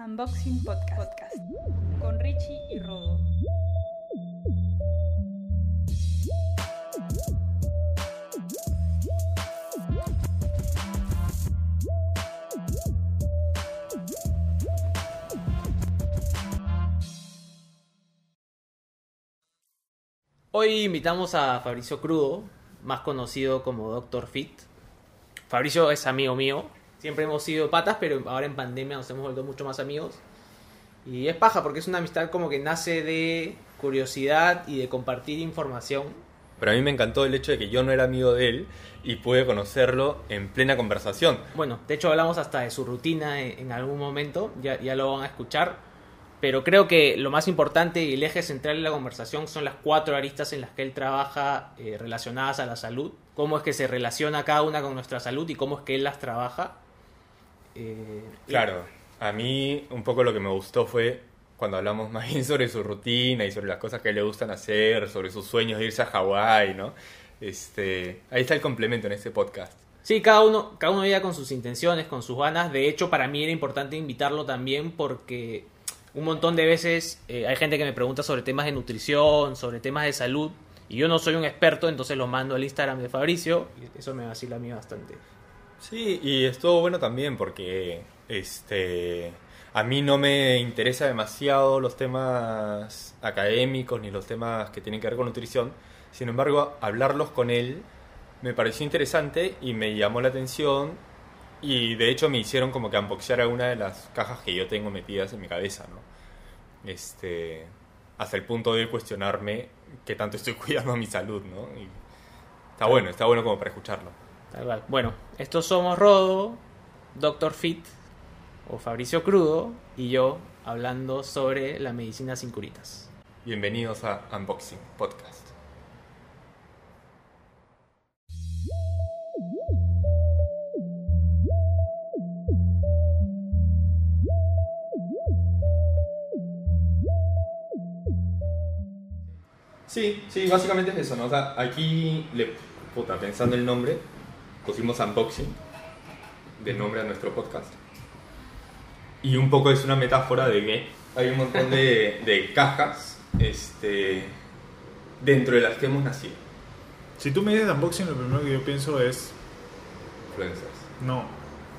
Unboxing Podcast, Podcast con Richie y Rodo. Hoy invitamos a Fabricio Crudo, más conocido como Dr. Fit. Fabricio es amigo mío. Siempre hemos sido patas, pero ahora en pandemia nos hemos vuelto mucho más amigos. Y es paja porque es una amistad como que nace de curiosidad y de compartir información. Pero a mí me encantó el hecho de que yo no era amigo de él y pude conocerlo en plena conversación. Bueno, de hecho hablamos hasta de su rutina en, en algún momento, ya, ya lo van a escuchar. Pero creo que lo más importante y el eje central de la conversación son las cuatro aristas en las que él trabaja eh, relacionadas a la salud. Cómo es que se relaciona cada una con nuestra salud y cómo es que él las trabaja. Eh, Claro, a mí un poco lo que me gustó fue cuando hablamos más bien sobre su rutina y sobre las cosas que le gustan hacer, sobre sus sueños de irse a Hawái, ¿no? Este, ahí está el complemento en este podcast. Sí, cada uno, cada uno llega con sus intenciones, con sus ganas. De hecho, para mí era importante invitarlo también porque un montón de veces eh, hay gente que me pregunta sobre temas de nutrición, sobre temas de salud, y yo no soy un experto, entonces lo mando al Instagram de Fabricio, y eso me vacila a mí bastante. Sí, y estuvo bueno también porque este a mí no me interesa demasiado los temas académicos ni los temas que tienen que ver con nutrición. Sin embargo, hablarlos con él me pareció interesante y me llamó la atención y de hecho me hicieron como que unboxear alguna de las cajas que yo tengo metidas en mi cabeza, ¿no? Este hasta el punto de cuestionarme qué tanto estoy cuidando mi salud, ¿no? Y está bueno, está bueno como para escucharlo. Bueno, estos somos Rodo, Dr. Fit o Fabricio Crudo y yo hablando sobre la medicina sin curitas. Bienvenidos a Unboxing Podcast. Sí, sí, básicamente es eso, ¿no? O sea, aquí, le, puta, pensando el nombre, pusimos Unboxing de nombre a nuestro podcast. Y un poco es una metáfora de que hay un montón de, de cajas este, dentro de las que hemos nacido. Si tú me dices unboxing, lo primero que yo pienso es. Influencers. No.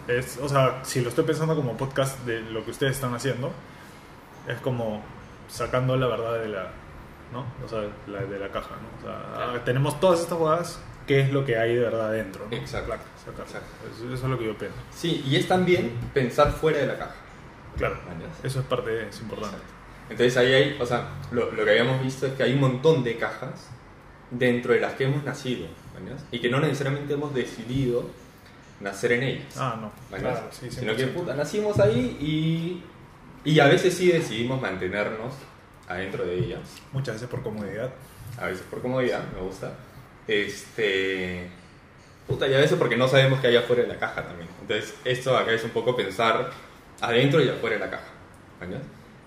Es, o sea, si lo estoy pensando como podcast de lo que ustedes están haciendo, es como sacando la verdad de la. ¿No? O sea, la, de la caja, ¿no? O sea, Claro. tenemos todas estas jugadas, ¿qué es lo que hay de verdad dentro? ¿no? Exacto. Claro, sacar. Exacto. Eso, eso es lo que yo pienso. Sí, y es también pensar fuera de la caja. Claro. Eso es parte, es importante. Entonces ahí hay, o sea, lo, lo que habíamos visto es que hay un montón de cajas dentro de las que hemos nacido, ¿mañas? Y que no necesariamente hemos decidido nacer en ellas. Ah, no. Claro, sí, Sino que 100%. puta, nacimos ahí y, y a veces sí decidimos mantenernos adentro de ellas. Muchas veces por comodidad. A veces por comodidad, me gusta. Este. Puta, y a veces porque no sabemos qué hay afuera de la caja también. Entonces, esto acá es un poco pensar adentro y afuera de la caja. ¿mañas?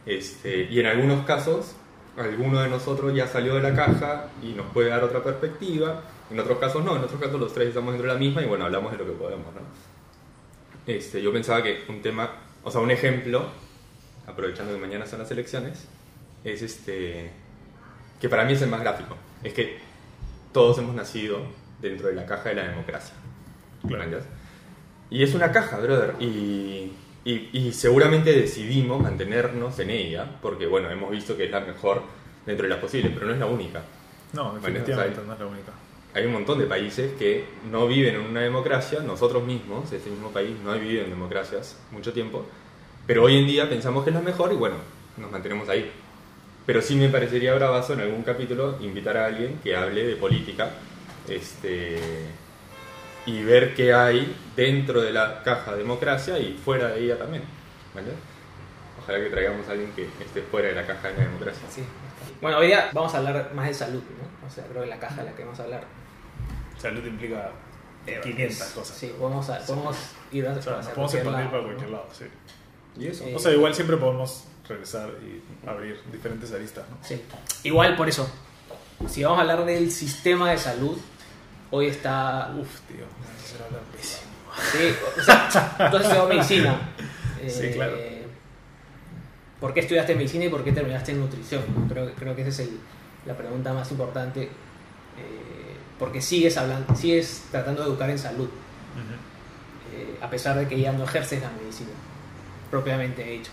Este, y en algunos casos, alguno de nosotros ya salió de la caja y nos puede dar otra perspectiva. En otros casos no, en otros casos los tres estamos dentro de la misma y bueno, hablamos de lo que podemos, ¿no? Este, yo pensaba que un tema, o sea, un ejemplo, aprovechando que mañana son las elecciones, es este, que para mí es el más gráfico. Es que todos hemos nacido dentro de la caja de la democracia. Claro. Y es una caja, brother. Y, y, y seguramente decidimos mantenernos en ella, porque bueno, hemos visto que es la mejor dentro de las posibles, pero no es la única. No, definitivamente no es la única. Hay un montón de países que no viven en una democracia, nosotros mismos, este mismo país, no ha vivido en democracias mucho tiempo, pero hoy en día pensamos que es la mejor y bueno, nos mantenemos ahí. Pero sí me parecería bravazo en algún capítulo invitar a alguien que hable de política este, y ver qué hay dentro de la caja democracia y fuera de ella también. ¿vale? Ojalá que traigamos a alguien que esté fuera de la caja de la democracia. Sí. Bueno, hoy día vamos a hablar más de salud, ¿no? O sea, creo que la caja de la que vamos a hablar. Salud implica 500 cosas. Sí, podemos, podemos ir a O sea, nos podemos expandir para ¿no? cualquier lado, sí. ¿Y eso? Eh, O sea, igual siempre podemos regresar y abrir diferentes aristas, ¿no? Sí. Igual por eso, si vamos a hablar del sistema de salud, hoy está... Uf, tío, hablar pésimo. Sí, o sea, entonces medicina. Sí, Eh, claro. ¿por qué estudiaste medicina y por qué terminaste en nutrición? Creo, creo que esa es el- la pregunta más importante, eh, porque sigues, hablando, sigues tratando de educar en salud, Ujú. eh, a pesar de que ya no ejerces la medicina, propiamente dicho.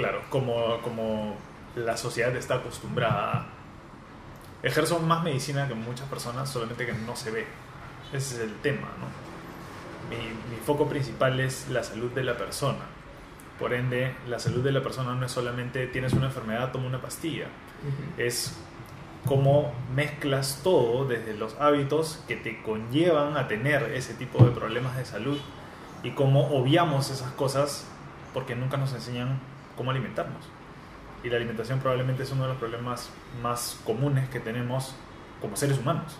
Claro, como, como la sociedad está acostumbrada. Ejerzo más medicina que muchas personas, solamente que no se ve. Ese es el tema, ¿no? Mi, mi foco principal es la salud de la persona. Por ende, la salud de la persona no es solamente tienes una enfermedad, toma una pastilla. Es cómo mezclas todo desde los hábitos que te conllevan a tener ese tipo de problemas de salud y cómo obviamos esas cosas porque nunca nos enseñan cómo alimentarnos. Y la alimentación probablemente es uno de los problemas más comunes que tenemos como seres humanos.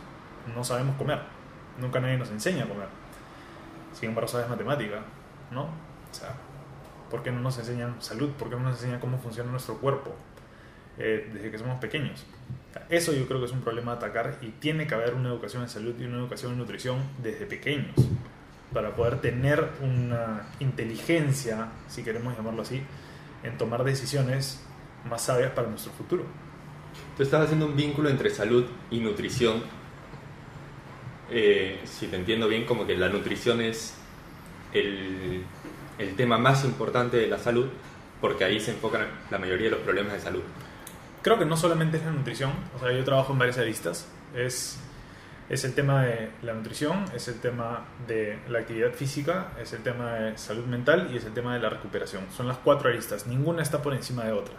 No sabemos comer. Nunca nadie nos enseña a comer. Sin embargo, sabes matemática, ¿no? O sea, ¿por qué no nos enseñan salud? ¿Por qué no nos enseñan cómo funciona nuestro cuerpo eh, desde que somos pequeños? Eso yo creo que es un problema a atacar y tiene que haber una educación en salud y una educación en nutrición desde pequeños para poder tener una inteligencia, si queremos llamarlo así, en tomar decisiones más sabias para nuestro futuro. Tú estás haciendo un vínculo entre salud y nutrición. Eh, si te entiendo bien, como que la nutrición es el, el tema más importante de la salud, porque ahí se enfocan la mayoría de los problemas de salud. Creo que no solamente es la nutrición, o sea, yo trabajo en varias aristas. Es, es el tema de la nutrición, es el tema de la actividad física, es el tema de salud mental y es el tema de la recuperación. Son las cuatro aristas, ninguna está por encima de otra.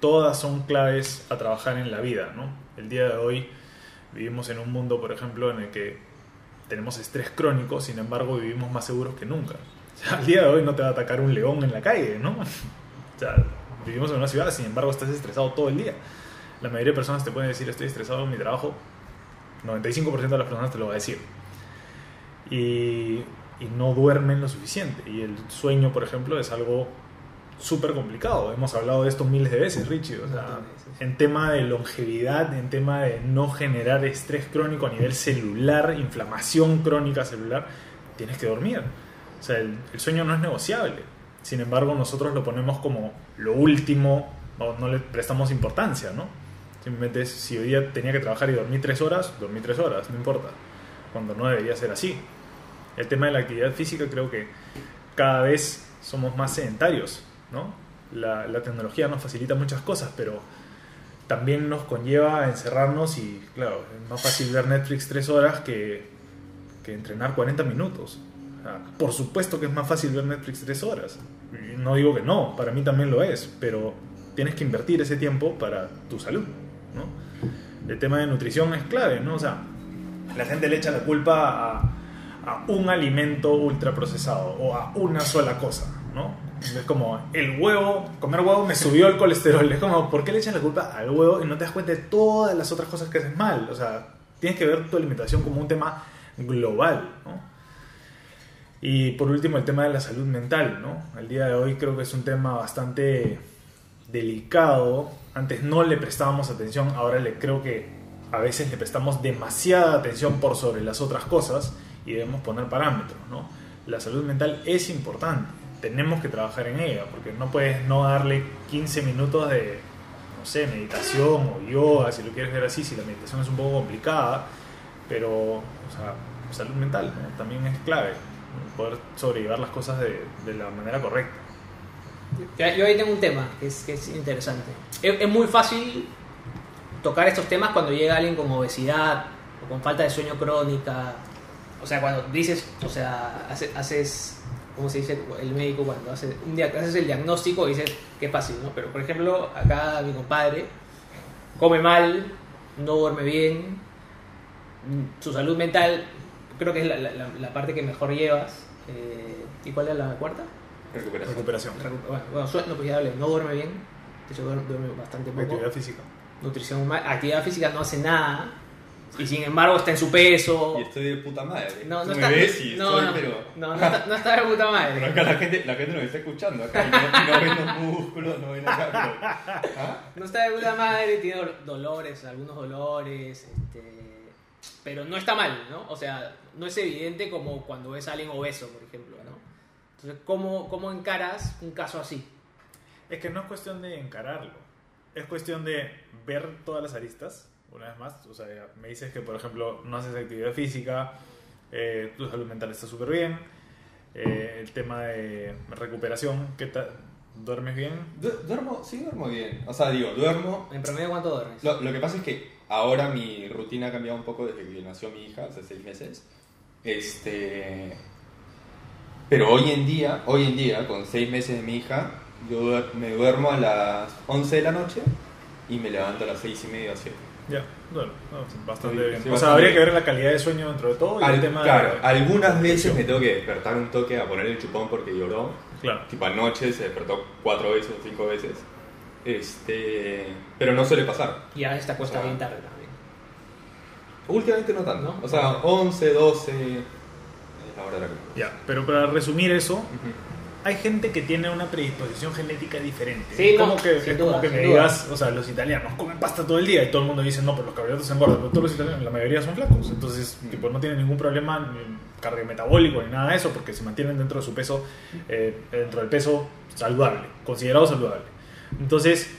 Todas son claves a trabajar en la vida, ¿no? El día de hoy vivimos en un mundo, por ejemplo, en el que tenemos estrés crónico, sin embargo vivimos más seguros que nunca. O al día de hoy no te va a atacar un león en la calle, ¿no? O sea, vivimos en una ciudad, sin embargo estás estresado todo el día. La mayoría de personas te pueden decir estoy estresado en mi trabajo, 95% de las personas te lo va a decir. Y, y no duermen lo suficiente. Y el sueño, por ejemplo, es algo súper complicado. Hemos hablado de esto miles de veces, Richie. O sea, en tema de longevidad, en tema de no generar estrés crónico a nivel celular, inflamación crónica celular, tienes que dormir. O sea, el, el sueño no es negociable. Sin embargo, nosotros lo ponemos como lo último, o no le prestamos importancia, ¿no? Simplemente si hoy día tenía que trabajar y dormir tres horas, dormí tres horas, no importa. Cuando no debería ser así. El tema de la actividad física creo que cada vez somos más sedentarios, ¿no? La, tecnología nos facilita muchas cosas, pero también nos conlleva a encerrarnos y, claro, es más fácil ver Netflix tres horas que, que entrenar 40 minutos. Por supuesto que es más fácil ver Netflix tres horas. No digo que no, para mí también lo es, pero tienes que invertir ese tiempo para tu salud, ¿no? El tema de nutrición es clave, ¿no? O sea, la gente le echa la culpa a, un alimento ultraprocesado o a una sola cosa, ¿no? Es como, el huevo, comer huevo me subió el colesterol. Es como, ¿por qué le echas la culpa al huevo y no te das cuenta de todas las otras cosas que haces mal? O sea, tienes que ver tu alimentación como un tema global, ¿no? Y por último, el tema de la salud mental, ¿no? El día de hoy creo que es un tema bastante delicado. Antes no le prestábamos atención, ahora le creo que a veces le prestamos demasiada atención por sobre las otras cosas y debemos poner parámetros, ¿no? La salud mental es importante, tenemos que trabajar en ella, porque no puedes no darle 15 minutos de, no sé, meditación o yoga, si lo quieres ver así, si la meditación es un poco complicada, pero, o sea, salud mental también es clave, poder sobrellevar las cosas de, de la manera correcta. Yo ahí tengo un tema que es, que es interesante. Es, es muy fácil tocar estos temas cuando llega alguien con obesidad o con falta de sueño crónica. O sea, cuando dices, o sea, hace- haces, ¿cómo se dice? El médico cuando hace un dia- haces el diagnóstico y dices que es fácil, ¿no? Pero por ejemplo, acá mi compadre come mal, no duerme bien, su salud mental creo que es la- la- la parte que mejor llevas. Eh, ¿Y cuál es la cuarta? Recuperación. Recuperación, Recu- Bueno, sueño, pues ya hablé, no duerme bien, de hecho duerme, duerme bastante poco. actividad física. Nutrición mal, actividad física no hace nada y sin embargo está en su peso. Y estoy de puta madre. No, no me está, ves y no, no, pero... no, no está, no está de puta Pero madre. acá la gente, la gente nos está escuchando acá y no, y no ven los músculos, no ven acá. pero- ¿Ah? No está de puta madre, tiene dol- dolores, algunos dolores, este, pero no está mal, ¿no? O sea, no es evidente como cuando ves a alguien obeso, por ejemplo. Entonces, ¿cómo, cómo encaras un caso así? Es que no es cuestión de encararlo, es cuestión de ver todas las aristas, una vez más. O sea, me dices que, por ejemplo, no haces actividad física, eh, tu salud mental está súper bien, eh, el tema de recuperación, ¿qué tal? ¿Duermes bien? Du- duermo, sí duermo bien. O sea, digo, duermo. ¿En promedio cuánto duermes? Lo, lo que pasa es que ahora mi rutina ha cambiado un poco desde que nació mi hija, hace seis meses. Este. Pero hoy en día, hoy en día, con seis meses de mi hija, yo duer- me duermo a las 11 de la noche y me levanto a las seis y media o 7. Ya, bueno, no, bastante Sí, bien. sí, o sea, bastante habría bien. que ver la calidad de sueño dentro de todo y el tema claro, de... algunas veces me tengo que despertar un toque a poner el chupón porque lloró. Claro. Tipo anoche se despertó cuatro veces o cinco veces. Este, pero no suele pasar. Y a esta cuesta Ah. bien tarde también. Últimamente no tanto. ¿No? O sea, 11, 12 es la hora de la cama. Ya, pero para resumir eso, Ujú. hay gente que tiene una predisposición genética diferente. Sí, es como no, que, es como que me duda. digas, o sea, los italianos comen pasta todo el día y todo el mundo dice, no, pero los carbohidratos se engordan, pero todos los italianos, la mayoría son flacos. Entonces, tipo, no tienen ningún problema cardiometabólico ni nada de eso porque se mantienen dentro de su peso, eh, dentro del peso saludable, considerado saludable. Entonces,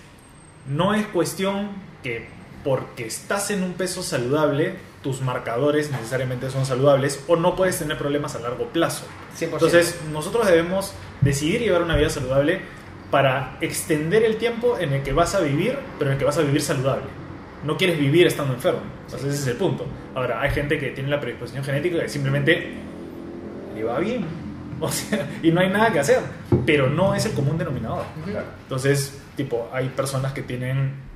no es cuestión que porque estás en un peso saludable, tus marcadores necesariamente son saludables o no puedes tener problemas a largo plazo. 100%. Entonces, nosotros debemos decidir llevar una vida saludable para extender el tiempo en el que vas a vivir, pero en el que vas a vivir saludable. No quieres vivir estando enfermo. Entonces, ese es el punto. Ahora, hay gente que tiene la predisposición genética que simplemente le va bien. O sea, y no hay nada que hacer. Pero no es el común denominador. Ujú. Entonces, tipo, hay personas que tienen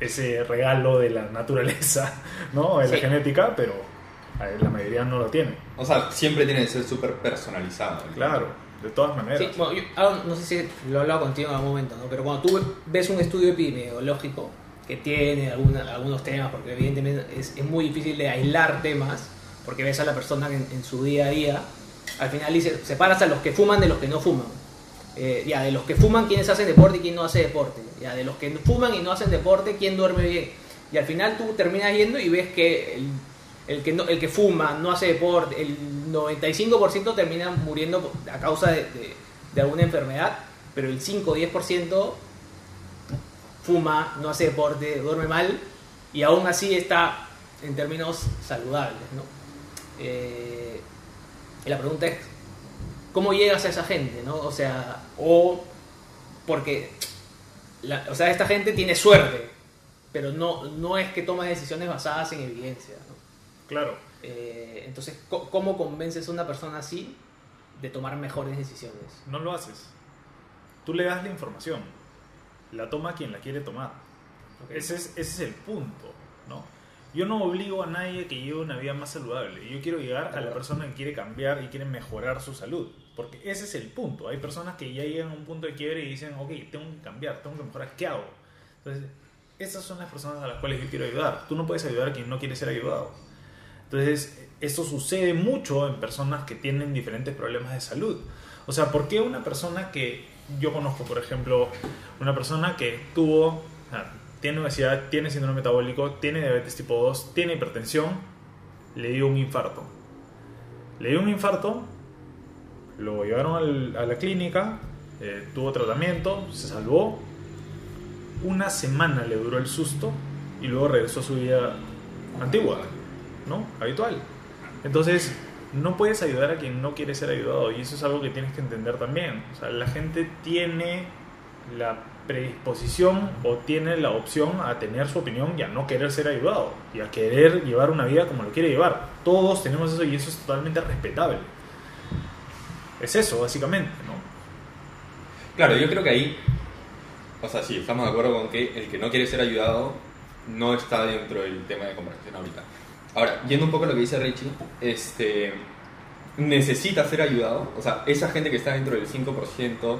ese regalo de la naturaleza, ¿no? De la genética, pero eh, la mayoría no lo tiene. O sea, siempre tiene que ser súper personalizado. Claro, de todas maneras. Sí, bueno, yo ah, no sé si lo he hablado contigo en algún momento, ¿no? pero cuando tú ves un estudio epidemiológico que tiene alguna- algunos temas, porque evidentemente es, es muy difícil de aislar temas, porque ves a la persona en, en su día a día, al final dice, separas a los que fuman de los que no fuman. Eh, ya, de los que fuman, quiénes hacen deporte y quién no hace deporte. Ya, de los que fuman y no hacen deporte, quién duerme bien. Y al final tú terminas yendo y ves que el, que, no, el que fuma, no hace deporte, el 95% termina muriendo a causa de, de- alguna enfermedad, pero el 5-10% fuma, no hace deporte, duerme mal y aún así está en términos saludables. ¿no? Eh, y la pregunta es, ¿cómo llegas a esa gente? ¿no? O sea, o porque la- o sea, esta gente tiene suerte, pero no, no es que toma decisiones basadas en evidencia. ¿no? Claro. Eh, entonces, ¿cómo convences a una persona así de tomar mejores decisiones? No lo haces. Tú le das la información. La toma quien la quiere tomar. Ese es, ese es el punto, ¿no? Yo no obligo a nadie que lleve una vida más saludable. Yo quiero llegar a la persona que quiere cambiar y quiere mejorar su salud. Porque ese es el punto. Hay personas que ya llegan a un punto de quiebre y dicen, ok, tengo que cambiar, tengo que mejorar, ¿qué hago? Entonces, esas son las personas a las cuales yo quiero ayudar. Tú no puedes ayudar a quien no quiere ser ayudado. Entonces, esto sucede mucho en personas que tienen diferentes problemas de salud. O sea, ¿por qué una persona que yo conozco, por ejemplo, una persona que tuvo, tiene obesidad, tiene síndrome metabólico, tiene diabetes tipo 2, tiene hipertensión, le dio un infarto. Le dio un infarto, lo llevaron al- a la clínica, eh, tuvo tratamiento, se salvó. Una semana le duró el susto y luego regresó a su vida antigua, ¿no? Habitual. Entonces, no puedes ayudar a quien no quiere ser ayudado y eso es algo que tienes que entender también. O sea, la gente tiene la predisposición o tiene la opción a tener su opinión y a no querer ser ayudado y a querer llevar una vida como lo quiere llevar. Todos tenemos eso y eso es totalmente respetable. Es eso, básicamente, ¿no? Claro, yo creo que ahí, o sea, sí, estamos de acuerdo con que el que no quiere ser ayudado no está dentro del tema de conversación ahorita. Ahora, yendo un poco a lo que dice Richie, este, necesita ser ayudado, o sea, esa gente que está dentro del 5%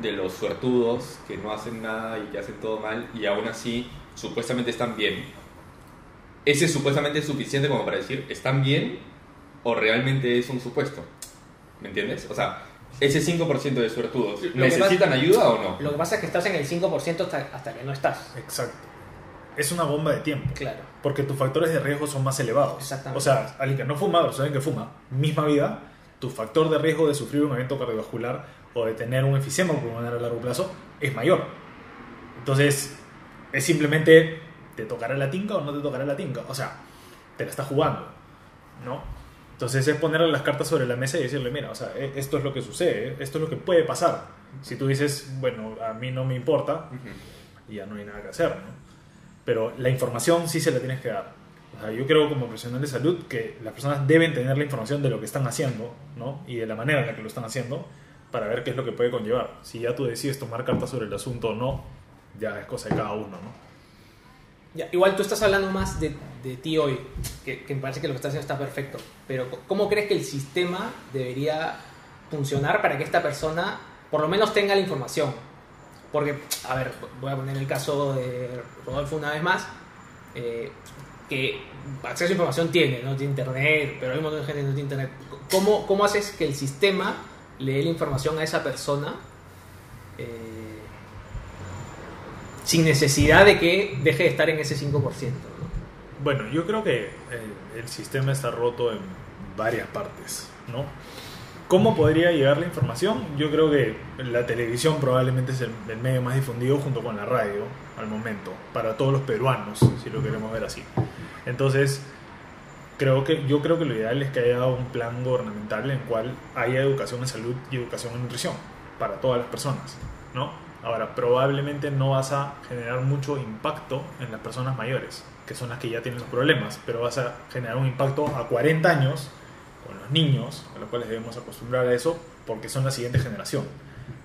de los suertudos que no hacen nada y que hacen todo mal y aún así supuestamente están bien. Ese supuestamente es suficiente como para decir, ¿están bien o realmente es un supuesto? ¿Me entiendes? O sea, ese 5% de suertudos, ¿necesitan pasa- ayuda o no? Lo que pasa es que estás en el 5% hasta, hasta que no estás. Exacto. Es una bomba de tiempo. Claro. Porque tus factores de riesgo son más elevados. Exactamente. O sea, alguien que no fuma versus alguien que fuma, misma vida, tu factor de riesgo de sufrir un evento cardiovascular o de tener un enfisema pulmonar a largo plazo es mayor. Entonces, es simplemente, ¿te tocará la tinca o no te tocará la tinca? O sea, te la estás jugando, ¿no? Entonces es ponerle las cartas sobre la mesa y decirle, mira, o sea, e- esto es lo que sucede, esto es lo que puede pasar. Si tú dices, bueno, a mí no me importa, y ya no hay nada que hacer, ¿no? Pero la información sí se la tienes que dar. O sea, yo creo como profesional de salud que las personas deben tener la información de lo que están haciendo, ¿no? Y de la manera en la que lo están haciendo para ver qué es lo que puede conllevar. Si ya tú decides tomar cartas sobre el asunto o no, ya es cosa de cada uno, ¿no? Ya, igual tú estás hablando más de, de ti hoy, que, me parece que lo que estás haciendo está perfecto, pero ¿cómo crees que el sistema debería funcionar para que esta persona por lo menos tenga la información? Porque, a ver, voy a poner el caso de Rodolfo una vez más, eh, que acceso a información tiene, no tiene internet, pero hay un montón de gente que no tiene internet. ¿Cómo, cómo haces que el sistema le dé la información a esa persona? eh, sin necesidad de que deje de estar en ese 5%. ¿No? Bueno, yo creo que el, el sistema está roto en varias partes, ¿no? ¿Cómo podría llegar la información? Yo creo que la televisión probablemente es el, el medio más difundido junto con la radio al momento, para todos los peruanos, si lo queremos ver así. Entonces, creo que, yo creo que lo ideal es que haya un plan gubernamental en el cual haya educación en salud y educación en nutrición para todas las personas, ¿no? Ahora, probablemente no vas a generar mucho impacto en las personas mayores, que son las que ya tienen los problemas, pero vas a generar un impacto a 40 años con los niños, a los cuales debemos acostumbrar a eso, porque son la siguiente generación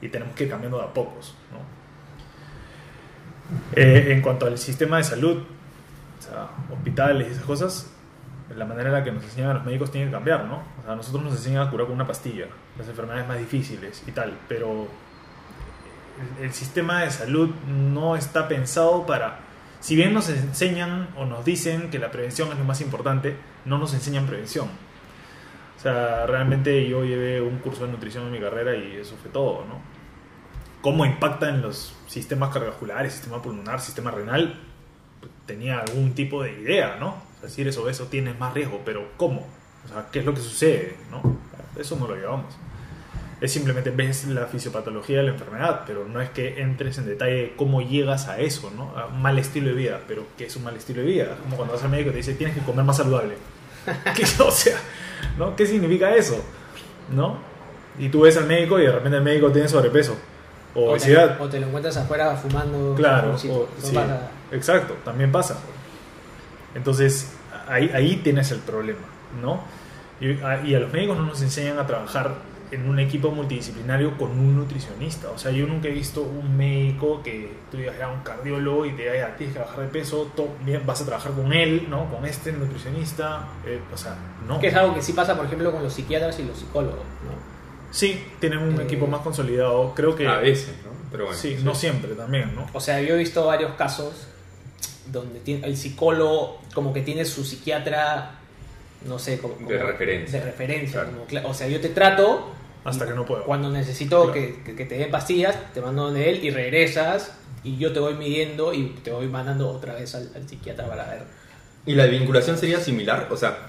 y tenemos que ir cambiando de a pocos. Eh, en cuanto al sistema de salud, hospitales y esas cosas, la manera en la que nos enseñan a los médicos tiene que cambiar, ¿no? O sea, nosotros nos enseñan a curar con una pastilla, las enfermedades más difíciles y tal, pero el sistema de salud no está pensado para... Si bien nos enseñan o nos dicen que la prevención es lo más importante, no nos enseñan prevención. O sea, realmente yo llevé un curso de nutrición en mi carrera y eso fue todo, ¿no? Cómo impacta en los sistemas cardiovasculares, sistema pulmonar, sistema renal, tenía algún tipo de idea, ¿no? O sea, si eres obeso tienes más riesgo, pero ¿cómo? O sea, ¿qué es lo que sucede? ¿no? Eso no lo llevamos. Es simplemente ves la fisiopatología de la enfermedad, pero no es que entres en detalle de cómo llegas a eso, ¿no? A un mal estilo de vida, pero ¿qué es un mal estilo de vida? Es como cuando vas al médico y te dice tienes que comer más saludable. ¿Qué, o sea, ¿no? ¿Qué significa eso? ¿No? Y tú ves al médico y de repente el médico tiene sobrepeso o O te, obesidad. o te lo encuentras afuera fumando. Claro, o- sí, pasa. exacto, también pasa. Entonces, ahí, ahí tienes el problema, ¿no? Y a, y a los médicos no nos enseñan a trabajar en un equipo multidisciplinario con un nutricionista. O sea, yo nunca he visto un médico que tú digas, ya, un cardiólogo y te diga, ya, tienes que bajar de peso, vas a trabajar con él, ¿no? Con este nutricionista. eh, o sea, no. Que es algo que sí pasa, por ejemplo, con los psiquiatras y los psicólogos. ¿no? Sí, tienen un Eh, equipo más consolidado. Creo que... A veces, ¿no? Pero bueno. sí, no siempre también, ¿no? O sea, yo he visto varios casos donde el psicólogo como que tiene su psiquiatra, no sé, como, De referencia. de referencia, Claro. como cla- o sea, yo te trato Hasta que no puedo. Cuando necesito Claro. que, que- que te den pastillas, te mando donde él y regresas y yo te voy midiendo y te voy mandando otra vez al, al psiquiatra para ver. ¿Y la vinculación sería similar? O sea,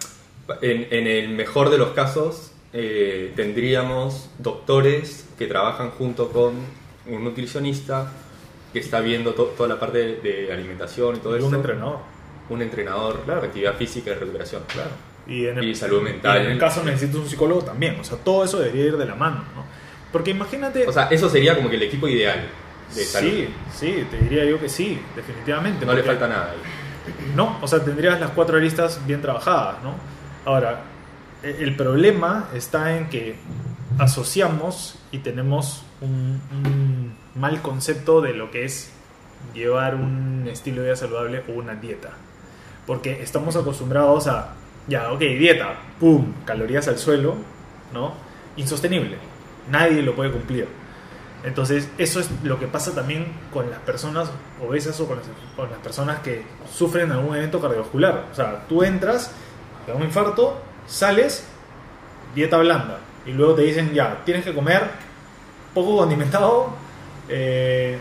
en, en el mejor de los casos, eh, tendríamos doctores que trabajan junto con un nutricionista que está viendo to- toda la parte de, de alimentación y todo Y eso. un entrenador. Un entrenador Claro. actividad física y recuperación. Claro. Y, en el, Y salud mental. y en el caso necesitas un psicólogo también. O sea, todo eso debería ir de la mano, ¿no? Porque imagínate... O sea, eso sería como que el equipo ideal de salud. sí, sí, te diría yo que sí, definitivamente. No le falta nada ahí. No, o sea, tendrías las cuatro aristas bien trabajadas, ¿no? Ahora, e- el problema está en que asociamos y tenemos un, un mal concepto de lo que es llevar un estilo de vida saludable o una dieta. Porque estamos acostumbrados a, ya, ok, dieta, pum, calorías al suelo, ¿no? Insostenible. Nadie lo puede cumplir. Entonces, eso es lo que pasa también con las personas obesas o con las, con las personas que sufren algún evento cardiovascular. O sea, tú entras, te da un infarto, sales, dieta blanda. Y luego te dicen, ya, tienes que comer poco condimentado, eh,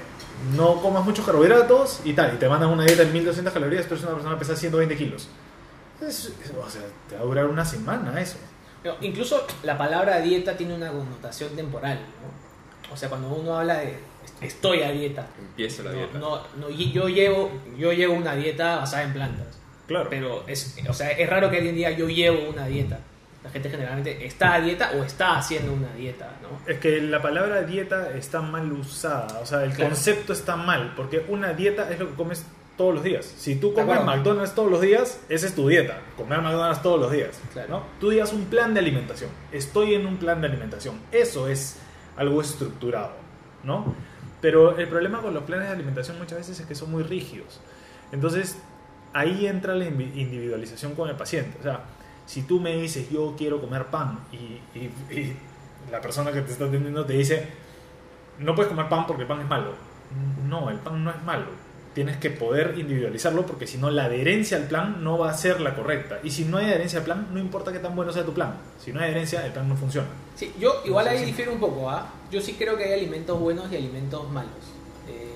no comas muchos carbohidratos y tal. Y te mandan una dieta de 1200 calorías, tú eres una persona que pesa 120 kilos. Es- es- o sea, te va a durar una semana eso. Pero incluso la palabra dieta tiene una connotación temporal, ¿no? O sea, cuando uno habla de estoy a dieta. Empiezo la no, dieta. No, no, yo llevo, yo llevo una dieta basada en plantas. Claro. Pero es, o sea, es raro que alguien diga yo llevo una dieta. La gente generalmente está a dieta o está haciendo una dieta, ¿no? Es que la palabra dieta está mal usada, o sea, el Claro. concepto está mal, porque una dieta es lo que comes todos los días. Si tú comes. McDonald's todos los días, esa es tu dieta, comer McDonald's todos los días. Claro. ¿no? Tú digas un plan de alimentación, estoy en un plan de alimentación, eso es algo estructurado, ¿no? Pero el problema con los planes de alimentación muchas veces es que son muy rígidos. Entonces, ahí entra la individualización con el paciente. O sea, si tú me dices, yo quiero comer pan, y, y- y la persona que te está atendiendo te dice, no puedes comer pan porque el pan es malo. No, el pan no es malo. Tienes que poder individualizarlo porque si no, la adherencia al plan no va a ser la correcta. Y si no hay adherencia al plan, no importa qué tan bueno sea tu plan. Si no hay adherencia, el plan no funciona. Sí, yo igual ahí difiero un poco, ¿ah? Yo sí creo que hay alimentos buenos y alimentos malos. Eh,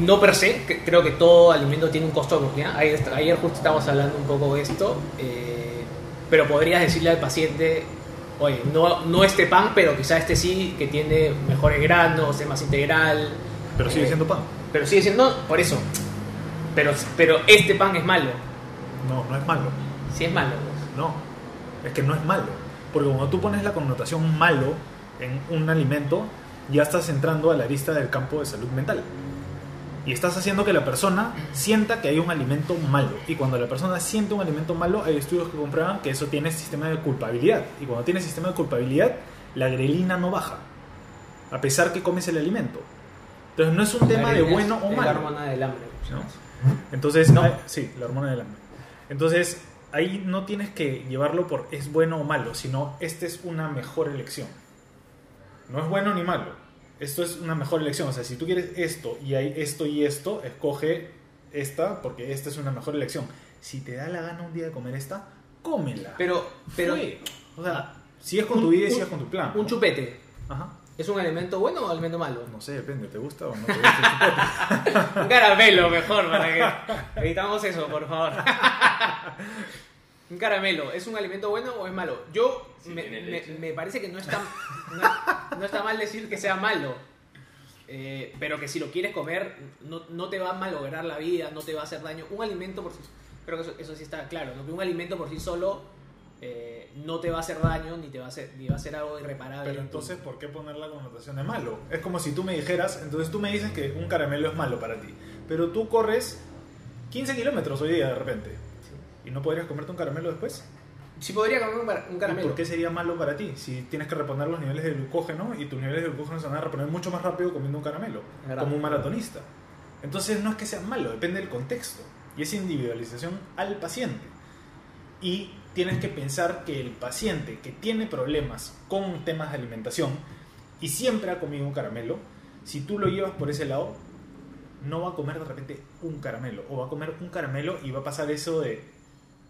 no per se, que- creo que todo alimento tiene un costo de oportunidad. Ayer, ayer justo estábamos hablando un poco de esto, eh, pero podrías decirle al paciente, oye, no, no este pan, pero quizá este sí, que tiene mejores granos, es más integral. Pero sigue Eh, siendo pan. Pero sigue siendo, no, por eso. Pero, pero este pan es malo. No, no es malo. Sí es malo. No, es que no es malo. Porque cuando tú pones la connotación malo en un alimento, ya estás entrando a la lista del campo de salud mental. Y estás haciendo que la persona sienta que hay un alimento malo. Y cuando la persona siente un alimento malo, hay estudios que comprueban que eso tiene sistema de culpabilidad. Y cuando tiene sistema de culpabilidad, la grelina no baja. A pesar que comes el alimento. Entonces no es un tema de La bueno o malo. La hormona del hambre. ¿no? Entonces, No. hay- sí, la hormona del hambre. Entonces, ahí no tienes que llevarlo por es bueno o malo, sino esta es una mejor elección. No es bueno ni malo. Esto es una mejor elección. O sea, si tú quieres esto y hay esto y esto, escoge esta porque esta es una mejor elección. Si te da la gana un día de comer esta, cómela. Pero, pero Fue. o sea, si es con tu vida y si es con tu plan. un ¿no? chupete, Ajá. ¿Es un alimento bueno o alimento malo? No sé, depende, ¿te gusta o no te gusta el? Un caramelo mejor para que evitamos eso, por favor. Un caramelo, ¿es un alimento bueno o es malo? Yo Sí, me, parece que no está, no, no está mal decir que sea malo. Eh, pero que si lo quieres comer, no, no te va a malograr la vida, no te va a hacer daño. Un alimento por sí creo que eso, eso sí está claro, ¿no? que un alimento por sí solo eh, no te va a hacer daño ni te va a hacer, ni va a ser algo irreparable. Pero entonces, ¿por qué poner la connotación de malo? Es como si tú me dijeras, entonces tú me dices que un caramelo es malo para ti, pero tú corres 15 kilómetros hoy día de repente. ¿Y no podrías comerte un caramelo después? Sí podría comer un, bar- un ¿Y caramelo. por qué sería malo para ti? Si tienes que reponer los niveles de glucógeno y tus niveles de glucógeno se van a reponer mucho más rápido comiendo un caramelo, verdad. como un maratonista. Entonces no es que sea malo, depende del contexto. Y es individualización al paciente. Y tienes que pensar que el paciente que tiene problemas con temas de alimentación y siempre ha comido un caramelo, si tú lo llevas por ese lado, no va a comer de repente un caramelo. O va a comer un caramelo y va a pasar eso de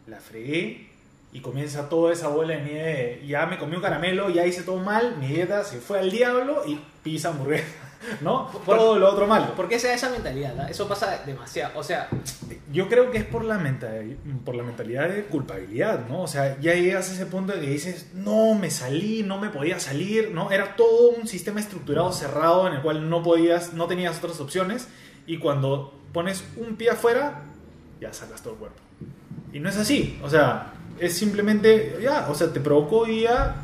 la fregué y comienza toda esa bola de nieve. de, Ya me comí un caramelo, ya hice todo mal, mi dieta se fue al diablo y pizza hamburguesa. ¿No? Por- todo lo otro malo. ¿Por qué se da esa mentalidad? ah? Eso pasa demasiado. O sea, Yo creo que es por la, mental, por la mentalidad de culpabilidad, ¿no? O sea, ya llegas a ese punto de que dices, no, me salí, no me podía salir, ¿no? Era todo un sistema estructurado cerrado en el cual no podías, no tenías otras opciones y cuando pones un pie afuera, ya sacas todo el cuerpo. Y no es así, o sea, es simplemente, ya, o sea, te provocó y ya,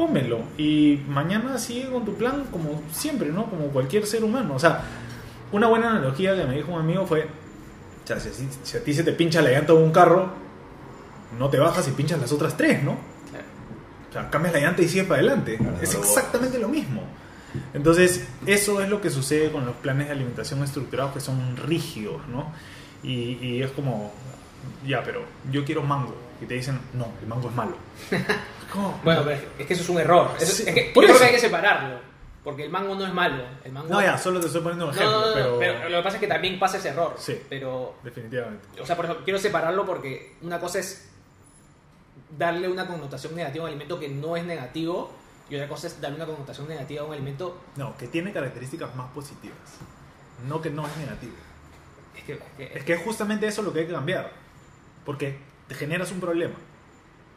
cómelo. Y mañana sigue con tu plan como siempre, ¿no? Como cualquier ser humano. O sea, una buena analogía que me dijo un amigo fue, o sea, si, si a ti se te pincha la llanta de un carro, no te bajas y pinchas las otras tres, ¿no? O sea, cambias la llanta y sigues para adelante. Claro, es exactamente lo mismo. Entonces, eso es lo que sucede con los planes de alimentación estructurados que son rígidos, ¿no? Y, y es como, ya, pero yo quiero mango. Y te dicen, no, el mango es malo. ¿Cómo? bueno, pero es que eso es un error. Eso- Sí, es que, por yo creo eso. que hay que separarlo. Porque el mango no es malo. El mango... No, ya, solo te estoy poniendo un ejemplo, no, no, pero, pero... lo que pasa es que también pasa ese error. Sí. Pero, definitivamente. o sea, por ejemplo, quiero separarlo porque una cosa es darle una connotación negativa a un alimento que no es negativo y otra cosa es darle una connotación negativa a un alimento No, que tiene características más positivas. No que no es negativo. es que, es que- Es que es justamente eso lo que hay que cambiar. Porque te generas un problema.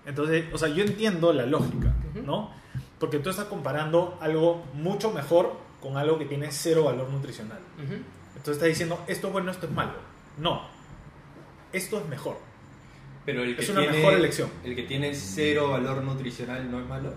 Entonces, o sea, yo entiendo la lógica. ¿no? Porque tú estás comparando algo mucho mejor con algo que tiene cero valor nutricional. Entonces estás diciendo, esto es bueno, esto es malo. No, esto es mejor. Pero el que Es una tiene, mejor elección. El que tiene cero valor nutricional no es malo.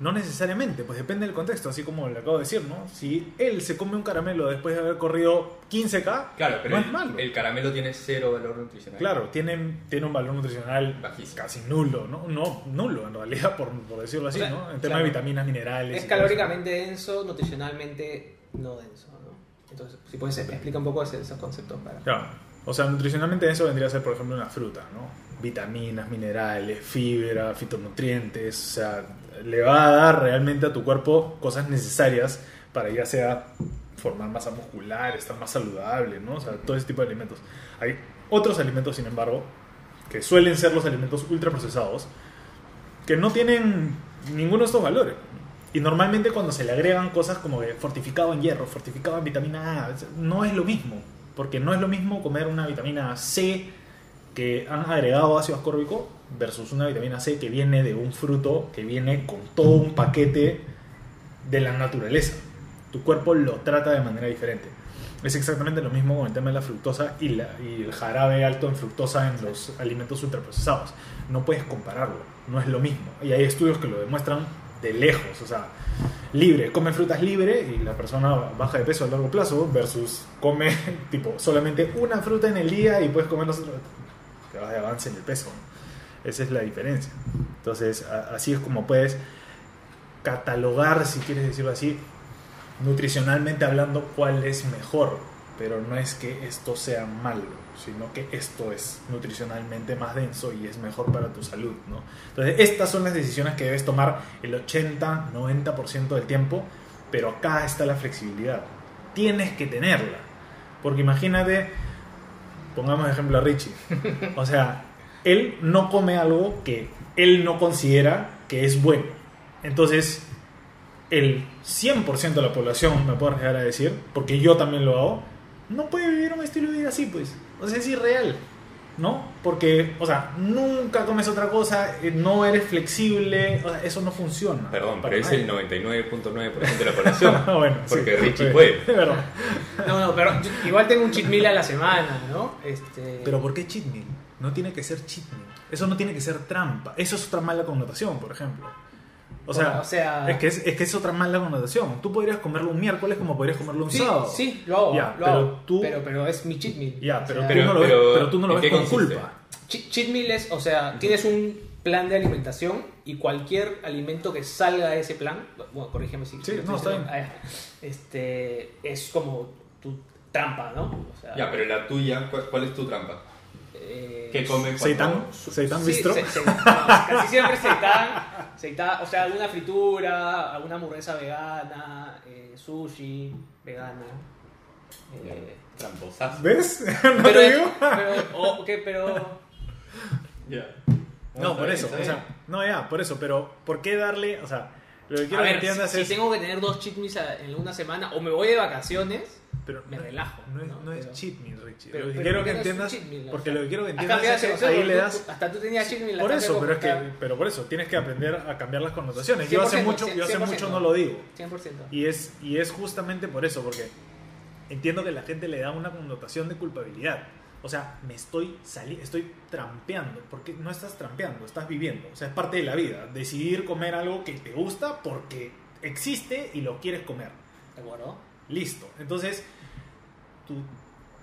No necesariamente, pues depende del contexto, así como le acabo de decir, ¿no? Si él se come un caramelo después de haber corrido 15K, Claro, pero no el, es malo. el caramelo tiene cero valor nutricional. Claro, tiene, tiene un valor nutricional Bajísimo. casi nulo, ¿no? No, nulo en realidad, por, por decirlo así, O sea, ¿no? En tema claro. de vitaminas, minerales. Es calóricamente denso, nutricionalmente no denso, ¿no? Entonces, si puedes, explica un poco ese- esos conceptos para... Claro. O sea, nutricionalmente eso vendría a ser, por ejemplo, una fruta, ¿no? Vitaminas, minerales, fibra, fitonutrientes, o sea, le va a dar realmente a tu cuerpo cosas necesarias para ya sea formar masa muscular, estar más saludable, ¿no? O sea, todo ese tipo de alimentos. Hay otros alimentos, sin embargo, que suelen ser los alimentos ultraprocesados, que no tienen ninguno de estos valores. Y normalmente cuando se le agregan cosas como que fortificado en hierro, fortificado en vitamina A, no es lo mismo. Porque no es lo mismo comer una vitamina C que han agregado ácido ascórbico versus una vitamina C que viene de un fruto que viene con todo un paquete de la naturaleza. Tu cuerpo lo trata de manera diferente. Es exactamente lo mismo con el tema de la fructosa y, la- y el jarabe alto en fructosa en los alimentos ultraprocesados. No puedes compararlo, no es lo mismo. Y hay estudios que lo demuestran de lejos. O sea, libre, come frutas libre y la persona baja de peso a largo plazo versus come tipo solamente una fruta en el día y puedes comer. Que vas de avance en el peso. Esa es la diferencia. Entonces, así es como puedes catalogar, si quieres decirlo así, nutricionalmente hablando, cuál es mejor. Pero no es que esto sea malo, sino que esto es nutricionalmente más denso y es mejor para tu salud. ¿no? Entonces, estas son las decisiones que debes tomar el 80-90% del tiempo, pero acá está la flexibilidad. Tienes que tenerla. Porque imagínate, pongamos ejemplo a Richie. O sea, él no come algo que él no considera que es bueno. Entonces, el 100% de la población, me puedo arriesgar a decir, porque yo también lo hago, no puede vivir un estilo de vida así, pues. O sea, es irreal, ¿no? Porque, o sea, nunca comes otra cosa, eh, no eres flexible, o sea, eso no funciona. Perdón, pero es nadie. el 99.9% de la población. bueno, porque sí, Richie puede. Es verdad. No, no, pero yo- igual tengo un cheat meal a la semana, ¿no? Este... Pero ¿por qué cheat meal? No tiene que ser cheat meal. Eso no tiene que ser trampa. Eso es otra mala connotación, por ejemplo. O sea, o sea- es, que es, es que es otra mala connotación. Tú podrías comerlo un miércoles como podrías comerlo un Sí, sábado. sí, lo hago, Ya, lo pero hago. tú- Pero, pero es mi cheat meal. Ya, O pero, sea, tú Pero- no lo ves, pero, tú no lo ¿en ves con consiste? culpa. Cheat, meal es, o sea, tienes un plan de alimentación y cualquier alimento que salga de ese plan, bueno, corrígeme si Sí, si no, está diciendo- ah. Este, es como tu trampa, ¿no? O sea, Ya, pero la tuya, ¿cuál, cuál es tu trampa? eh, ¿Qué come Seitan, Seitan Sí, Bistro. se- se- no, casi siempre seitan, o sea, alguna fritura, alguna hamburguesa vegana, eh, sushi vegano. eh, Tramposazo. ¿Ves? ¿No pero, te digo? pero, o- ¿qué? pero Ya. No, por bien, eso. O sea, no, ya, por eso. Pero, ¿por qué darle? O sea, lo que a quiero que ver, entiendas si, es. si tengo que tener dos cheat meals a- en una semana o me voy de vacaciones, pero me no- relajo, No es, ¿no? no es Pero- cheat meal, Richie. pero- lo que quiero ¿por que entiendas. meal? O porque sea, lo que quiero que entiendas es que ahí le tú- das. hasta tú tenías cheat meal. Por eso, pero es que, pero por eso tienes que aprender a cambiar las connotaciones. Yo hace 100%, mucho, yo hace 100%. mucho no lo digo. 100%. Y es, y es justamente por eso, porque entiendo que la gente le da una connotación de culpabilidad. O sea, me estoy sali estoy trampeando, porque no estás trampeando, estás viviendo. O sea, es parte de la vida. Decidir comer algo que te gusta porque existe y lo quieres comer. ¿De acuerdo? Listo. Entonces, tu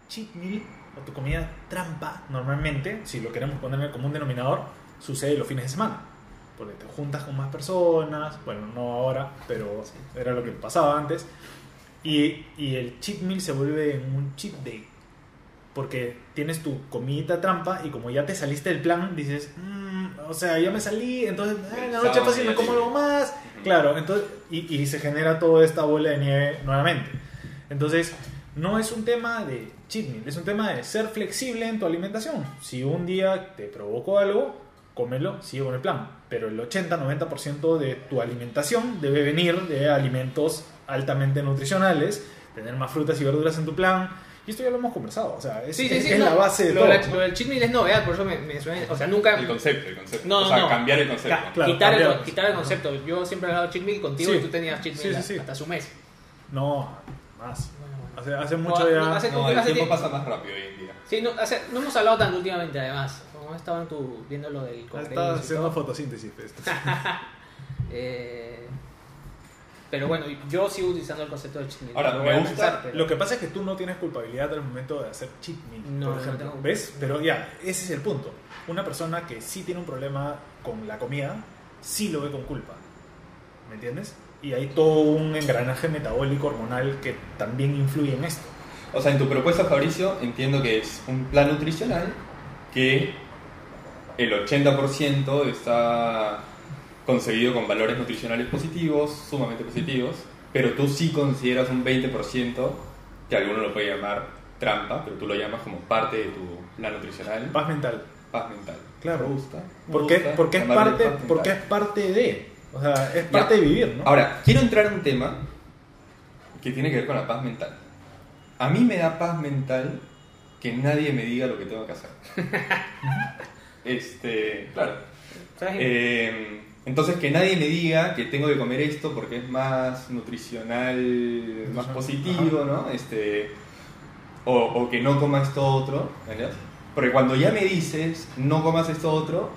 cheat meal o tu comida trampa, normalmente, si lo queremos poner en el común denominador, sucede los fines de semana. Porque te juntas con más personas, bueno, no ahora, pero era lo que pasaba antes. Y, y el cheat meal se vuelve un cheat day. Porque tienes tu comidita trampa y como ya te saliste del plan, dices, "Mm, o sea, ya me salí, entonces en la noche fácil me como libre". algo más. Claro, entonces, y, y se genera toda esta bola de nieve nuevamente. Entonces, no es un tema de cheat meal, es un tema de ser flexible en tu alimentación. Si un día te provocó algo, cómelo, sigue con el plan. Pero el 80-90% de tu alimentación debe venir de alimentos altamente nutricionales, tener más frutas y verduras en tu plan Y esto ya lo hemos conversado, o sea, es, Sí, sí, es- sí. es no, la base de lo, todo. la- lo del cheat meal es novedad, por eso me, me suena. O sea, nunca. El concepto, el concepto. No, o sea, no. cambiar el concepto. Ca- Claro, quitar, el, quitar el concepto. Yo siempre he hablado cheat meal contigo Sí. y tú tenías cheat Sí, meal sí, sí. hasta su mes. No, más. Hace, mucho no, ya... hace- No, el Hace tiempo pasa más rápido hoy en día. Sí, no, hace- no hemos hablado tanto últimamente, además. Como estaban tú viendo lo del y haciendo todo. fotosíntesis. pues. Eh, pero bueno, yo sigo utilizando el concepto de cheat meal. Ahora, me voy a gusta pensar, pero- Lo que pasa es que tú no tienes culpabilidad al momento de hacer cheat meal, No, por no ejemplo. tengo- ¿Ves? Pero ya, ese es el punto. Una persona que sí tiene un problema con la comida, sí lo ve con culpa. ¿Me entiendes? Y hay todo un engranaje metabólico hormonal que también influye en esto. O sea, en tu propuesta, Fabricio, entiendo que es un plan nutricional que el 80% está concebido con valores nutricionales positivos, sumamente positivos, pero tú sí consideras un 20% que alguno lo puede llamar trampa, pero tú lo llamas como parte de tu plan nutricional, Paz mental. paz mental. Claro. Me gusta. me Porque, gusta porque, es parte, porque es parte de. O sea, es Ya. parte de vivir, ¿no? Ahora, quiero entrar en un tema que tiene que ver con la paz mental. A mí me da paz mental que nadie me diga lo que tengo que hacer. este, claro. Eh, entonces, que nadie me diga que tengo que comer esto porque es más nutricional, más positivo, ¿no? Este, o, o que no coma esto otro, ¿verdad? Porque cuando ya me dices no comas esto otro,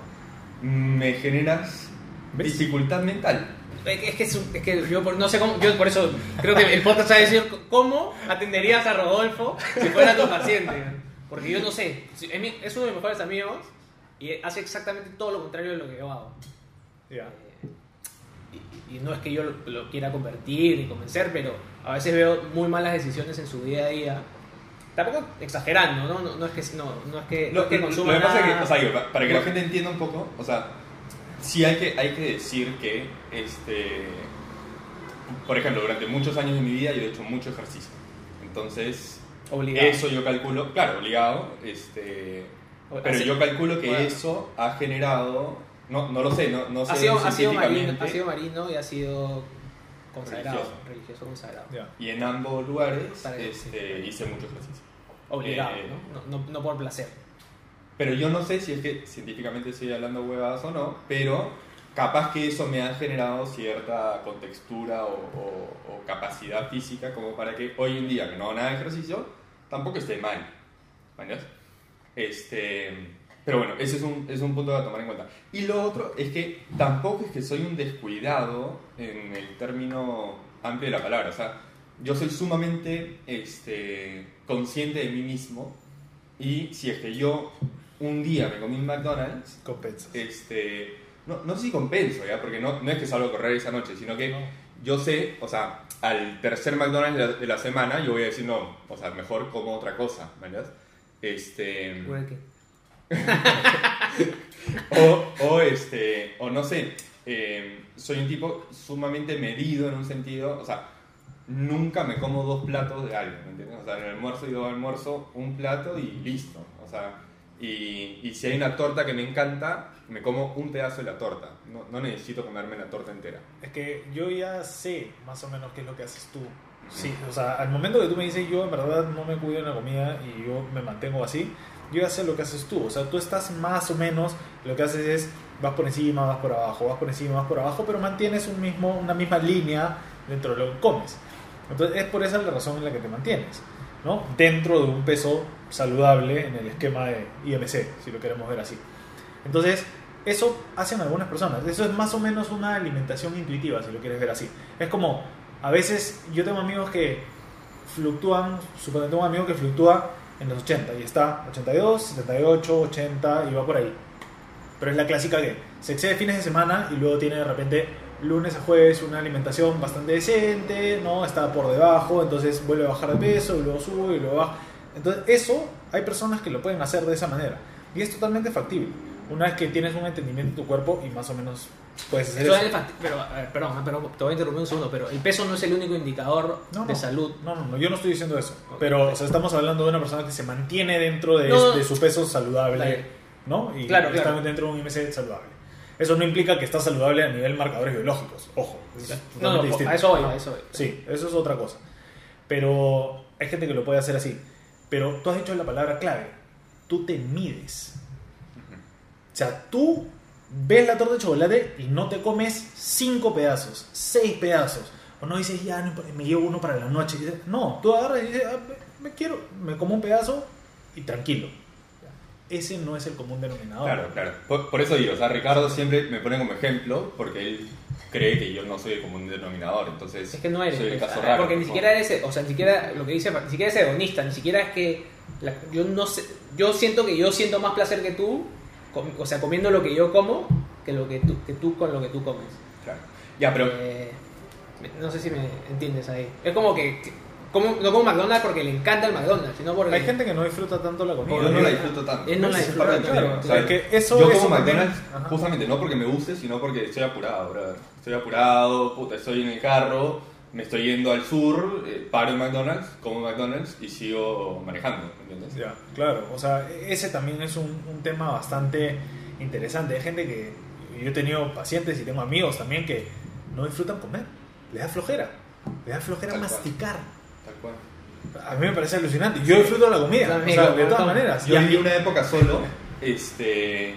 me generas ¿Ves? dificultad mental. Es que, es es un- es que yo por- no sé cómo, yo por eso creo que el podcast va a decir cómo atenderías a Rodolfo si fuera tu paciente. Porque yo no sé, es, uno de mis mejores amigos y hace exactamente todo lo contrario de lo que yo hago. Ya. Y, y no es que yo lo, lo quiera convertir y convencer, pero a veces veo muy malas decisiones en su día a día. Tampoco exagerando, ¿no? No, no es que, no, no es que, no Lo, es que lo- consuma lo que pasa es que, nada. o sea, para que la gente entienda un poco, o sea, sí hay que, hay que decir que, este, por ejemplo, durante muchos años de mi vida yo he hecho mucho ejercicio. Entonces, Obligado. eso yo calculo, claro, obligado, este, pero Así- yo calculo que Bueno. eso ha generado, no, no lo sé, no, no sé ha sido, ha, sido marino, ha sido marino y ha sido consagrado, Religioso. religioso, consagrado. Y en ambos lugares Para este, hice mucho ejercicio. Obligado, Eh, ¿no? No, no, no por placer. Pero yo no sé si es que científicamente estoy hablando huevadas o no, pero capaz que eso me ha generado cierta contextura o, o- o capacidad física como para que hoy en día que no hago nada de ejercicio, tampoco esté mal. ¿Mañas? Este, pero bueno, ese es un, es un punto a tomar en cuenta. Y lo otro es que tampoco es que soy un descuidado en el término amplio de la palabra. O sea, yo soy sumamente este, consciente de mí mismo y si es que yo un día me comí un McDonald's, Compensas. este, no, no sé si compenso, ¿ya? Porque no, no es que salgo a correr esa noche, sino que No. yo sé, o sea, al tercer McDonald's de la, de la semana yo voy a decir, no, o sea, mejor como otra cosa, ¿verdad? Este, o, o, este, o no sé, eh, soy un tipo sumamente medido en un sentido, o sea, nunca me como dos platos de algo, ¿me entiendes? O sea, en el almuerzo digo almuerzo un plato y listo, o sea, y, y si hay una torta que me encanta, me como un pedazo de la torta, no, no necesito comerme la torta entera. Es que yo ya sé más o menos qué es lo que haces tú. Sí, o sea, al momento que tú me dices yo en verdad no me cuido en la comida y yo me mantengo así, yo ya sé lo que haces tú. O sea, tú estás más o menos, lo que haces es vas por encima, vas por abajo, vas por encima, vas por abajo, pero mantienes un mismo, una misma línea dentro de lo que comes. Entonces es por esa la razón en la que te mantienes, ¿no? Dentro de un peso saludable en el esquema de IMC, si lo queremos ver así. Entonces, eso hacen algunas personas. Eso es más o menos una alimentación intuitiva, si lo quieres ver así. Es como, a veces yo tengo amigos que fluctúan, supongo tengo un amigo que fluctúa en los 80 y está 82, 78, 80 y va por ahí. Pero es la clásica que se excede fines de semana y luego tiene de repente lunes a jueves una alimentación bastante decente, ¿no? Está por debajo, entonces vuelve a bajar de peso y luego sube y luego baja. Entonces eso hay personas que lo pueden hacer de esa manera y es totalmente factible. Una vez que tienes un entendimiento de tu cuerpo y más o menos puedes hacer Eso eso. pero, a ver, perdón, pero te voy a interrumpir un segundo, pero el peso no es el único indicador No, de no. salud. No, no, no, yo no estoy diciendo eso. Pero o sea, estamos hablando de una persona que se mantiene dentro de, No, no. de su peso saludable. ¿no? Y Claro, está claro. dentro de un IMC saludable. Eso no implica que está saludable a nivel marcadores biológicos, ojo. es No, no, a eso voy, a eso voy. Sí, eso es otra cosa. Pero hay gente que lo puede hacer así. Pero tú has dicho la palabra clave. Tú te mides. O sea, tú ves la torta de chocolate y no te comes cinco pedazos, seis pedazos. O no dices, ya, me llevo uno para la noche. No, tú agarras y dices, "Ah, me, me quiero, me como un pedazo y tranquilo. Ese no es el común denominador. Claro, claro. Por, por eso digo, o sea, Ricardo siempre me pone como ejemplo porque él cree que yo no soy el común denominador. Entonces, Es que no eres. soy el pues, caso raro. porque ni siquiera eres, o sea, ni siquiera lo que dice, ni siquiera es hedonista, ni siquiera es que la- yo no sé, yo siento que yo siento más placer que tú, com- o sea, comiendo lo que yo como que lo que tú, que tú con lo que tú comes. Claro. Ya, pero Eh, no sé si me entiendes ahí. Es como que, que- como, no como McDonald's porque le encanta el McDonald's, sino porque Hay gente que no disfruta tanto la comida. yo no la disfruto tanto. Él no la disfruta tanto, claro. ¿sabes? Es que eso- yo como McDonald's, Ajá. justamente no porque me guste, sino porque estoy apurado, brother. Estoy apurado, puta, estoy en el carro, me estoy yendo al sur, eh, paro en McDonald's, como McDonald's y sigo manejando, ¿entiendes? Ya, claro. O sea, ese también es un, un tema bastante interesante. Hay gente que. Yo he tenido pacientes y tengo amigos también que no disfrutan comer. Le da flojera. Le da flojera Tal cual. masticar. Tal A mí me parece alucinante. Yo disfruto la comida. O sea, de todas maneras. Yo viví una época solo, este,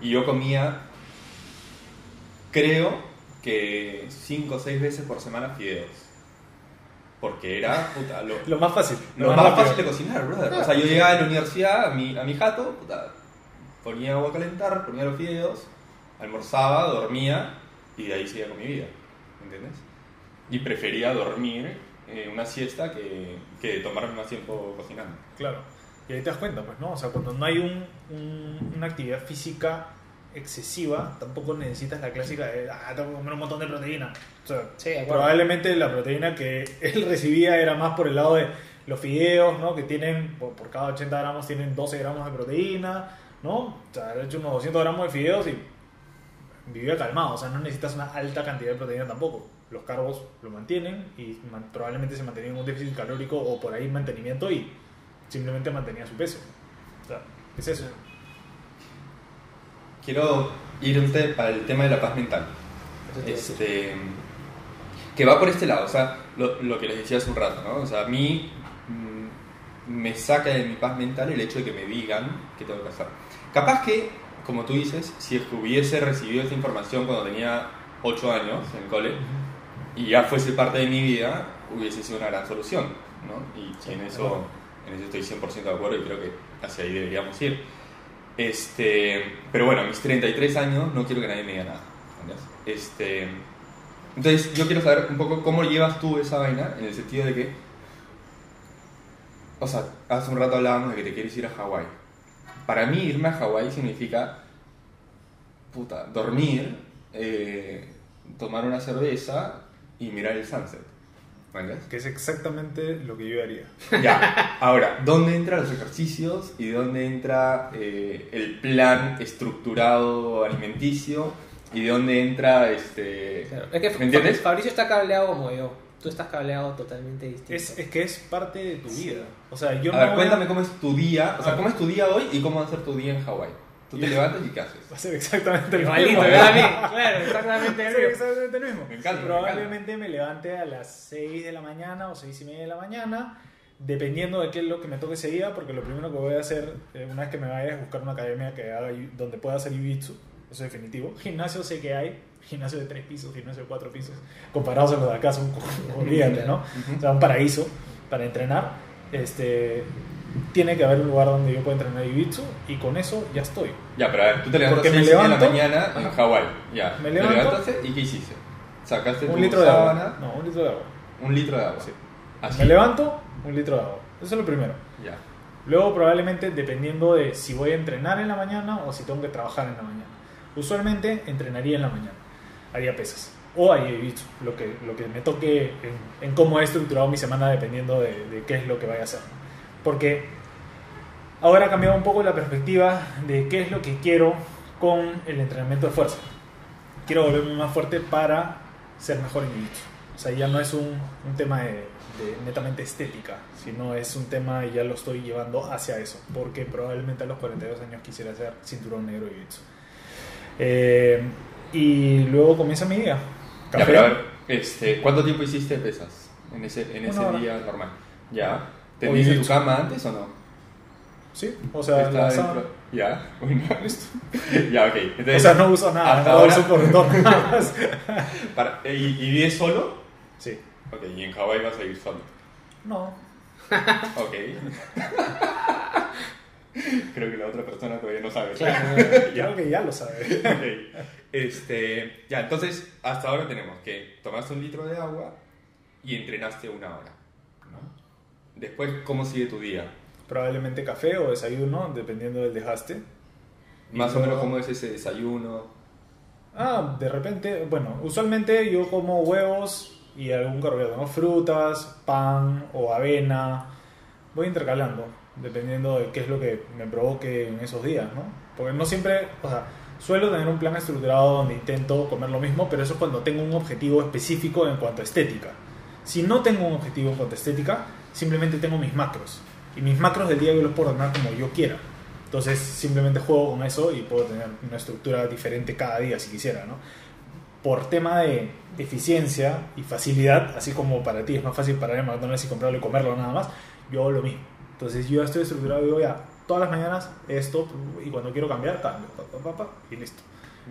y yo comía, creo que 5 o 6 veces por semana fideos. Porque era, puta, lo, Lo más fácil. lo más fácil de cocinar, brother. O sea, yo llegaba a la universidad, a mi, a mi jato, puta, ponía agua a calentar, ponía los fideos, almorzaba, dormía, y de ahí seguía con mi vida, ¿entiendes? Y prefería dormir eh, una siesta que, que tomarme más tiempo cocinando. Claro. Y ahí te das cuenta, pues, ¿no? O sea, cuando no hay un, un- una actividad física excesiva, tampoco necesitas la clásica de, ah, tengo que comer un montón de proteína. O sea, Sí, probablemente la proteína que él recibía era más por el lado de los fideos, ¿no? Que tienen, por, por cada 80 gramos tienen 12 gramos de proteína, ¿no? O sea, ha hecho unos 200 gramos de fideos y vivía calmado. O sea, no necesitas una alta cantidad de proteína tampoco. Los carbos lo mantienen y man- probablemente se mantenía en un déficit calórico o por ahí mantenimiento y simplemente mantenía su peso. O sea, es eso. Quiero ir un te- al tema de la paz mental. Este, que va por este lado, o sea, lo, lo que les decía hace un rato, ¿no? O sea, a mí mm, me saca de mi paz mental el hecho de que me digan qué tengo que hacer. Capaz que, como tú dices, si es que hubiese recibido esta información cuando tenía 8 años en el cole y ya fuese parte de mi vida, hubiese sido una gran solución, ¿no? Y, Sí, en, eso, en eso estoy 100% de acuerdo y creo que hacia ahí deberíamos ir. Este, pero bueno, a mis 33 años no quiero que nadie me diga nada. Este, entonces, yo quiero saber un poco cómo llevas tú esa vaina en el sentido de que, o sea, hace un rato hablábamos de que te quieres ir a Hawái. Para mí, irme a Hawái significa, puta, dormir, eh, tomar una cerveza y mirar el sunset. ¿Me entiendes? Que es exactamente lo que yo haría. Ya, ahora, ¿dónde entran los ejercicios y dónde entra eh, el plan estructurado alimenticio y dónde entra este... Claro, Es que ¿Me entiendes? Fabricio está cableado como yo. Tú estás cableado totalmente distinto. Es, es que es parte de tu vida. O sea, yo A no ver, voy cuéntame cómo es tu día, o sea, Ah. cómo es tu día hoy y cómo va a ser tu día en Hawái. Tú te levantas y ¿qué haces? Va a ser exactamente el Igualito, mismo. Claro, exactamente. Va a el ser mismo. exactamente el mismo. Me encanta, me Probablemente me levante a las 6 de la mañana o 6 y media de la mañana, dependiendo de qué es lo que me toque ese día, porque lo primero que voy a hacer eh, una vez que me vaya es buscar una academia que haga, donde pueda hacer jiu-jitsu, eso es definitivo. Gimnasio sé que hay, gimnasio de 3 pisos, gimnasio de 4 pisos, comparados a los de acá son, olvídate, ¿no? O sea, un paraíso para entrenar. Este, tiene que haber un lugar donde yo pueda entrenar jiu-jitsu y con eso ya estoy. Ya, pero a ver, tú te levantas Porque a me 6 de la mañana en. Hawái. Ya, Me te levanto- levantaste y ¿qué hiciste? Sacaste Un tu litro de sábana, agua. No, un litro de agua. un litro de agua. Sí. Así. Me levanto, un litro de agua. Eso es lo primero. Ya. Luego probablemente dependiendo de si voy a entrenar en la mañana o si tengo que trabajar en la mañana. Usualmente entrenaría en la mañana, haría pesas o haría jiu-jitsu, lo que, lo que me toque en, en cómo he estructurado mi semana dependiendo de, de qué es lo que vaya a hacer. Porque ahora ha cambiado un poco la perspectiva de qué es lo que quiero con el entrenamiento de fuerza. Quiero volverme más fuerte para ser mejor en jiu-jitsu. O sea, ya no es un, un tema de, de netamente estética, sino es un tema y ya lo estoy llevando hacia eso, porque probablemente a los 42 años quisiera ser cinturón negro de jiu-jitsu. Eh, y luego comienza mi día. Ya, pero a ver, este, ¿cuánto tiempo hiciste pesas en ese, en ese día normal? Ya. ¿Tenías tu cama antes o no? Sí, o sea, la. Ya, bueno, listo. ya, ok. Entonces, O sea, no uso nada, hasta no ahora- uso corretón nada más. para- ¿y, ¿Y vives solo? Sí. Ok, y en Hawái vas a ir solo. No. Ok. Creo que la otra persona todavía no sabe. Claro. Creo que ya lo sabe. Ok. Este, ya, entonces, hasta ahora tenemos que tomaste un litro de agua y entrenaste una hora. ¿no? Después, ¿cómo sigue tu día? Probablemente café o desayuno, dependiendo del desgaste. Más o menos, ¿cómo es ese desayuno? Ah, de repente, bueno, usualmente yo como huevos y algún carbohidrato, ¿no? Frutas, pan o avena. Voy intercalando, dependiendo de qué es lo que me provoque en esos días, ¿no? Porque no siempre, o sea, suelo tener un plan estructurado donde intento comer lo mismo, pero eso es cuando tengo un objetivo específico en cuanto a estética. Si no tengo un objetivo en cuanto a estética, simplemente tengo mis macros. Y mis macros del día yo los puedo ordenar como yo quiera. Entonces simplemente juego con eso y puedo tener una estructura diferente cada día si quisiera, ¿no? Por tema de eficiencia y facilidad, así como para ti es más fácil parar en McDonald's y comprarlo y comerlo nada más, yo hago lo mismo. Entonces yo ya estoy estructurado y digo ya, todas las mañanas esto y cuando quiero cambiar, cambio, pa, pa, pa, y listo.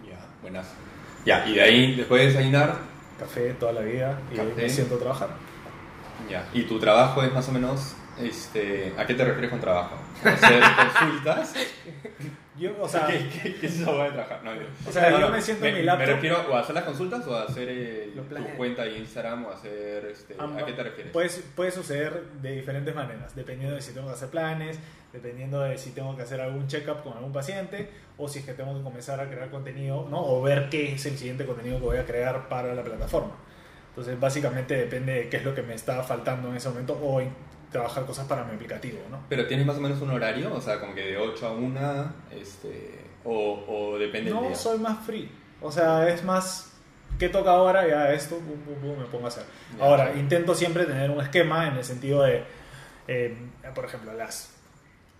Ya, buenas. Ya, y de ahí, después de desayunar, Café toda la vida y Café. me siento a trabajar. ya. ¿Y tu trabajo es más o menos, este, ¿a qué te refieres con trabajo? ¿Hacer consultas? Yo, o sea, ¿Qué, qué, qué es hueá de trabajar? No, O sea, yo me siento en mi laptop. Me refiero o a hacer las consultas o a hacer el- Los tu cuenta de Instagram o a hacer, este, ¿a qué te refieres? Puede, puede suceder de diferentes maneras, dependiendo de si tengo que hacer planes, dependiendo de si tengo que hacer algún check-up con algún paciente, o si es que tengo que comenzar a crear contenido, ¿no? o ver qué es el siguiente contenido que voy a crear para la plataforma. Entonces, básicamente depende de qué es lo que me está faltando en ese momento, o en trabajar cosas para mi aplicativo. ¿no? ¿Pero tienes más o menos un horario? O sea, como que de 8 a 1, este, o, o depende del No día. soy más free, o sea, es más... ¿Qué toca ahora? Ya esto, pum, pum, pum, me pongo a hacer. Ya. Ahora, intento siempre tener un esquema en el sentido de, eh, por ejemplo, a las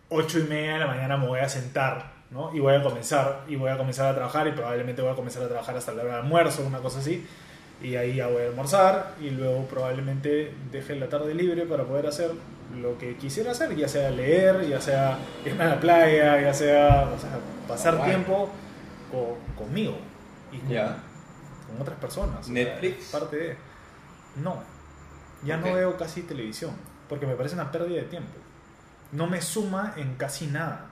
8 y media de la mañana me voy a sentar, ¿no? Y voy a comenzar, y voy a comenzar a trabajar, y probablemente voy a comenzar a trabajar hasta la hora de almuerzo, una cosa así. Y ahí ya voy a almorzar, y luego probablemente deje la tarde libre para poder hacer lo que quisiera hacer, ya sea leer, ya sea irme a la playa, ya sea, o sea pasar tiempo co- conmigo y con, Ya. con otras personas. o sea, Netflix. parte de... No, ya no veo casi televisión, porque me parece una pérdida de tiempo. No me suma en casi nada.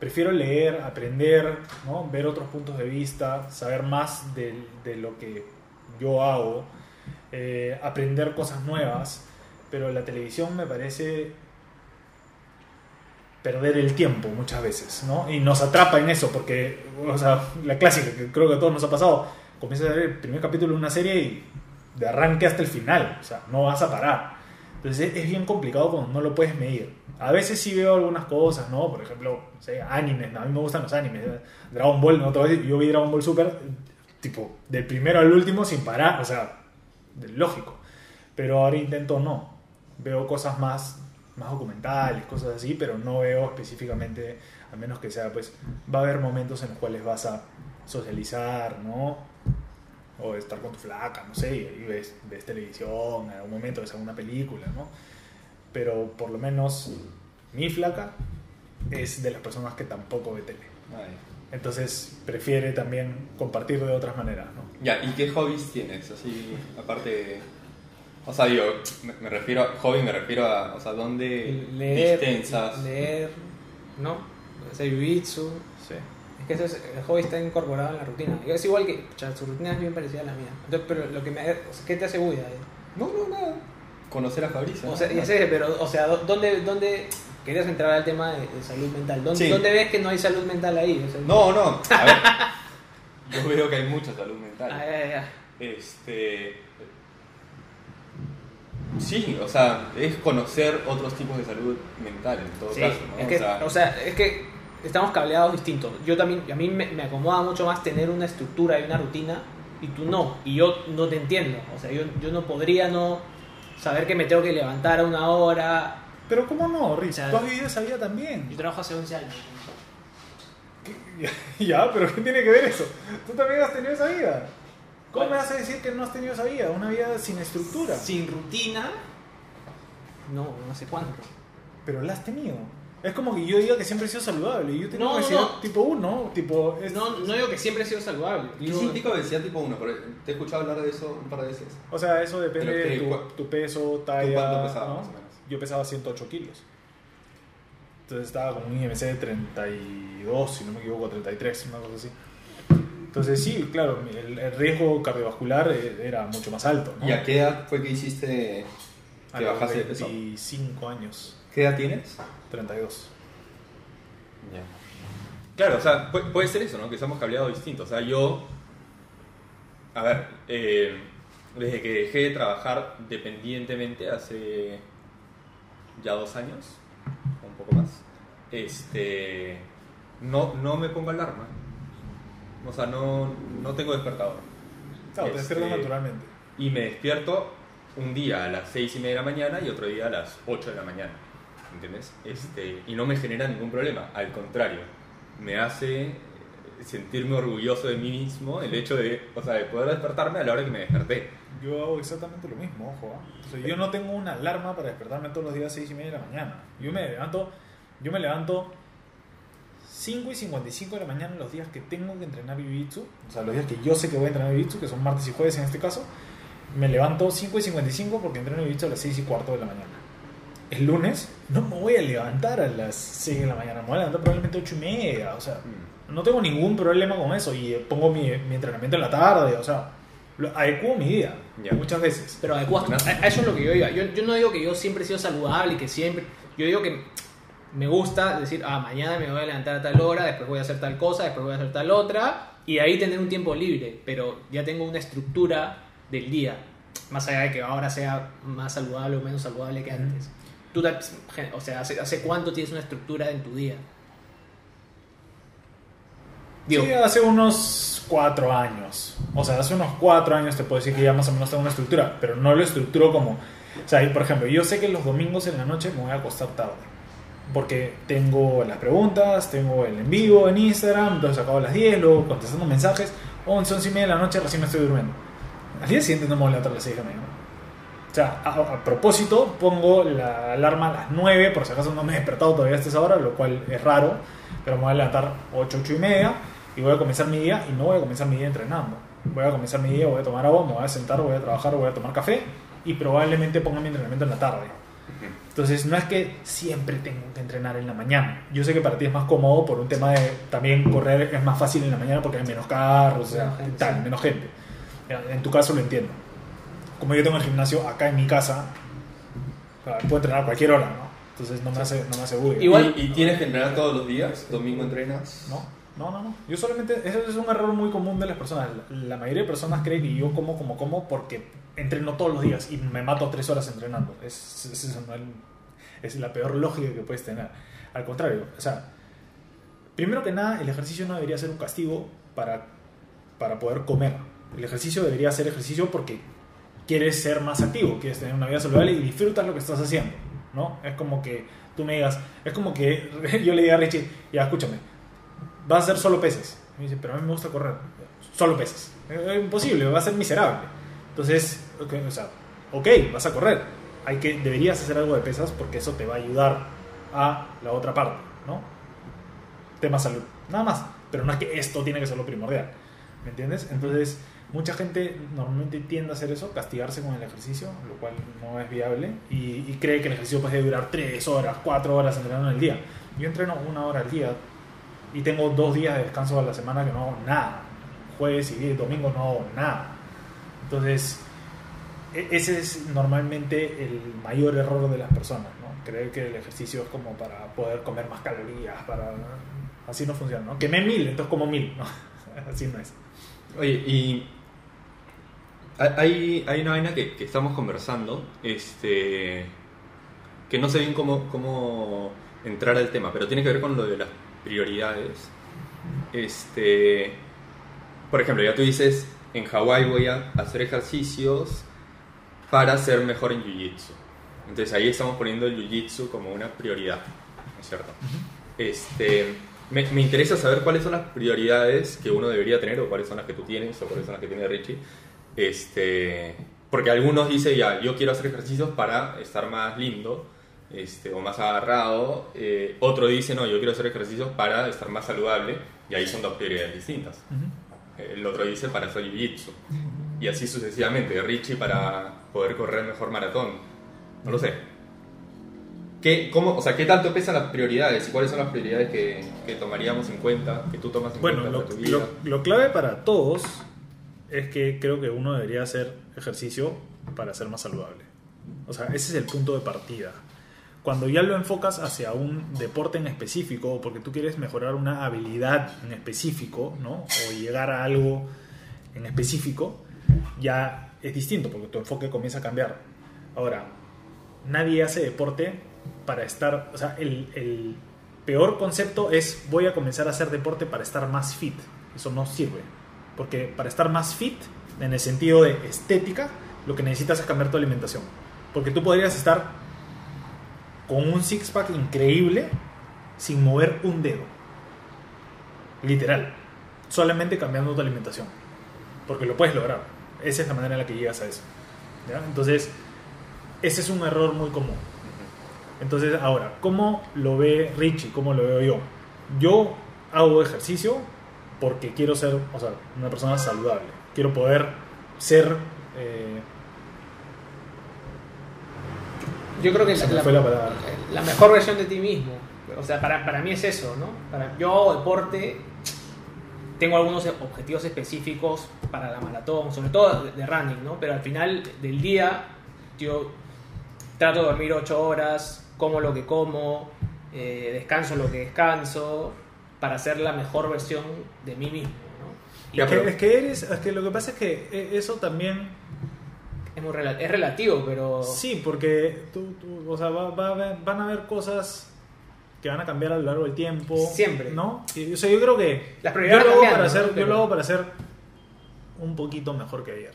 Prefiero leer, aprender, ¿no? ver otros puntos de vista, saber más de, de lo que yo hago, eh, aprender cosas nuevas, pero la televisión me parece perder el tiempo muchas veces, ¿no? Y nos atrapa en eso, porque, o sea, la clásica que creo que a todos nos ha pasado, comienzas a ver el primer capítulo de una serie y de arranque hasta el final, o sea, no vas a parar. Entonces es, bien complicado cuando no lo puedes medir. A veces sí veo algunas cosas, ¿no? Por ejemplo, no sé, animes, a mí me gustan los animes. Dragon Ball, ¿no? Te voy a decir, Yo vi Dragon Ball Super, tipo, del primero al último sin parar, o sea, lógico. Pero ahora intento no. Veo cosas más, más documentales, cosas así, pero no veo específicamente, a menos que sea, pues, va a haber momentos en los cuales vas a socializar, ¿no? O estar con tu flaca, no sé, y ves, ves televisión, en algún momento ves alguna película, ¿no? Pero por lo menos mi flaca es de las personas que tampoco ve tele. Ay. Entonces prefiere también compartir de otras maneras, ¿no? Ya, ¿y qué hobbies tienes? Así, aparte de... O sea, digo, me, me refiero a hobby, me refiero a, o sea, ¿dónde leer, distensas? leer, ¿no? Hacer jiu-jitsu. Sí. Es que eso es- el hobby está incorporado en la rutina. Es igual que, pucha, su rutina es bien parecida a la mía. Entonces, pero lo que me, o sea, ¿qué te hace bulla? No, no, nada. Conocer a Fabricio. O ¿no? sea, ya sé, pero, o sea, ¿dó- ¿dónde, dónde querías entrar al tema de, de salud mental? ¿Dónde, Sí. ¿Dónde ves que no hay salud mental ahí? O sea, No, no, a ver. Yo veo que hay mucha salud mental. Ah, ya, ya. Este. Sí, o sea, es conocer otros tipos de salud mental en todo Sí, caso, ¿no? es que, o sea, o sea, es que estamos cableados distintos. Yo también, a mí me, me acomoda mucho más tener una estructura y una rutina y tú no. Y yo no te entiendo. O sea, yo, yo no podría no saber que me tengo que levantar a una hora. Pero ¿cómo no, Rich? O sea, Tú has vivido esa vida también. Yo trabajo hace 11 años. ya, pero ¿qué tiene que ver eso? Tú también has tenido esa vida. ¿Cómo me vas a decir que no has tenido esa vida? Una vida sin estructura. Sin rutina, no, no sé cuánto. pero la has tenido. Es como que yo diga que siempre he sido saludable. y Yo tengo No, no, obesidad no. tipo 1, tipo... es- No, no digo que siempre he sido saludable. Y Digo- sí, tico obesidad tipo 1, pero te he escuchado hablar de eso un par de veces. O sea, eso depende de tu, tu peso, talla. cuánto pesabas, Yo pesaba 108 kilos. Entonces estaba con un IMC de 32, si no me equivoco, 33, una cosa así. Entonces sí, claro, el, el riesgo cardiovascular eh, era mucho más alto. ¿no? ¿Y a qué edad fue que hiciste A que los bajaste de peso? 25 años, ¿Qué edad tienes? 32. Claro, o sea, pu- puede ser eso, ¿no? Que somos cableados distintos. O sea, yo. A ver, eh, desde que dejé de trabajar dependientemente hace ya dos años, un poco más, este. No, no me pongo alarma. O sea, no, no tengo despertador. Claro, te Este, despiertas naturalmente. Y me despierto un día a las seis y media de la mañana y otro día a las 8 de la mañana. ¿Entiendes? Este, y no me genera ningún problema. Al contrario, me hace sentirme orgulloso de mí mismo el hecho de, o sea, de poder despertarme a la hora que me desperté. Yo hago exactamente lo mismo, ojo. ¿ah? O sea, yo no tengo una alarma para despertarme todos los días a 6 y media de la mañana. Yo me levanto, yo me levanto 5 y 55 de la mañana los días que tengo que entrenar Jiu-Jitsu. O sea, los días que yo sé que voy a entrenar Jiu-Jitsu, que son martes y jueves en este caso. Me levanto 5 y 55 porque entreno Jiu-Jitsu a las 6 y cuarto de la mañana. El lunes no me voy a levantar a las 6 de la mañana, me voy a levantar probablemente 8 y media. O sea, no tengo ningún problema con eso y eh, pongo mi, mi entrenamiento en la tarde, o sea, adecuo mi día Ya. muchas veces. Pero adecuado. A, a eso es lo que yo iba. Yo, yo no digo que yo siempre he sido saludable y que siempre. Yo digo que me gusta decir, ah, mañana me voy a levantar a tal hora, después voy a hacer tal cosa, después voy a hacer tal otra, y ahí tener un tiempo libre. Pero ya tengo una estructura del día. Más allá de que ahora sea más saludable o menos saludable que antes. Tú, te- o sea, ¿hace, hace cuánto tienes una estructura en tu día? Digo, Sí, hace unos cuatro años. O sea, hace unos cuatro años te puedo decir que ya más o menos tengo una estructura, pero no lo estructuro como... O sea, por ejemplo, yo sé que los domingos en la noche me voy a acostar tarde. Porque tengo las preguntas, tengo el en vivo en Instagram, entonces acabo a las 10, luego contestando mensajes, 11, 11 y media de la noche recién me estoy durmiendo. Al día siguiente no me voy a levantar a las 6 de la mañana. O sea, a, a propósito, pongo la alarma a las 9, por si acaso no me he despertado todavía hasta esa hora, lo cual es raro, pero me voy a levantar 8, 8 y media y voy a comenzar mi día y no voy a comenzar mi día entrenando. Voy a comenzar mi día, voy a tomar agua, me voy a sentar, voy a trabajar, voy a tomar café y probablemente ponga mi entrenamiento en la tarde. Entonces, no es que siempre tengo que entrenar en la mañana. Yo sé que para ti es más cómodo por un tema de también correr es más fácil en la mañana porque hay menos carros, o sea, gente, tal, sí. menos gente. En tu caso lo entiendo. Como yo tengo el gimnasio acá en mi casa, puedo entrenar a cualquier hora, ¿no? Entonces no me hace, no me hace bullying. Igual- ¿Y, y tienes que entrenar todos los días? ¿Domingo entrenas? No, no, no, no. Yo solamente, eso es un error muy común de las personas. La, mayoría de personas creen que yo como, como, como porque entreno todos los días y me mato tres horas entrenando. Es, es la peor lógica que puedes tener. Al contrario, o sea, primero que nada, el ejercicio no debería ser un castigo para, para poder comer. El ejercicio debería ser ejercicio porque quieres ser más activo, quieres tener una vida saludable y disfrutas lo que estás haciendo, ¿no? Es como que tú me digas, es como que yo le diga a Richie, ya escúchame, vas a hacer solo pesas. Me dice, pero a mí me gusta correr, solo pesas. Es imposible, va a ser miserable. Entonces, ok, o sea, ok, vas a correr. Hay que, deberías hacer algo de pesas porque eso te va a ayudar a la otra parte, ¿no? Tema salud, nada más. Pero no es que esto tiene que ser lo primordial, ¿me entiendes? Entonces, mucha gente normalmente tiende a hacer eso, castigarse con el ejercicio, lo cual no es viable, y, y cree que el ejercicio puede durar 3 horas, 4 horas entrenando en el día. Yo entreno una hora al día y tengo dos días de descanso a la semana que no hago nada. Jueves y domingo no hago nada. Entonces, e- ese es normalmente el mayor error de las personas, ¿no? Creer que el ejercicio es como para poder comer más calorías, para... Así no funciona, ¿no? Quemé mil, entonces como mil, ¿no? Así no es. Oye, y hay, hay una vaina que, estamos conversando, este, que no sé bien cómo, cómo entrar al tema, pero tiene que ver con lo de las prioridades. Este, por ejemplo, ya tú dices, en Hawái voy a hacer ejercicios para ser mejor en Jiu-Jitsu. Entonces ahí estamos poniendo el Jiu-Jitsu como una prioridad, ¿no es cierto? Este, me, me interesa saber cuáles son las prioridades que uno debería tener, o cuáles son las que tú tienes, o cuáles son las que tiene Richie. Este, porque algunos dicen, ya, yo quiero hacer ejercicios para estar más lindo, este, o más agarrado. Eh, otro dice, no, yo quiero hacer ejercicios para estar más saludable, y ahí son dos prioridades distintas. El otro dice para hacer jiu-jitsu. Y así sucesivamente. Richie para poder correr mejor maratón. No lo sé. ¿Qué, cómo, o sea, ¿Qué tanto pesan las prioridades? ¿Y cuáles son las prioridades que, que tomaríamos en cuenta, que tú tomas en Bueno, cuenta lo, para tu vida? lo- lo clave para todos es que creo que uno debería hacer ejercicio para ser más saludable. O sea, ese es el punto de partida. Cuando ya lo enfocas hacia un deporte en específico, o porque tú quieres mejorar una habilidad en específico, ¿no? O llegar a algo en específico, ya es distinto, porque tu enfoque comienza a cambiar. Ahora, nadie hace deporte para estar, o sea, el, el peor concepto es voy a comenzar a hacer deporte para estar más fit. Eso no sirve. Porque para estar más fit, en el sentido de estética, lo que necesitas es cambiar tu alimentación. Porque tú podrías estar con un six-pack increíble sin mover un dedo. Literal. Solamente cambiando tu alimentación. Porque lo puedes lograr. Esa es la manera en la que llegas a eso. Entonces, ese es un error muy común. Entonces, ahora, ¿cómo lo ve Richie? ¿Cómo lo veo yo? Yo hago ejercicio porque quiero ser, o sea, una persona saludable. Quiero poder ser... eh, Yo creo que Se la, la- la palabra. la mejor versión de ti mismo. O sea, para, para mí es eso, ¿no? Para, yo hago deporte, tengo algunos objetivos específicos para la maratón, sobre todo de, de running, ¿no? Pero al final del día, yo trato de dormir 8 horas, como lo que como, eh, descanso lo que descanso, para ser la mejor versión de mí mismo, ¿no? Y Ya, es, que, pero- es que eres, es que lo que pasa es que eh, eso también es, muy rela- es relativo, pero... Sí, porque tú, tú- o sea, va- va van a haber cosas que van a cambiar a lo largo del tiempo. Siempre. ¿No? Y, o sea, yo creo que. Las yo prioridades lo, hago para ¿no? ser, yo lo hago para ser un poquito mejor que ayer.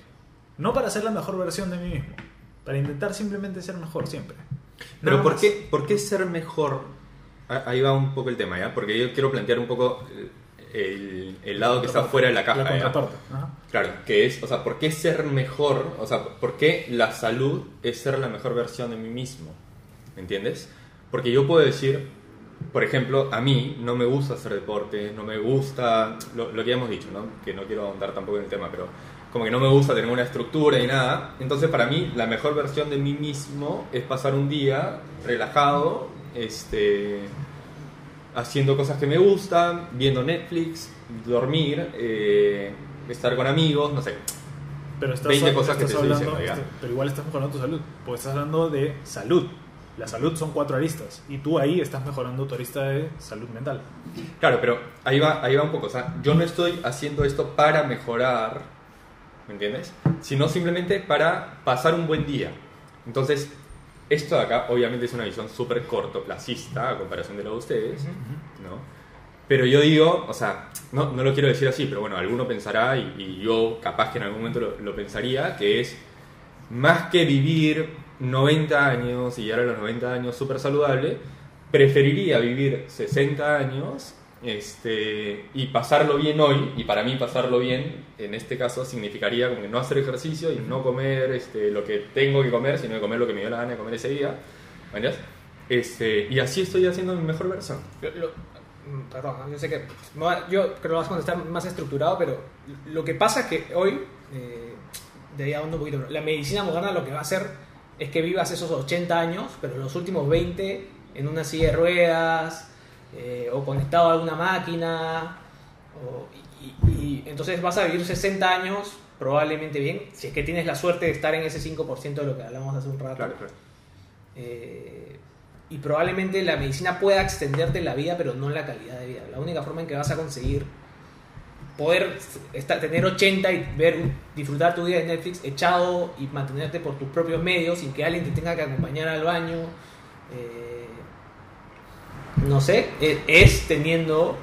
No para ser la mejor versión de mí mismo. Para intentar simplemente ser mejor siempre. Pero ¿por qué, ¿por qué ser mejor? Ah, Ahí va un poco el tema, ¿ya? Porque yo quiero plantear un poco el, el- lado que está fuera de la caja, La contraparte. Ajá. Claro, que es, o sea, ¿por qué ser mejor? O sea, ¿por qué la salud es ser la mejor versión de mí mismo? ¿Me entiendes? Porque yo puedo decir, por ejemplo, a mí no me gusta hacer deporte, no me gusta, lo, lo que ya hemos dicho, ¿no? Que no quiero ahondar tampoco en el tema, pero como que no me gusta tener una estructura y nada. Entonces, para mí, la mejor versión de mí mismo es pasar un día relajado, este haciendo cosas que me gustan, viendo Netflix, dormir, eh, estar con amigos, no sé. Pero estás, 20 cosas que estás te estoy hablando, diciendo, ya. este, pero igual estás mejorando tu salud, porque estás hablando de salud. La salud son cuatro aristas y tú ahí estás mejorando tu arista de salud mental. Claro, pero ahí va, ahí va un poco. O sea, yo no estoy haciendo esto para mejorar, ¿me entiendes? Sino simplemente para pasar un buen día. Entonces, esto de acá obviamente es una visión súper cortoplacista a comparación de lo de ustedes, ¿no? Pero yo digo, o sea, no, no lo quiero decir así, pero bueno, alguno pensará, y, y yo capaz que en algún momento lo, lo pensaría, que es más que vivir 90 años y llegar a los 90 años súper saludable, preferiría vivir 60 años este, y pasarlo bien hoy, y para mí pasarlo bien en este caso significaría como que no hacer ejercicio y no comer este, lo que tengo que comer, sino de comer lo que me dio la gana de comer ese día, ¿me entiendes? Este, y así estoy haciendo mi mejor versión. Lo- lo- mm, perdón, yo sé que yo creo que vas a contestar más estructurado, pero lo que pasa es que hoy, eh, de ahí a un poquito, la medicina moderna lo que va a hacer es que vivas esos 80 años, pero los últimos 20 en una silla de ruedas eh, o conectado a alguna máquina. o- y, entonces vas a vivir 60 años probablemente bien, si es que tienes la suerte de estar en ese 5% de lo que hablamos hace un rato. Claro, claro. Eh, y probablemente la medicina pueda extenderte la vida, pero no la calidad de vida. La única forma en que vas a conseguir poder estar, tener 80 y ver, disfrutar tu día de Netflix echado y mantenerte por tus propios medios sin que alguien te tenga que acompañar al baño, eh, no sé, eh, es teniendo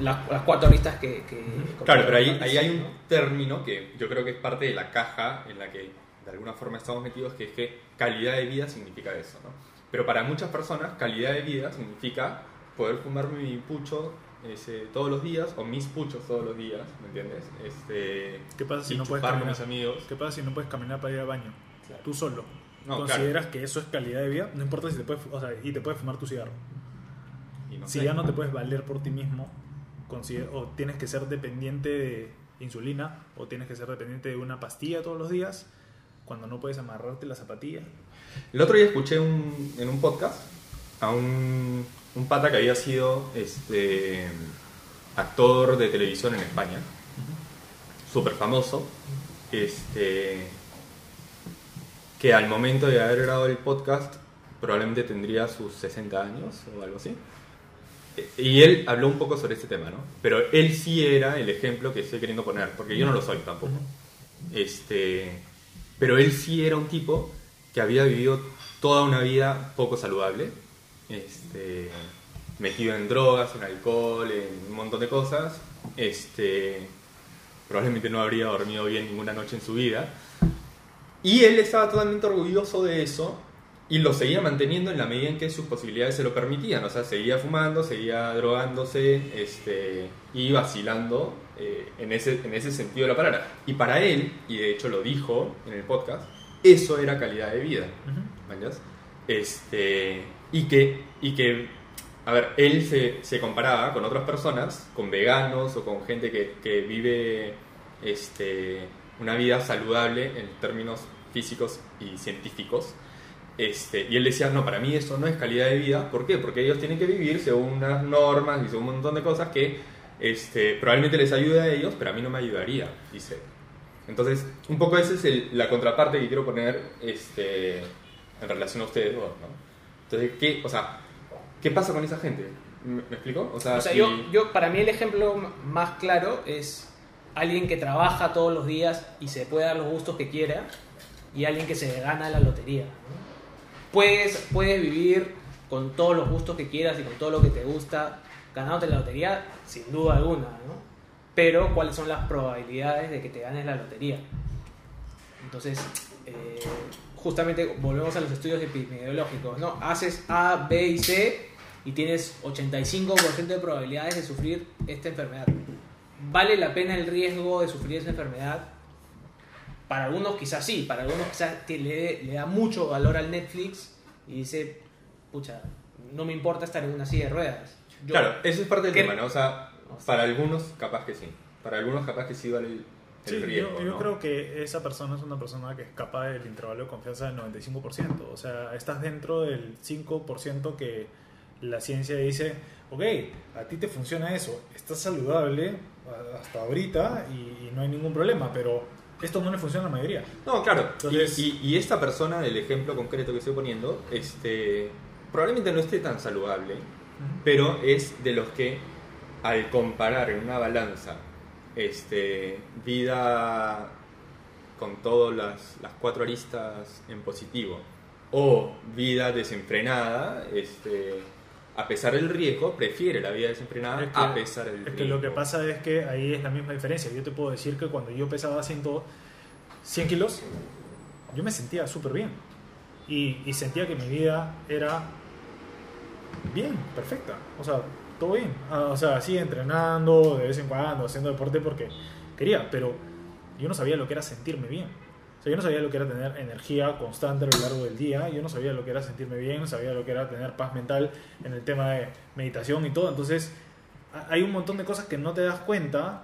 las, las cuatro aristas que... que Claro, pero ahí, ahí hay un término que yo creo que es parte de la caja en la que de alguna forma estamos metidos, que es que calidad de vida significa eso, ¿no? Pero para muchas personas, calidad de vida significa poder fumarme mi pucho ese, todos los días, o mis puchos todos los días, ¿me entiendes? Este, ¿Qué pasa si no puedes caminar? mis amigos. ¿Qué pasa si no puedes caminar para ir al baño? Claro. Tú solo. No, consideras que eso es calidad de vida, no importa si te puedes, o sea, y te puedes fumar tu cigarro. Si ya no te puedes valer por ti mismo, o tienes que ser dependiente de insulina, o tienes que ser dependiente de una pastilla todos los días, cuando no puedes amarrarte la zapatilla. El otro día escuché un- en un podcast a un, un pata que había sido este, actor de televisión en España, súper famoso, este, que al momento de haber grabado el podcast probablemente tendría sus 60 años o algo así. Y él habló un poco sobre este tema, ¿no? Pero él sí era el ejemplo que estoy queriendo poner, porque yo no lo soy tampoco. Este, pero él sí era un tipo que había vivido toda una vida poco saludable, este, metido en drogas, en alcohol, en un montón de cosas. Este, probablemente no habría dormido bien ninguna noche en su vida. Y él estaba totalmente orgulloso de eso y lo seguía manteniendo en la medida en que sus posibilidades se lo permitían. O sea, seguía fumando, seguía drogándose este, y vacilando eh, en, ese, en ese sentido de la palabra. Y para él, y de hecho lo dijo en el podcast, eso era calidad de vida. ¿mañas? Este, y, que, y que, a ver, él se, se comparaba con otras personas, con veganos o con gente que, que vive este, una vida saludable en términos físicos y científicos. Este, y él decía, no, para mí eso no es calidad de vida. ¿Por qué? Porque ellos tienen que vivir según unas normas y según un montón de cosas que este, probablemente les ayude a ellos, pero a mí no me ayudaría, dice. Entonces, un poco esa es el- la contraparte que quiero poner este, en relación a ustedes dos, ¿no? Entonces, ¿qué, o sea, ¿qué pasa con esa gente? ¿Me, me explico? O sea, O sea, si- yo, yo, para mí el ejemplo más claro es alguien que trabaja todos los días y se puede dar los gustos que quiera y alguien que se gana la lotería. ¿no? Puedes, puedes vivir con todos los gustos que quieras y con todo lo que te gusta ganándote la lotería, sin duda alguna, ¿no? Pero, ¿cuáles son las probabilidades de que te ganes la lotería? Entonces, eh, justamente volvemos a los estudios epidemiológicos, ¿no? Haces A, B y C y tienes 85% de probabilidades de sufrir esta enfermedad. ¿Vale la pena el riesgo de sufrir esa enfermedad? Para algunos quizás sí, para algunos quizás te- le, le da mucho valor al Netflix y dice, pucha, no me importa estar en una silla de ruedas. Yo- Claro, eso es parte del tema, ¿no? O sea, O sea- para algunos capaz que sí. Para algunos capaz que sí vale el, el Sí, riesgo, yo, yo ¿no? creo que esa persona es una persona que escapa del intervalo de confianza del 95%. O sea, estás dentro del 5% que la ciencia dice, ok, a ti te funciona eso, estás saludable hasta ahorita y, y no hay ningún problema, pero esto no le funciona a la mayoría. No, claro. Entonces- y, y- y esta persona del ejemplo concreto que estoy poniendo, este, probablemente no esté tan saludable, pero es de los que al comparar en una balanza este, vida con todas las, las cuatro aristas en positivo o vida desenfrenada, este, a pesar del riesgo, prefiere la vida desenfrenada Es que- a pesar del Es riesgo. que lo que pasa es que ahí es la misma diferencia. Yo te puedo decir que cuando yo pesaba 100, 100 kilos, yo me sentía súper bien. Y, y sentía que mi vida era bien, perfecta. O sea, todo bien. Ah, o sea, así entrenando de vez en cuando, haciendo deporte porque quería, pero yo no sabía lo que era sentirme bien. Yo no sabía lo que era tener energía constante a lo largo del día, yo no sabía lo que era sentirme bien, no sabía lo que era tener paz mental en el tema de meditación y todo. Entonces, hay un montón de cosas que no te das cuenta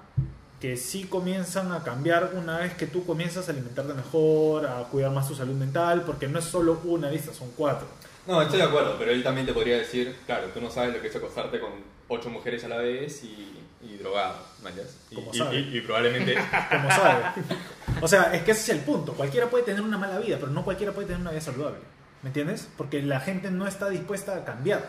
que sí comienzan a cambiar una vez que tú comienzas a alimentarte mejor, a cuidar más tu salud mental, porque no es solo una lista, son cuatro. No, estoy de acuerdo, pero él también te podría decir, claro, tú no sabes lo que es acostarte con ocho mujeres a la vez y, y drogado, ¿me entiendes? Y, Como y- sabe. y- y probablemente... como sabe. O sea, es que ese es el punto. Cualquiera puede tener una mala vida, pero no cualquiera puede tener una vida saludable. ¿Me entiendes? Porque la gente no está dispuesta a cambiar.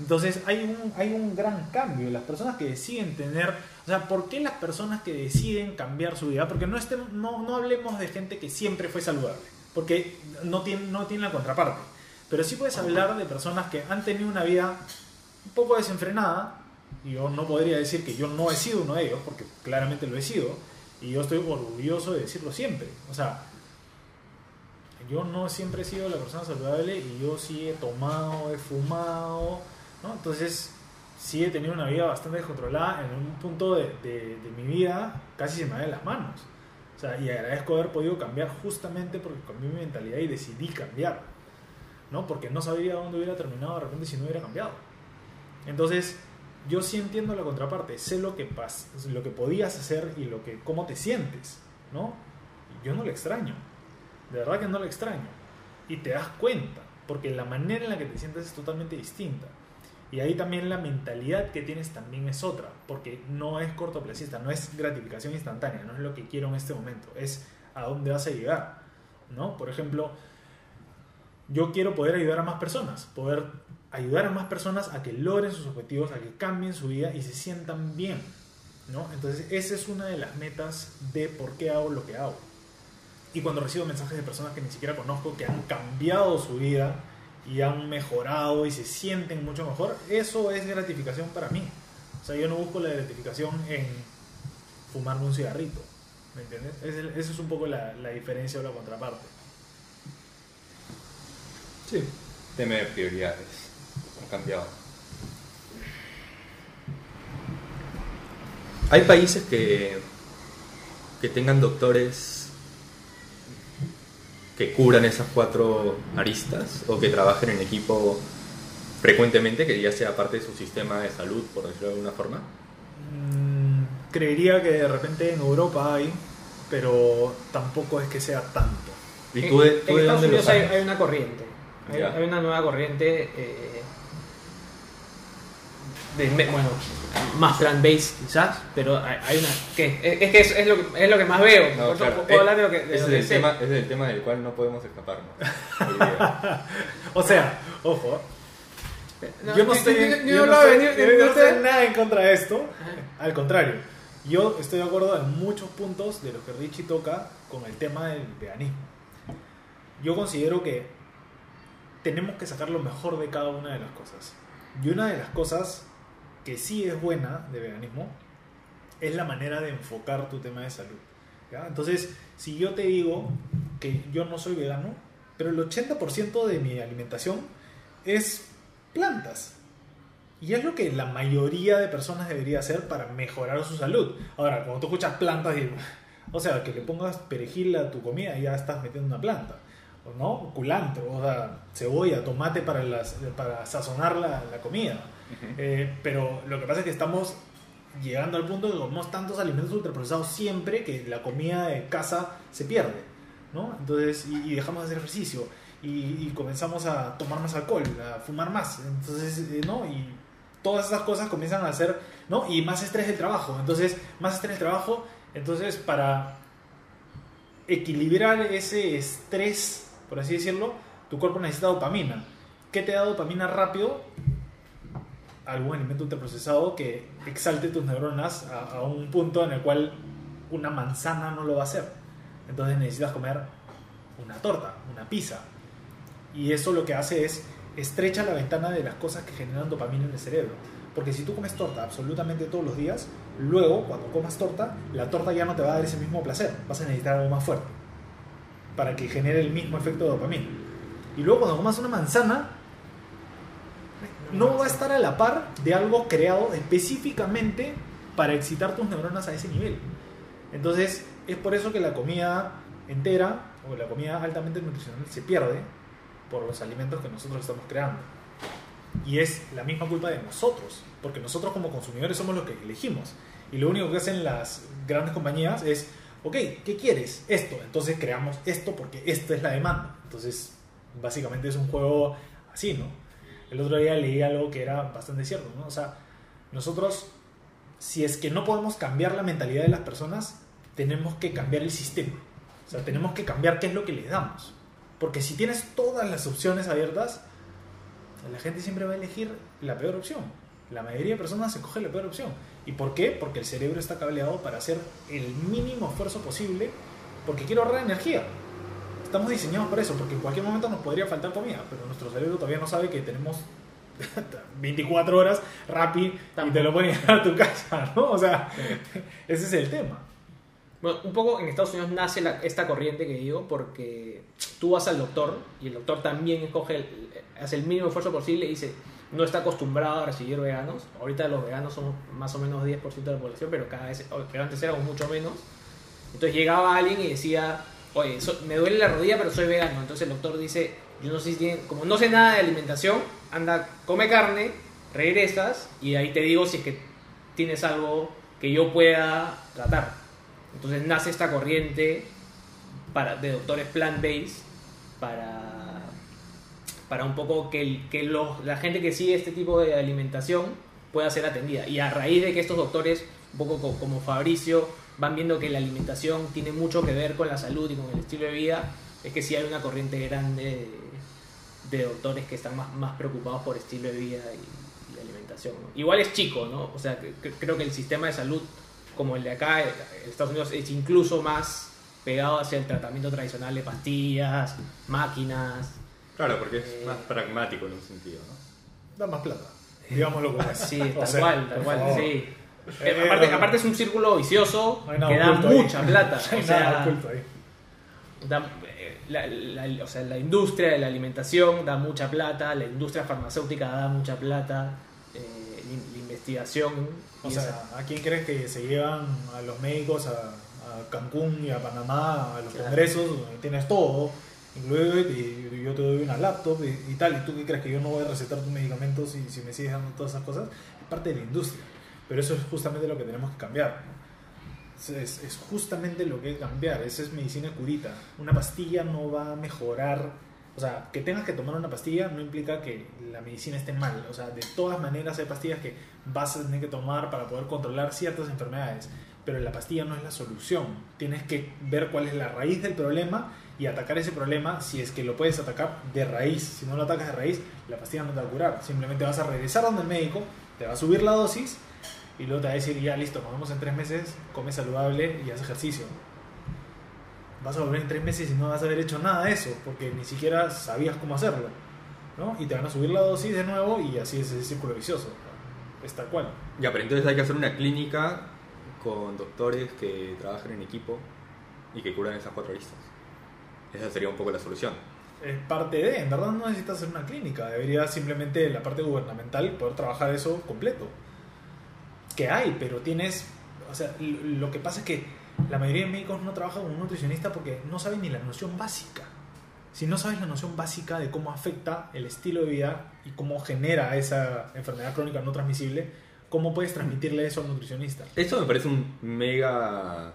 Entonces hay un, hay un gran cambio. Las personas que deciden tener... O sea, ¿por qué las personas que deciden cambiar su vida? Porque no, estén, no, no hablemos de gente que siempre fue saludable. Porque no tiene, no tiene la contraparte. Pero sí puedes hablar de personas que han tenido una vida un poco desenfrenada. Yo no podría decir que yo no he sido uno de ellos, porque claramente lo he sido. Y yo estoy orgulloso de decirlo siempre. O sea, yo no siempre he sido la persona saludable y yo sí he tomado, he fumado, ¿no? Entonces, sí he tenido una vida bastante descontrolada. En un punto de, de- mi vida casi se me va de las manos. O sea, y agradezco haber podido cambiar justamente porque cambié mi mentalidad y decidí cambiar. ¿No? Porque no sabía dónde hubiera terminado de repente si no hubiera cambiado. Entonces, yo sí entiendo la contraparte, sé lo que pas lo que podías hacer y lo que cómo te sientes, ¿no? Yo no lo extraño. De verdad que no lo extraño. Y te das cuenta, porque la manera en la que te sientes es totalmente distinta. Y ahí también la mentalidad que tienes también es otra, porque no es cortoplacista, no es gratificación instantánea, no es lo que quiero en este momento, es a dónde vas a llegar, ¿no? Por ejemplo, yo quiero poder ayudar a más personas, poder ayudar a más personas a que logren sus objetivos, a que cambien su vida y se sientan bien, ¿no? Entonces, esa es una de las metas de por qué hago lo que hago. Y cuando recibo mensajes de personas que ni siquiera conozco, que han cambiado su vida y han mejorado y se sienten mucho mejor, eso es gratificación para mí. O sea, yo no busco la gratificación en fumarme un cigarrito, ¿me entiendes? Esa es un poco la, la diferencia o la contraparte. Sí. Tema de prioridades. Han cambiado. Hay países que, que tengan doctores que cubran esas cuatro aristas o que trabajen en equipo frecuentemente, que ya sea parte de su sistema de salud, por decirlo de alguna forma. Mm, creería que de repente en Europa hay, pero tampoco es que sea tanto. ¿Y tú de, en de Estados Unidos hay, una corriente. Hay una nueva corriente. eh, de, bueno, más plant-based quizás, pero hay, hay una. ¿qué? Es, es que es, es lo que es lo que más veo. No, por eso claro, puedo hablar de lo que. de ese, lo es que el sé. tema, ese es el tema del cual no podemos escaparnos. O sea, ojo, No, yo no estoy, yo no estoy nada en contra de esto. Al contrario, yo estoy de acuerdo en muchos puntos de lo que Richie toca con el tema del veganismo. Yo considero que tenemos que sacar lo mejor de cada una de las cosas. Y una de las cosas que sí es buena de veganismo es la manera de enfocar tu tema de salud. Entonces, si yo te digo que yo no soy vegano, pero el 80% de mi alimentación es plantas. Y es lo que la mayoría de personas debería hacer para mejorar su salud. Ahora, cuando tú escuchas plantas, o sea, que le pongas perejil a tu comida, ya estás metiendo una planta. ¿o ¿No? Culantro, o sea, cebolla, tomate para, para sazonar la, la comida. Eh, pero lo que pasa es que estamos llegando al punto de que comemos tantos alimentos ultraprocesados siempre que la comida de casa se pierde, ¿no? Entonces, y, y dejamos de hacer ejercicio y, y comenzamos a tomar más alcohol, a fumar más, entonces, eh, ¿no? Y todas esas cosas comienzan a hacer, ¿no? Y más estrés del trabajo, entonces, más estrés del trabajo, entonces, para equilibrar ese estrés, por así decirlo, tu cuerpo necesita dopamina. ¿Qué te da dopamina rápido? Algún alimento ultraprocesado que exalte tus neuronas a, a un punto en el cual una manzana no lo va a hacer. Entonces necesitas comer una torta, una pizza. Y eso lo que hace es estrecha la ventana de las cosas que generan dopamina en el cerebro. Porque si tú comes torta absolutamente todos los días, luego cuando comas torta, la torta ya no te va a dar ese mismo placer. Vas a necesitar algo más fuerte para que genere el mismo efecto de dopamina. Y luego cuando comas una manzana, no va a estar a la par de algo creado específicamente para excitar tus neuronas a ese nivel. Entonces, es por eso que la comida entera o la comida altamente nutricional se pierde por los alimentos que nosotros estamos creando. Y es la misma culpa de nosotros, porque nosotros como consumidores somos los que elegimos. Y lo único que hacen las grandes compañías es, ok, ¿qué quieres? Esto. Entonces creamos esto porque esta es la demanda. Entonces, básicamente es un juego así, ¿no? El otro día leí algo que era bastante cierto, ¿no? O sea, nosotros, si es que no podemos cambiar la mentalidad de las personas, tenemos que cambiar el sistema. O sea, tenemos que cambiar qué es lo que les damos. Porque si tienes todas las opciones abiertas, la gente siempre va a elegir la peor opción. La mayoría de personas se coge la peor opción. ¿Y por qué? Porque el cerebro está cableado para hacer el mínimo esfuerzo posible porque quiere ahorrar energía. Estamos diseñados para eso, porque en cualquier momento nos podría faltar comida, pero nuestro cerebro todavía no sabe que tenemos 24 horas Rappi y te lo ponen a tu casa, ¿no? O sea, ese es el tema. Bueno, un poco en Estados Unidos nace la- esta corriente que digo porque tú vas al doctor y el doctor también escoge, el- hace el mínimo esfuerzo posible y dice, no está acostumbrado a recibir veganos. Ahorita los veganos son más o menos 10% de la población, pero cada vez, pero antes éramos mucho menos. Entonces llegaba alguien y decía, oye, so- me duele la rodilla pero soy vegano. Entonces el doctor dice, yo no sé si tiene, como no sé nada de alimentación, anda, come carne, regresas y ahí te digo si es que tienes algo que yo pueda tratar. Entonces nace esta corriente para, de doctores plant-based para, para un poco que, que los- la gente que sigue este tipo de alimentación pueda ser atendida. Y a raíz de que estos doctores, un poco co- como Fabricio, van viendo que la alimentación tiene mucho que ver con la salud y con el estilo de vida, es que sí hay una corriente grande de, de doctores que están más, más preocupados por estilo de vida y, y alimentación. ¿no? Igual es chico, ¿no? O sea, que- que- creo que el sistema de salud como el de acá, en Estados Unidos, es incluso más pegado hacia el tratamiento tradicional de pastillas, máquinas. Claro, porque es Eh. más pragmático en un sentido, ¿no? Da más plata. Digámoslo como es. Sí, O tal sea, cual, tal cual, favor. sí. Eh, aparte, es un círculo vicioso no que da ahí. mucha plata. No hay o, nada sea, oculto ahí. da- eh, la, la- o sea, la industria de la alimentación da mucha plata, la industria farmacéutica da mucha plata, eh, la, investigación. O sea, esa- ¿a quién crees que se llevan a los médicos a, a Cancún y a Panamá, a los Claro. congresos, donde tienes todo, incluido y, yo te doy una laptop y, y tal, y tú qué crees que yo no voy a recetar tus medicamentos si me sigues dando todas esas cosas? Es parte de la industria. Pero eso es justamente lo que tenemos que cambiar. Es, es- es justamente lo que que cambiar. Eso es medicina curita. Una pastilla no va a mejorar. O sea, que tengas que tomar una pastilla no implica que la medicina esté mal. O sea, de todas maneras hay pastillas que vas a tener que tomar para poder controlar ciertas enfermedades. Pero la pastilla no es la solución. Tienes que ver cuál es la raíz del problema y atacar ese problema si es que lo puedes atacar de raíz. Si no lo atacas de raíz, la pastilla no te va a curar. Simplemente vas a regresar donde el médico, te va a subir la dosis y luego te va a decir, ya listo, nos vemos en tres meses, come saludable y haz ejercicio. Vas a volver en tres meses y no vas a haber hecho nada de eso, porque ni siquiera sabías cómo hacerlo. ¿no? Y te van a subir la dosis de nuevo y así es ese círculo vicioso. Es tal cual. Ya, pero entonces hay que hacer una clínica con doctores que trabajen en equipo y que curan esas cuatro listas. Esa sería un poco la solución. Es parte de, en verdad no necesitas hacer una clínica, debería simplemente la parte gubernamental poder trabajar eso completo. Que hay, pero tienes, o sea, lo que pasa es que la mayoría de médicos no trabajan con un nutricionista porque no saben ni la noción básica. Si no sabes la noción básica de cómo afecta el estilo de vida y cómo genera esa enfermedad crónica no transmisible, ¿cómo puedes transmitirle eso al nutricionista? Esto me parece un mega...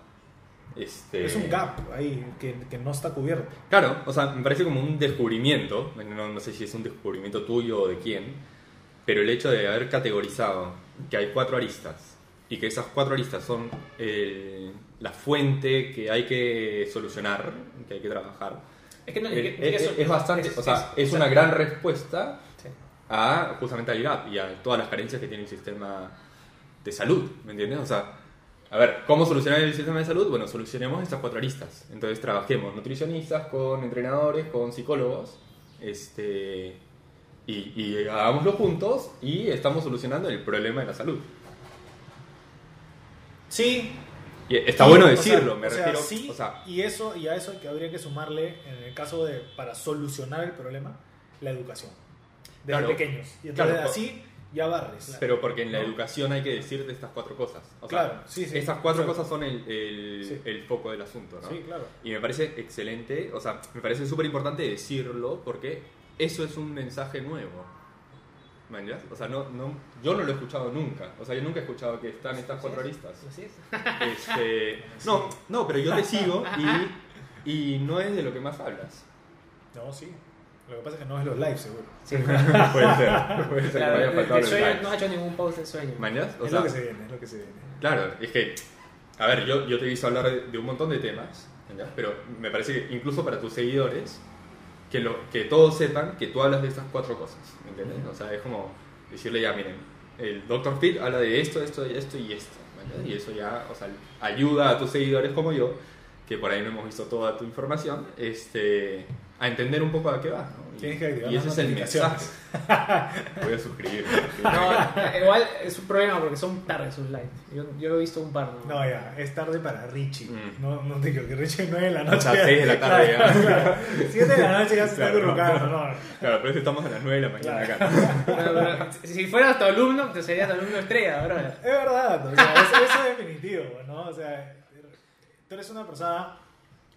Este... Es un gap ahí que, que no está cubierto. Claro, o sea, me parece como un descubrimiento, no, no sé si es un descubrimiento tuyo o de quién, pero el hecho de haber categorizado que hay cuatro aristas y que esas cuatro aristas son eh, la fuente que hay que solucionar, que hay que trabajar, Es que no, eh, es, que es, eso- es bastante, o sea, es una gran respuesta Sí. a justamente al gap y a todas las carencias que tiene el sistema de salud, ¿me entiendes? O sea, a ver, ¿cómo solucionar el sistema de salud? Bueno, solucionemos estas cuatro aristas. Entonces trabajemos nutricionistas con entrenadores, con psicólogos, este, y, y hagámoslo juntos y estamos solucionando el problema de la salud. Sí, Y está Sí, bueno o sea, decirlo, me o sea, refiero, sí, o sea, y eso y a eso que habría que sumarle en el caso de para solucionar el problema la educación desde Claro. pequeños y entonces Claro, así ya barres. pero porque en la ¿no? educación hay que decirte estas cuatro cosas. O Claro, sí, sí. Estas cuatro Claro. cosas son el, el, el foco del asunto, ¿no? Sí, claro. Y me parece excelente, o sea, me parece súper importante decirlo porque eso es un mensaje nuevo. ¿Me entiendes? O sea, no, no, yo no lo he escuchado nunca. O sea, yo nunca he escuchado que están estas cuatro aristas. Así es. Este, no, no, pero yo te sigo y, y no es de lo que más hablas. No, sí. Lo que pasa es que no es los live seguro. Sí. puede ser, puede ser que Claro, me haya faltado sueño like. no ha hecho ningún post de sueño. ¿Me entiendes? O es sea, lo que se viene, es lo que se viene. Claro, es que, a ver, yo, yo te he visto hablar de, de un montón de temas, ¿ya? pero me parece que incluso para tus seguidores, que, lo, que todos sepan que tú hablas de estas cuatro cosas, ¿me entiendes? O sea, es como decirle ya, miren, el Dr. Phil habla de esto, esto, esto y esto, ¿me entiendes? Y eso ya, o sea, ayuda a tus seguidores como yo, que por ahí no hemos visto toda tu información, este, a entender un poco a qué va, ¿no? Y, Tienes que activar y ese las es el mensaje. Voy a suscribirme. No, igual es un problema porque son tarde sus lives. Yo, yo he visto un par. ¿no? No, ya, es tarde para Richie. Mm. No, no te digo que Richie 9 de la O noche. sea, seis de la tarde ya. Claro, claro. 7 de la noche ya se está acurrucando, no. Claro, pero estamos a las 9 de la mañana Claro. acá. Pero, pero, si fueras tu alumno, te serías tu alumno estrella, bro. Es verdad, o sea, eso, eso es definitivo, ¿no? O sea, Tú eres una persona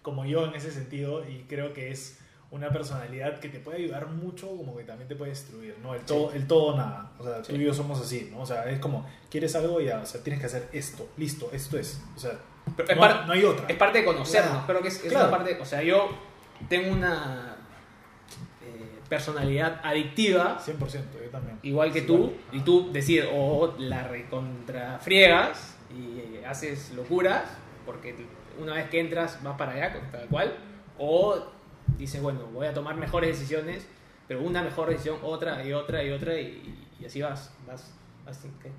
como yo en ese sentido y creo que es una personalidad que te puede ayudar mucho como que también te puede destruir, ¿no? El todo, el todo nada. O sea, tú y yo somos así, ¿no? O sea, es como, quieres algo ya, o sea, tienes que hacer esto, listo, esto es. O sea, Pero no, par- no hay otra. Es parte de conocernos, Claro. creo que es, es Claro. una parte, o sea, yo tengo una eh, personalidad adictiva, 100%, yo también. igual que Sí, tú, igual. y tú decides o la recontrafriegas y haces locuras, porque una vez que entras vas para allá, tal cual, o dices, bueno, voy a tomar mejores decisiones, pero una mejor decisión, otra y otra y otra, y, y así vas, vas, vas, ¿qué?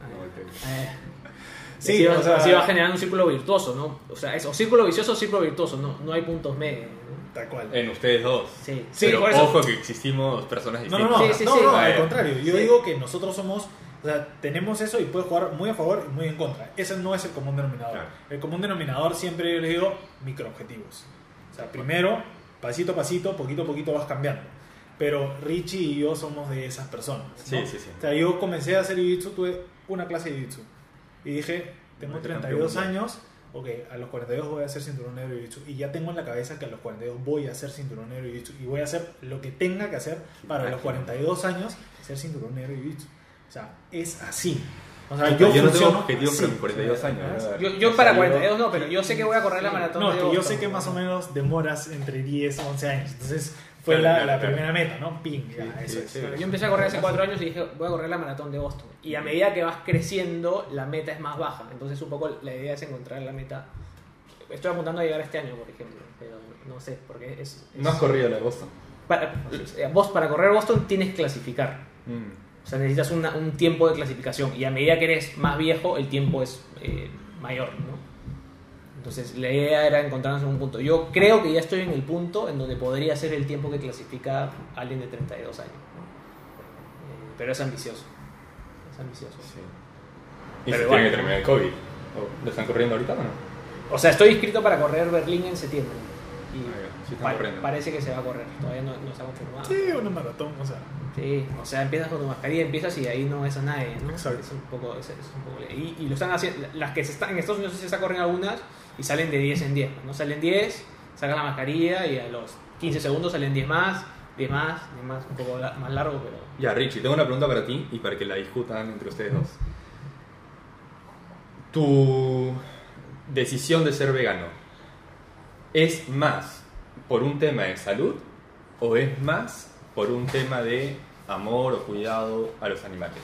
Ah, No, te- eh, Sí, así, va, o sea- así va generando un círculo virtuoso, ¿no? O sea, es o círculo vicioso o círculo virtuoso, no, no hay puntos medios. ¿no? Tal cual. En ustedes dos. Sí, Sí, Pero por eso. ojo que existimos personas No, distintas. no, no, Sí, sí, no, sí. no, Ah, al contrario. Yo Sí. digo que nosotros somos, o sea, tenemos eso y puede jugar muy a favor y muy en contra. Ese no es el común denominador. Claro. El común denominador siempre yo les digo microobjetivos. O sea, primero, pasito a pasito, poquito a poquito vas cambiando. Pero Richie y yo somos de esas personas. ¿no? Sí, sí, sí. O sea, yo comencé a hacer jiu-jitsu, tuve una clase de jiu-jitsu. Y dije, tengo Ay, qué 32 campeón. años, ok, a los 42 voy a hacer cinturón negro jiu-jitsu. Y ya tengo en la cabeza que a los 42 voy a hacer cinturón negro jiu-jitsu. Y voy a hacer lo que tenga que hacer para los 42 años ser cinturón negro jiu-jitsu. O sea, es así. O sea, Yo, yo, no tengo así. para mis 42 O sea, años. Yo, yo O para sea, 42 no, pero yo sé que voy a correr la maratón. No, de que yo Boston. sé que más o menos demoras entre 10 y 11 años. Entonces, fue Claro, la, claro, la claro. primera meta, ¿no? Ping, ya, Sí, eso sí, es. sí. Pero yo empecé a correr hace 4 años y dije, voy a correr la maratón de Boston. Y a medida que vas creciendo, la meta es más baja. Entonces, un poco la idea es encontrar la meta. Estoy apuntando a llegar este año, por ejemplo, pero no sé, porque es. es- No has corrido la de Boston. para, eh, vos para correr Boston tienes que clasificar. Mm. O sea, necesitas una- un tiempo de clasificación. Y a medida que eres más viejo, el tiempo es eh, mayor, ¿no? Entonces, la idea era encontrarnos en un punto. Yo creo que ya estoy en el punto en donde podría ser el tiempo que clasifica alguien de 32 años. ¿no? Eh, pero es ambicioso. Es ambicioso. Sí. Y Pero se igual, tiene que terminar el COVID. ¿O ¿Lo están corriendo ahorita o no? O sea, estoy inscrito para correr Berlín en septiembre. Y Ah, ya. Sí pa- corriendo. parece que se va a correr. Todavía no, no está confirmado. Sí, una maratón, o sea. Sí, o sea, empiezas con tu mascarilla, empiezas y ahí no ves a nadie, ¿no? Exacto. Es un poco, es, es un poco y, y lo están haciendo, las que se están, en Estados Unidos se está corriendo algunas y salen de 10 en 10, ¿no? Salen 10, sacas la mascarilla y a los 15 segundos salen 10 más, 10 más, 10 más, un poco la- más largo, pero... Ya, Richie, tengo una pregunta para ti y para que la discutan entre ustedes dos. Tu decisión de ser vegano, ¿es más por un tema de salud o es más por un tema de amor o cuidado a los animales?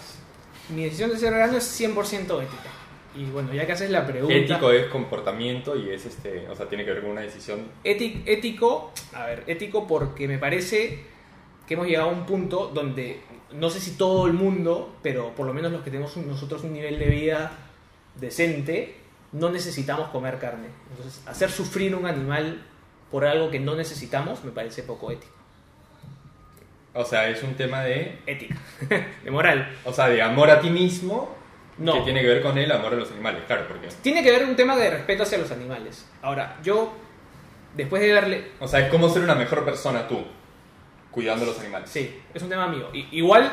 Mi decisión de ser vegano es 100% ética. Y bueno, ya que haces la pregunta... Ético es comportamiento y es este, o sea, tiene que ver con una decisión. Éti- ético, a ver, ético porque me parece que hemos llegado a un punto donde no sé si todo el mundo, pero por lo menos los que tenemos nosotros un nivel de vida decente, no necesitamos comer carne. Entonces, hacer sufrir un animal por algo que no necesitamos me parece poco ético. O sea, es un tema de, Ética, de moral. o sea, de amor a ti mismo No. que tiene que ver con el amor a los animales, claro, porque, Tiene que ver un tema de respeto hacia los animales. Ahora, yo, después de verle o sea, es como ser una mejor persona tú, cuidando a los animales. Sí, es un tema mío. I- igual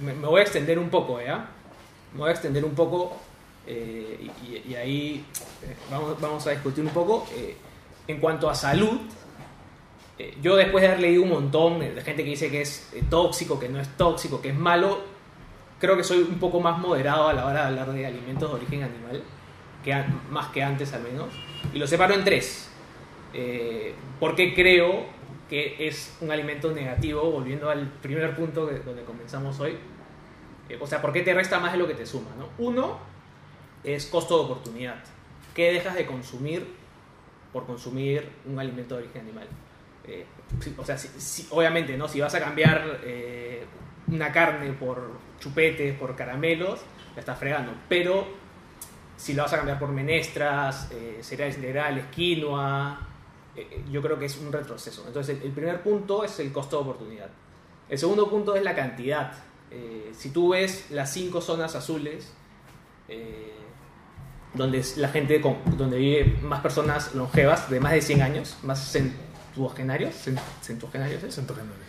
me, me voy a extender un poco, ¿ya? Me voy a extender un poco eh, y, y- y ahí eh, vamos, vamos a discutir un poco. eh, en cuanto a salud, eh, yo después de haber leído un montón de gente que dice que es eh, tóxico, que no es tóxico, que es malo, creo que soy un poco más moderado a la hora de hablar de alimentos de origen animal, que más que antes al menos. Y lo separo en tres. Eh, porque creo que es un alimento negativo, volviendo al primer punto de- donde comenzamos hoy. Eh, o sea, ¿por qué te resta más de lo que te suma? ¿no? Uno es costo de oportunidad. ¿Qué dejas de consumir por consumir un alimento de origen animal? Eh, o sea, obviamente, ¿no? Si vas a cambiar eh, una carne por chupetes, por caramelos, la estás fregando. Pero si lo vas a cambiar por menestras, eh, cereales integrales, quinoa, eh, yo creo que es un retroceso. Entonces, el, el primer punto es el costo de oportunidad. El segundo punto es la cantidad. Si tú ves las cinco zonas azules, donde la gente donde vive más personas longevas de más de 100 años, más centuagenarios, cent- centuagenarios, ¿es? Centogenarios.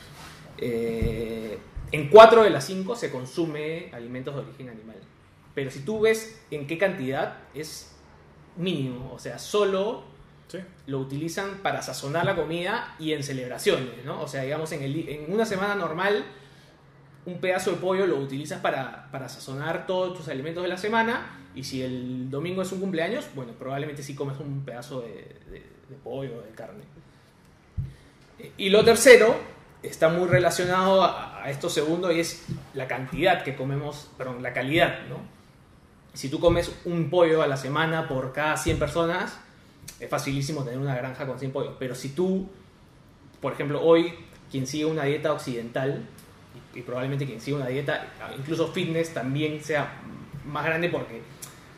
Eh, en cuatro de las cinco se consume alimentos de origen animal. Pero si tú ves en qué cantidad, es mínimo, o sea, solo Sí. lo utilizan para sazonar la comida y en celebraciones, ¿no? O sea, digamos, en, el, en una semana normal, un pedazo de pollo lo utilizas para, para sazonar todos tus alimentos de la semana y si el domingo es un cumpleaños, bueno, probablemente sí comes un pedazo de, de- de pollo, de carne. Y lo tercero está muy relacionado a, esto segundo y es la cantidad que comemos, perdón, la calidad, ¿no? Si tú comes un pollo a la semana por cada 100 personas, es facilísimo tener una granja con 100 pollos. Pero si tú, por ejemplo, hoy, quien sigue una dieta occidental, y, probablemente quien sigue una dieta, incluso fitness, también sea más grande porque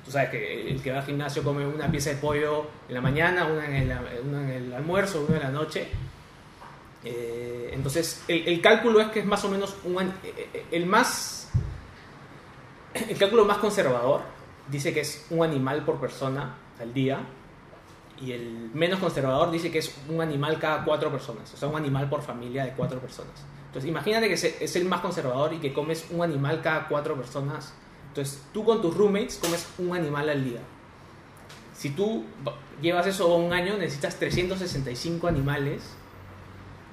tú sabes que el que va al gimnasio come una pieza de pollo en la mañana, en el, una en el almuerzo, una en la noche. Eh, entonces, el, el cálculo es que es más o menos un, eh, eh, el más el cálculo más conservador dice que es un animal por persona al día y el menos conservador dice que es un animal cada cuatro personas, o sea, un animal por familia de cuatro personas. Entonces, imagínate que es el más conservador y que comes un animal cada cuatro personas. Entonces, tú con tus roommates comes un animal al día. Si tú va- llevas eso un año, necesitas 365 animales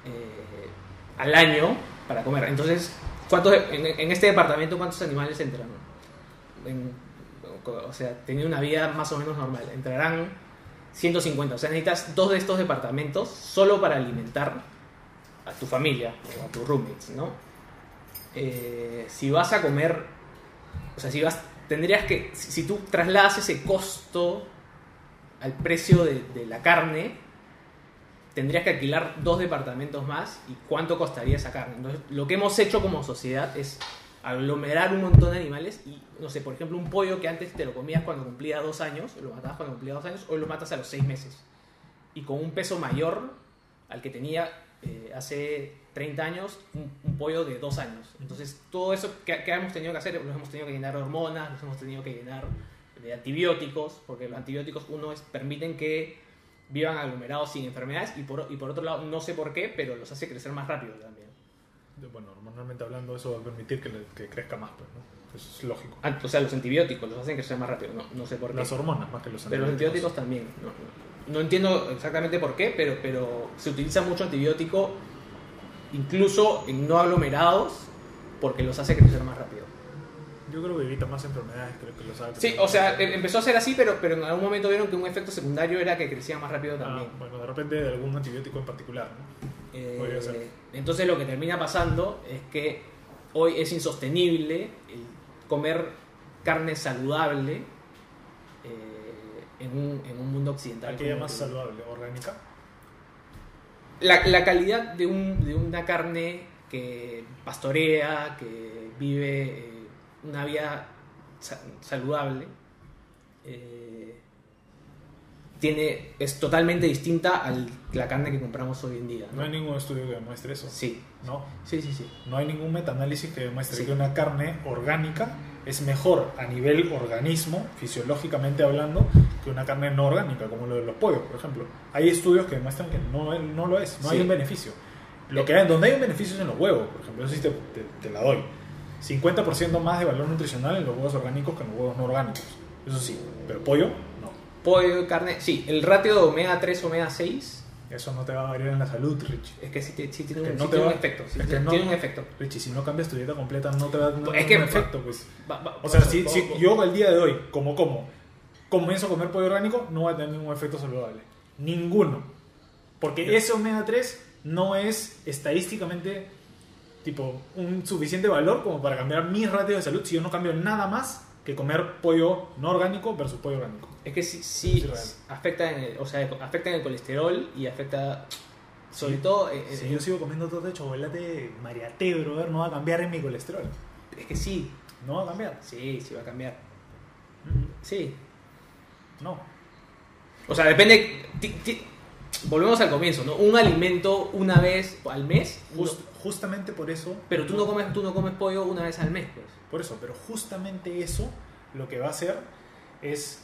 eh, al año para comer. Entonces, ¿cuántos, en, en este departamento, ¿cuántos animales entran? En- o sea, teniendo una vida más o menos normal. Entrarán 150. O sea, necesitas dos de estos departamentos solo para alimentar a tu familia o a tus roommates, ¿no? Eh, si vas a comer, o sea, si vas, tendrías que, si, tú trasladas ese costo al precio de la carne, tendrías que alquilar dos departamentos más y cuánto costaría esa carne. Entonces, lo que hemos hecho como sociedad es aglomerar un montón de animales y, no sé, por ejemplo, un pollo que antes te lo comías cuando cumplía dos años, lo matabas cuando cumplía dos años, hoy lo matas a los seis meses. Y con un peso mayor al que tenía eh, hace 30 años, un, un pollo de dos años. Entonces, todo eso que, que hemos tenido que hacer, los hemos tenido que llenar de hormonas, los hemos tenido que llenar de antibióticos, porque los antibióticos, uno, es, permiten que vivan aglomerados sin enfermedades y por, y por otro lado, no sé por qué, pero los hace crecer más rápido también. Bueno, normalmente hablando eso va a permitir que, le- que crezca más, pues, ¿no? Eso es lógico. Ah, O sea, los antibióticos los hacen crecer más rápido, no, no sé por qué. Las hormonas más que los Pero los antibióticos también. No, no- no entiendo exactamente por qué, pero, pero se utiliza mucho antibiótico, incluso en no aglomerados, porque los hace crecer más rápido. Yo creo que evita más enfermedades, creo que lo sabe. Sí, o sea, em- empezó a ser así, pero, pero en algún momento vieron que un efecto secundario era que crecía más rápido Ah, también. bueno, de repente de algún antibiótico en particular, ¿no? Eh, ser. entonces lo que termina pasando es que hoy es insostenible el comer carne saludable eh, en, un, en un mundo occidental. Como más saludable, orgánica. la, la calidad de, un, de una carne que pastorea, que vive eh, una vida sa- saludable, eh, tiene, es totalmente distinta a la carne que compramos hoy en día. No hay ningún estudio que demuestre eso. Sí, ¿no? sí, sí, sí. No hay ningún metaanálisis que demuestre Sí. que una carne orgánica es mejor a nivel organismo, fisiológicamente hablando, que una carne no orgánica, como lo de los pollos, por ejemplo. Hay estudios que demuestran que no, no lo es, no Sí. hay un beneficio. Lo que hay, donde hay un beneficio es en los huevos, por ejemplo, eso sí te, te- te la doy. 50% más de valor nutricional en los huevos orgánicos que en los huevos no orgánicos. Eso sí, pero pollo, no. Pollo, carne, sí, el ratio de omega 3, omega 6 Eso no te va a variar en la salud, Rich. es que sí, sí tiene, Que un, no sí te tiene va- un efecto. sí es que tiene, no- tiene un efecto. Richie, si no cambias tu dieta completa, no te va a que- un efecto, pues. Va- va- O sea, si, si yo el día de hoy, como como, comienzo a comer pollo orgánico, no va a tener ningún efecto saludable. Ninguno. Porque ese omega 3 no es estadísticamente tipo un suficiente valor como para cambiar mi ratio de salud si yo no cambio nada más que comer pollo no orgánico versus pollo orgánico. Es que sí, sí afecta, en el, o sea, afecta en el colesterol y afecta sobre todo... en- Si yo sigo comiendo todo de chocolate mariate, brother, no va a cambiar en mi colesterol. Es que sí, No va a cambiar. sí, sí va a cambiar. Sí. No. O sea, depende... ti- ti- volvemos al comienzo, ¿no? Un alimento una vez al mes, Just- no- justamente por eso. pero tú no, comes, tú no comes pollo una vez al mes, pues. Por eso, pero justamente eso lo que va a hacer es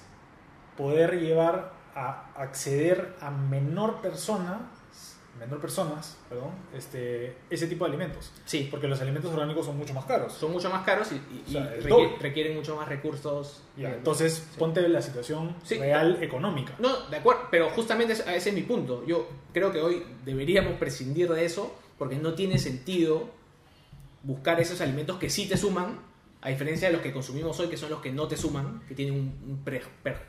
poder llevar a acceder a menor persona menor personas, perdón, este, ese tipo de alimentos. Sí, Porque los alimentos orgánicos son mucho más caros. son mucho más caros y, y- O sea, y requieren, requieren mucho más recursos. Ya, entonces, sí. ponte la situación Sí. real económica. No, de acuerdo, pero justamente ese ese es mi punto. Yo creo que hoy deberíamos prescindir de eso porque no tiene sentido buscar esos alimentos que sí te suman, a diferencia de los que consumimos hoy, que son los que no te suman, que tienen un, un pre- per-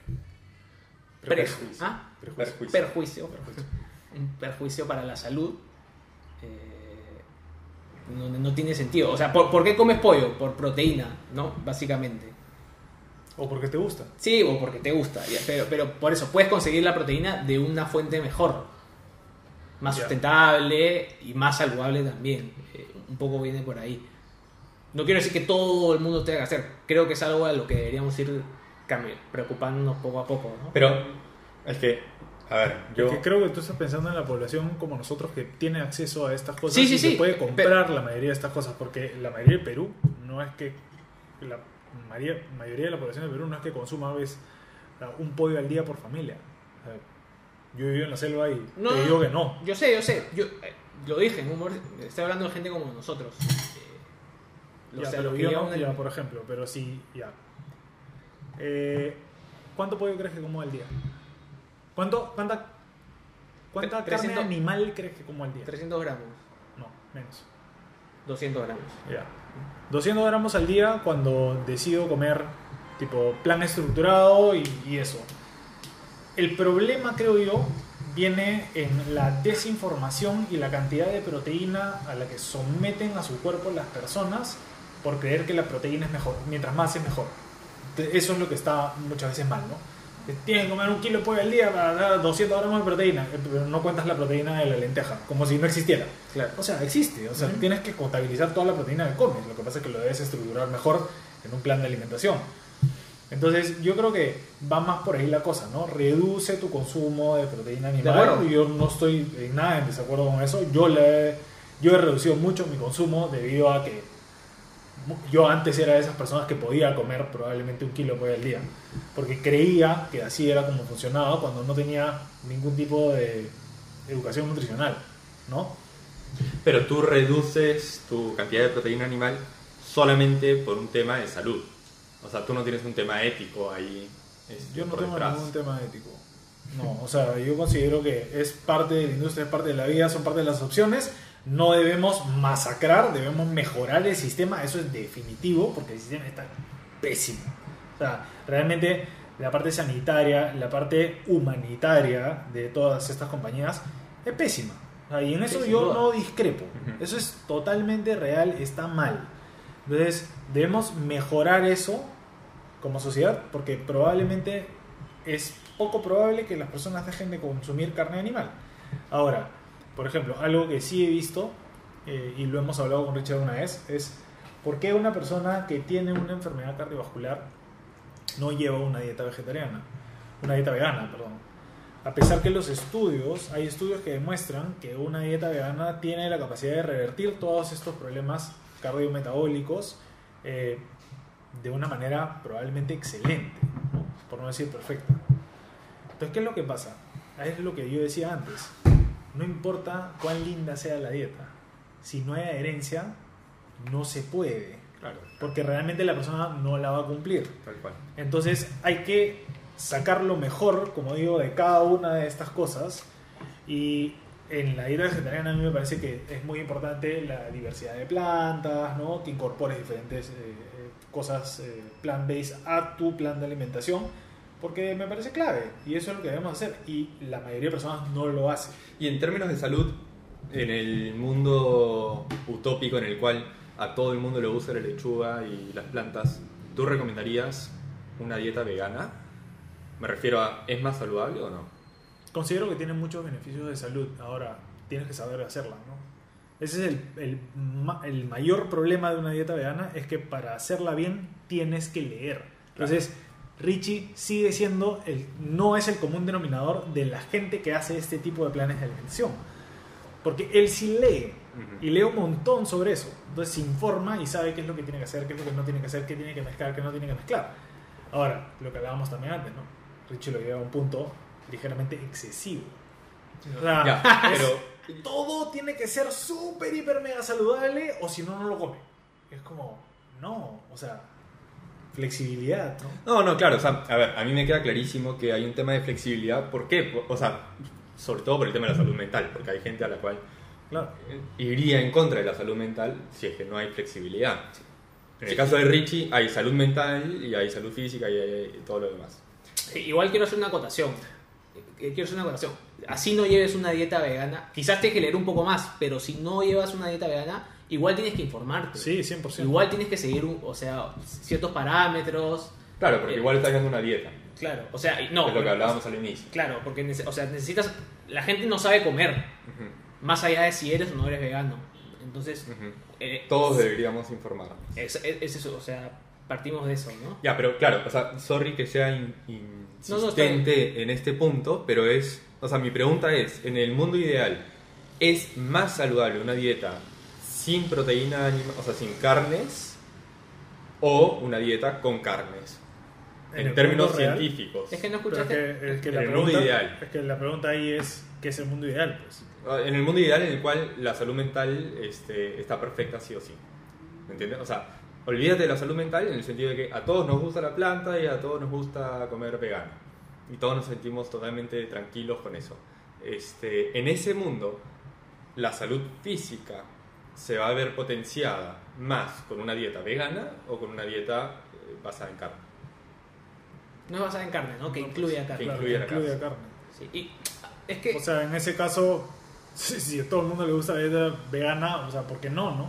pre- Prejuicio. ¿ah? Perjuicio. perjuicio, un perjuicio para la salud. eh, no, no tiene sentido. O sea, ¿por, por qué comes pollo? Por proteína, ¿no? Básicamente. O porque te gusta. Sí, o porque te gusta, pero, pero por eso puedes conseguir la proteína de una fuente mejor, más sustentable y más saludable también. Eh, un poco viene por ahí. No quiero decir que todo el mundo tenga que hacer, creo que es algo a lo que deberíamos ir preocupándonos poco a poco. ¿no? Pero es que, a ver, yo... Que creo que tú estás pensando en la población como nosotros que tiene acceso a estas cosas Sí, sí, y que sí, puede pero- comprar la mayoría de estas cosas, porque la mayoría de Perú no es que la mayoría, mayoría de la población de Perú no es que consuma ¿ves? un pollo al día por familia. O sea, yo vivo en la selva y No, te digo que no. Yo sé, yo sé, yo eh, lo dije, en humor, estoy hablando de gente como nosotros. Eh, Ya, o sea, pero yo no, el- ya, por ejemplo, pero sí, ya. Eh, ¿Cuánto pollo crees que como al día? ¿Cuánto, ¿Cuánta, cuánta Tre- carne 300 animal crees que como al día? 300 gramos, No, menos. 200 gramos. Ya. 200 gramos al día cuando decido comer tipo plan estructurado y, y eso. El problema, creo yo, viene en la desinformación y la cantidad de proteína a la que someten a su cuerpo las personas por creer que la proteína es mejor. Mientras más es mejor. Eso es lo que está muchas veces mal, ¿no? Tienes que comer un kilo de pollo al día para dar 200 gramos de proteína, eh, pero no cuentas la proteína de la lenteja, como si no existiera. Claro. O sea, existe. O sea, tienes que contabilizar toda la proteína que comes. Lo que pasa es que lo debes estructurar mejor en un plan de alimentación. Entonces, yo creo que va más por ahí la cosa, ¿no? Reduce tu consumo de proteína animal. acuerdo. Yo no estoy en nada en desacuerdo con eso. Yo, le, he- yo he reducido mucho mi consumo debido a que yo antes era de esas personas que podía comer probablemente un kilo de pollo al día. Porque creía que así era como funcionaba cuando no tenía ningún tipo de educación nutricional, ¿no? Pero tú reduces tu cantidad de proteína animal solamente por un tema de salud. O sea, tú no tienes un tema ético ahí. este, Yo no tengo detrás. ningún tema ético. No, o sea, yo considero que es parte de la industria, es parte de la vida, son parte de las opciones. No debemos masacrar, debemos mejorar el sistema, eso es definitivo, porque el sistema está pésimo. O sea, realmente la parte sanitaria, la parte humanitaria de todas estas compañías es pésima. O sea, y en eso yo no discrepo. Eso es totalmente real, está mal. Entonces, debemos mejorar eso como sociedad, porque probablemente es poco probable que las personas dejen de consumir carne animal. Ahora, por ejemplo, algo que sí he visto, eh, y lo hemos hablado con Richard una vez, es por qué una persona que tiene una enfermedad cardiovascular no lleva una dieta vegetariana, una dieta vegana, perdón. A pesar que los estudios, hay estudios que demuestran que una dieta vegana tiene la capacidad de revertir todos estos problemas cardiometabólicos eh, de una manera probablemente excelente, ¿no? por no decir perfecta. Entonces, ¿qué es lo que pasa? Es lo que yo decía antes. No importa cuán linda sea la dieta, si no hay adherencia, no se puede, Claro, porque realmente la persona no la va a cumplir. tal cual. Entonces hay que sacar lo mejor, como digo, de cada una de estas cosas. Y en la dieta vegetariana a mí me parece que es muy importante la diversidad de plantas, ¿no? que incorpores diferentes eh, eh, cosas eh, plant-based a tu plan de alimentación, porque me parece clave y eso es lo que debemos hacer. Y la mayoría de personas no lo hace. Y en términos de salud, en el mundo utópico en el cual a todo el mundo le gusta la lechuga y las plantas, ¿tú recomendarías una dieta vegana? Me refiero a, ¿es más saludable o no? Considero que tiene muchos beneficios de salud. Ahora, tienes que saber hacerla, ¿no? Ese es el, el el mayor problema de una dieta vegana, es que para hacerla bien tienes que leer. Entonces, Richie sigue siendo, el, no es el común denominador de la gente que hace este tipo de planes de alimentación. Porque él sí lee, y lee un montón sobre eso. Entonces se informa y sabe qué es lo que tiene que hacer, qué es lo que no tiene que hacer, qué tiene que mezclar, qué no tiene que mezclar. Ahora, lo que hablábamos también antes, ¿no? Richie lo lleva a un punto ligeramente excesivo. O sea, Ya, es- pero todo tiene que ser súper, hiper, mega saludable o si no, no lo come. Es como, no, o sea, flexibilidad, ¿no? No, no, claro, o sea, a ver, a mí me queda clarísimo que hay un tema de flexibilidad. ¿Por qué? O sea, sobre todo por el tema de la salud mental, porque hay gente a la cual Claro. iría en contra de la salud mental si es que no hay flexibilidad. En el caso de Richie hay salud mental y hay salud física y hay todo lo demás. Igual quiero hacer una acotación. Eh, Quiero hacer una acotación. Así no lleves una dieta vegana. Quizás te que leer un poco más, pero si no llevas una dieta vegana, igual tienes que informarte. Sí, 100%. Igual tienes que seguir, un- o sea, ciertos parámetros. Claro, porque Eh, igual estás haciendo una dieta, Claro, o sea, no. es lo que hablábamos al inicio. Claro, porque o sea, necesitas. La gente no sabe comer, más allá de si eres o no eres vegano. Entonces, eh, Todos deberíamos informar. es, es- es eso, o sea, partimos de eso, ¿no? Ya, pero claro, o sea, sorry que sea in- No, no, está insistente en este punto, pero es, o sea, mi pregunta es, en el mundo ideal, ¿es más saludable una dieta sin proteína animal, o sea, sin carnes, o una dieta con carnes? En En, términos real, Es científicos. que no Pero es escuchaste. que, es que En la el mundo ideal. es que la pregunta ahí es, ¿qué es el mundo ideal? Pues? En el mundo ideal en el cual la salud mental este, está perfecta sí o sí. ¿Me entiendes? O sea, olvídate de la salud mental en el sentido de que a todos nos gusta la planta y a todos nos gusta comer vegano. Y todos nos sentimos totalmente tranquilos con eso. Este, en ese mundo, la salud física se va a ver potenciada más con una dieta vegana o con una dieta eh, basada en carne. No es basada en carne, ¿no? Que incluya carne. Que Claro, incluye incluye carne. carne. Sí, Y es que. O sea, en ese caso, si, si a todo el mundo le gusta la dieta vegana, o sea, ¿por qué no, no?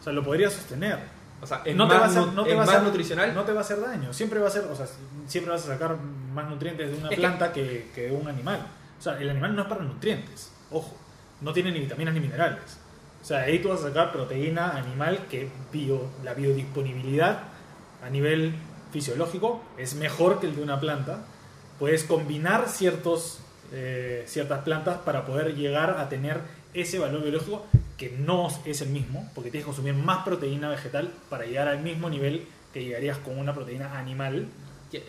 O sea, lo podría sostener. O sea, no te más, va a hacer, no te va a hacer- nutricional. No te va a hacer daño. Siempre va a ser, o sea, siempre vas a sacar más nutrientes de una Es que- planta que, que de un animal. O sea, el animal no es para nutrientes. Ojo, no tiene ni vitaminas ni minerales. O sea, ahí tú vas a sacar proteína animal que bio, la biodisponibilidad a nivel fisiológico es mejor que el de una planta. Puedes combinar ciertos, eh, ciertas plantas para poder llegar a tener ese valor biológico que no es el mismo, porque tienes que consumir más proteína vegetal para llegar al mismo nivel que llegarías con una proteína animal.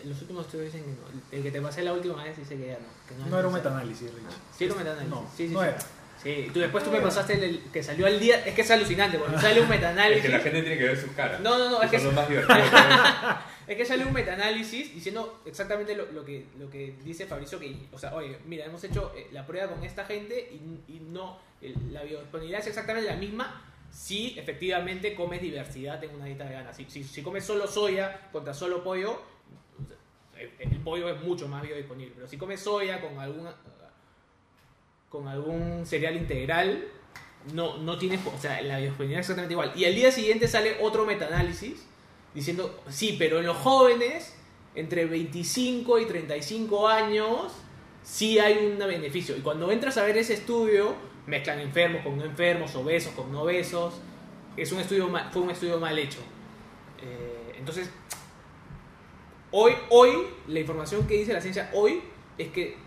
Los últimos estudios dicen que no. El que te pasé la última vez dice que ya no. que No era un metaanálisis, Rich. Sí, era un metaanálisis. No, sí, sí, no sí. era. Sí, tú después tú me pasaste el, el que salió al día. Es que es alucinante, porque sale un Es metaanálisis. que la gente tiene que ver sus caras. No, no, no, es que son es- más. Es que sale un metaanálisis diciendo exactamente lo, lo que, lo que dice Fabricio, que, o sea, oye, mira, hemos hecho eh, la prueba con esta gente y, y no, el- la biodisponibilidad es exactamente la misma si efectivamente comes diversidad en una dieta vegana. Si, si, si comes solo soya contra solo pollo, el, el pollo es mucho más biodisponible, pero si comes soya con alguna con algún cereal integral, no, no tienes, o sea, la biodisponibilidad es exactamente igual. Y al día siguiente sale otro metaanálisis diciendo, sí, pero en los jóvenes, entre 25 y 35 años, sí hay un beneficio. Y cuando entras a ver ese estudio, mezclan enfermos con no enfermos, obesos con no obesos. Es un estudio ma- fue un estudio mal hecho. Eh, entonces, hoy, hoy, la información que dice la ciencia hoy es que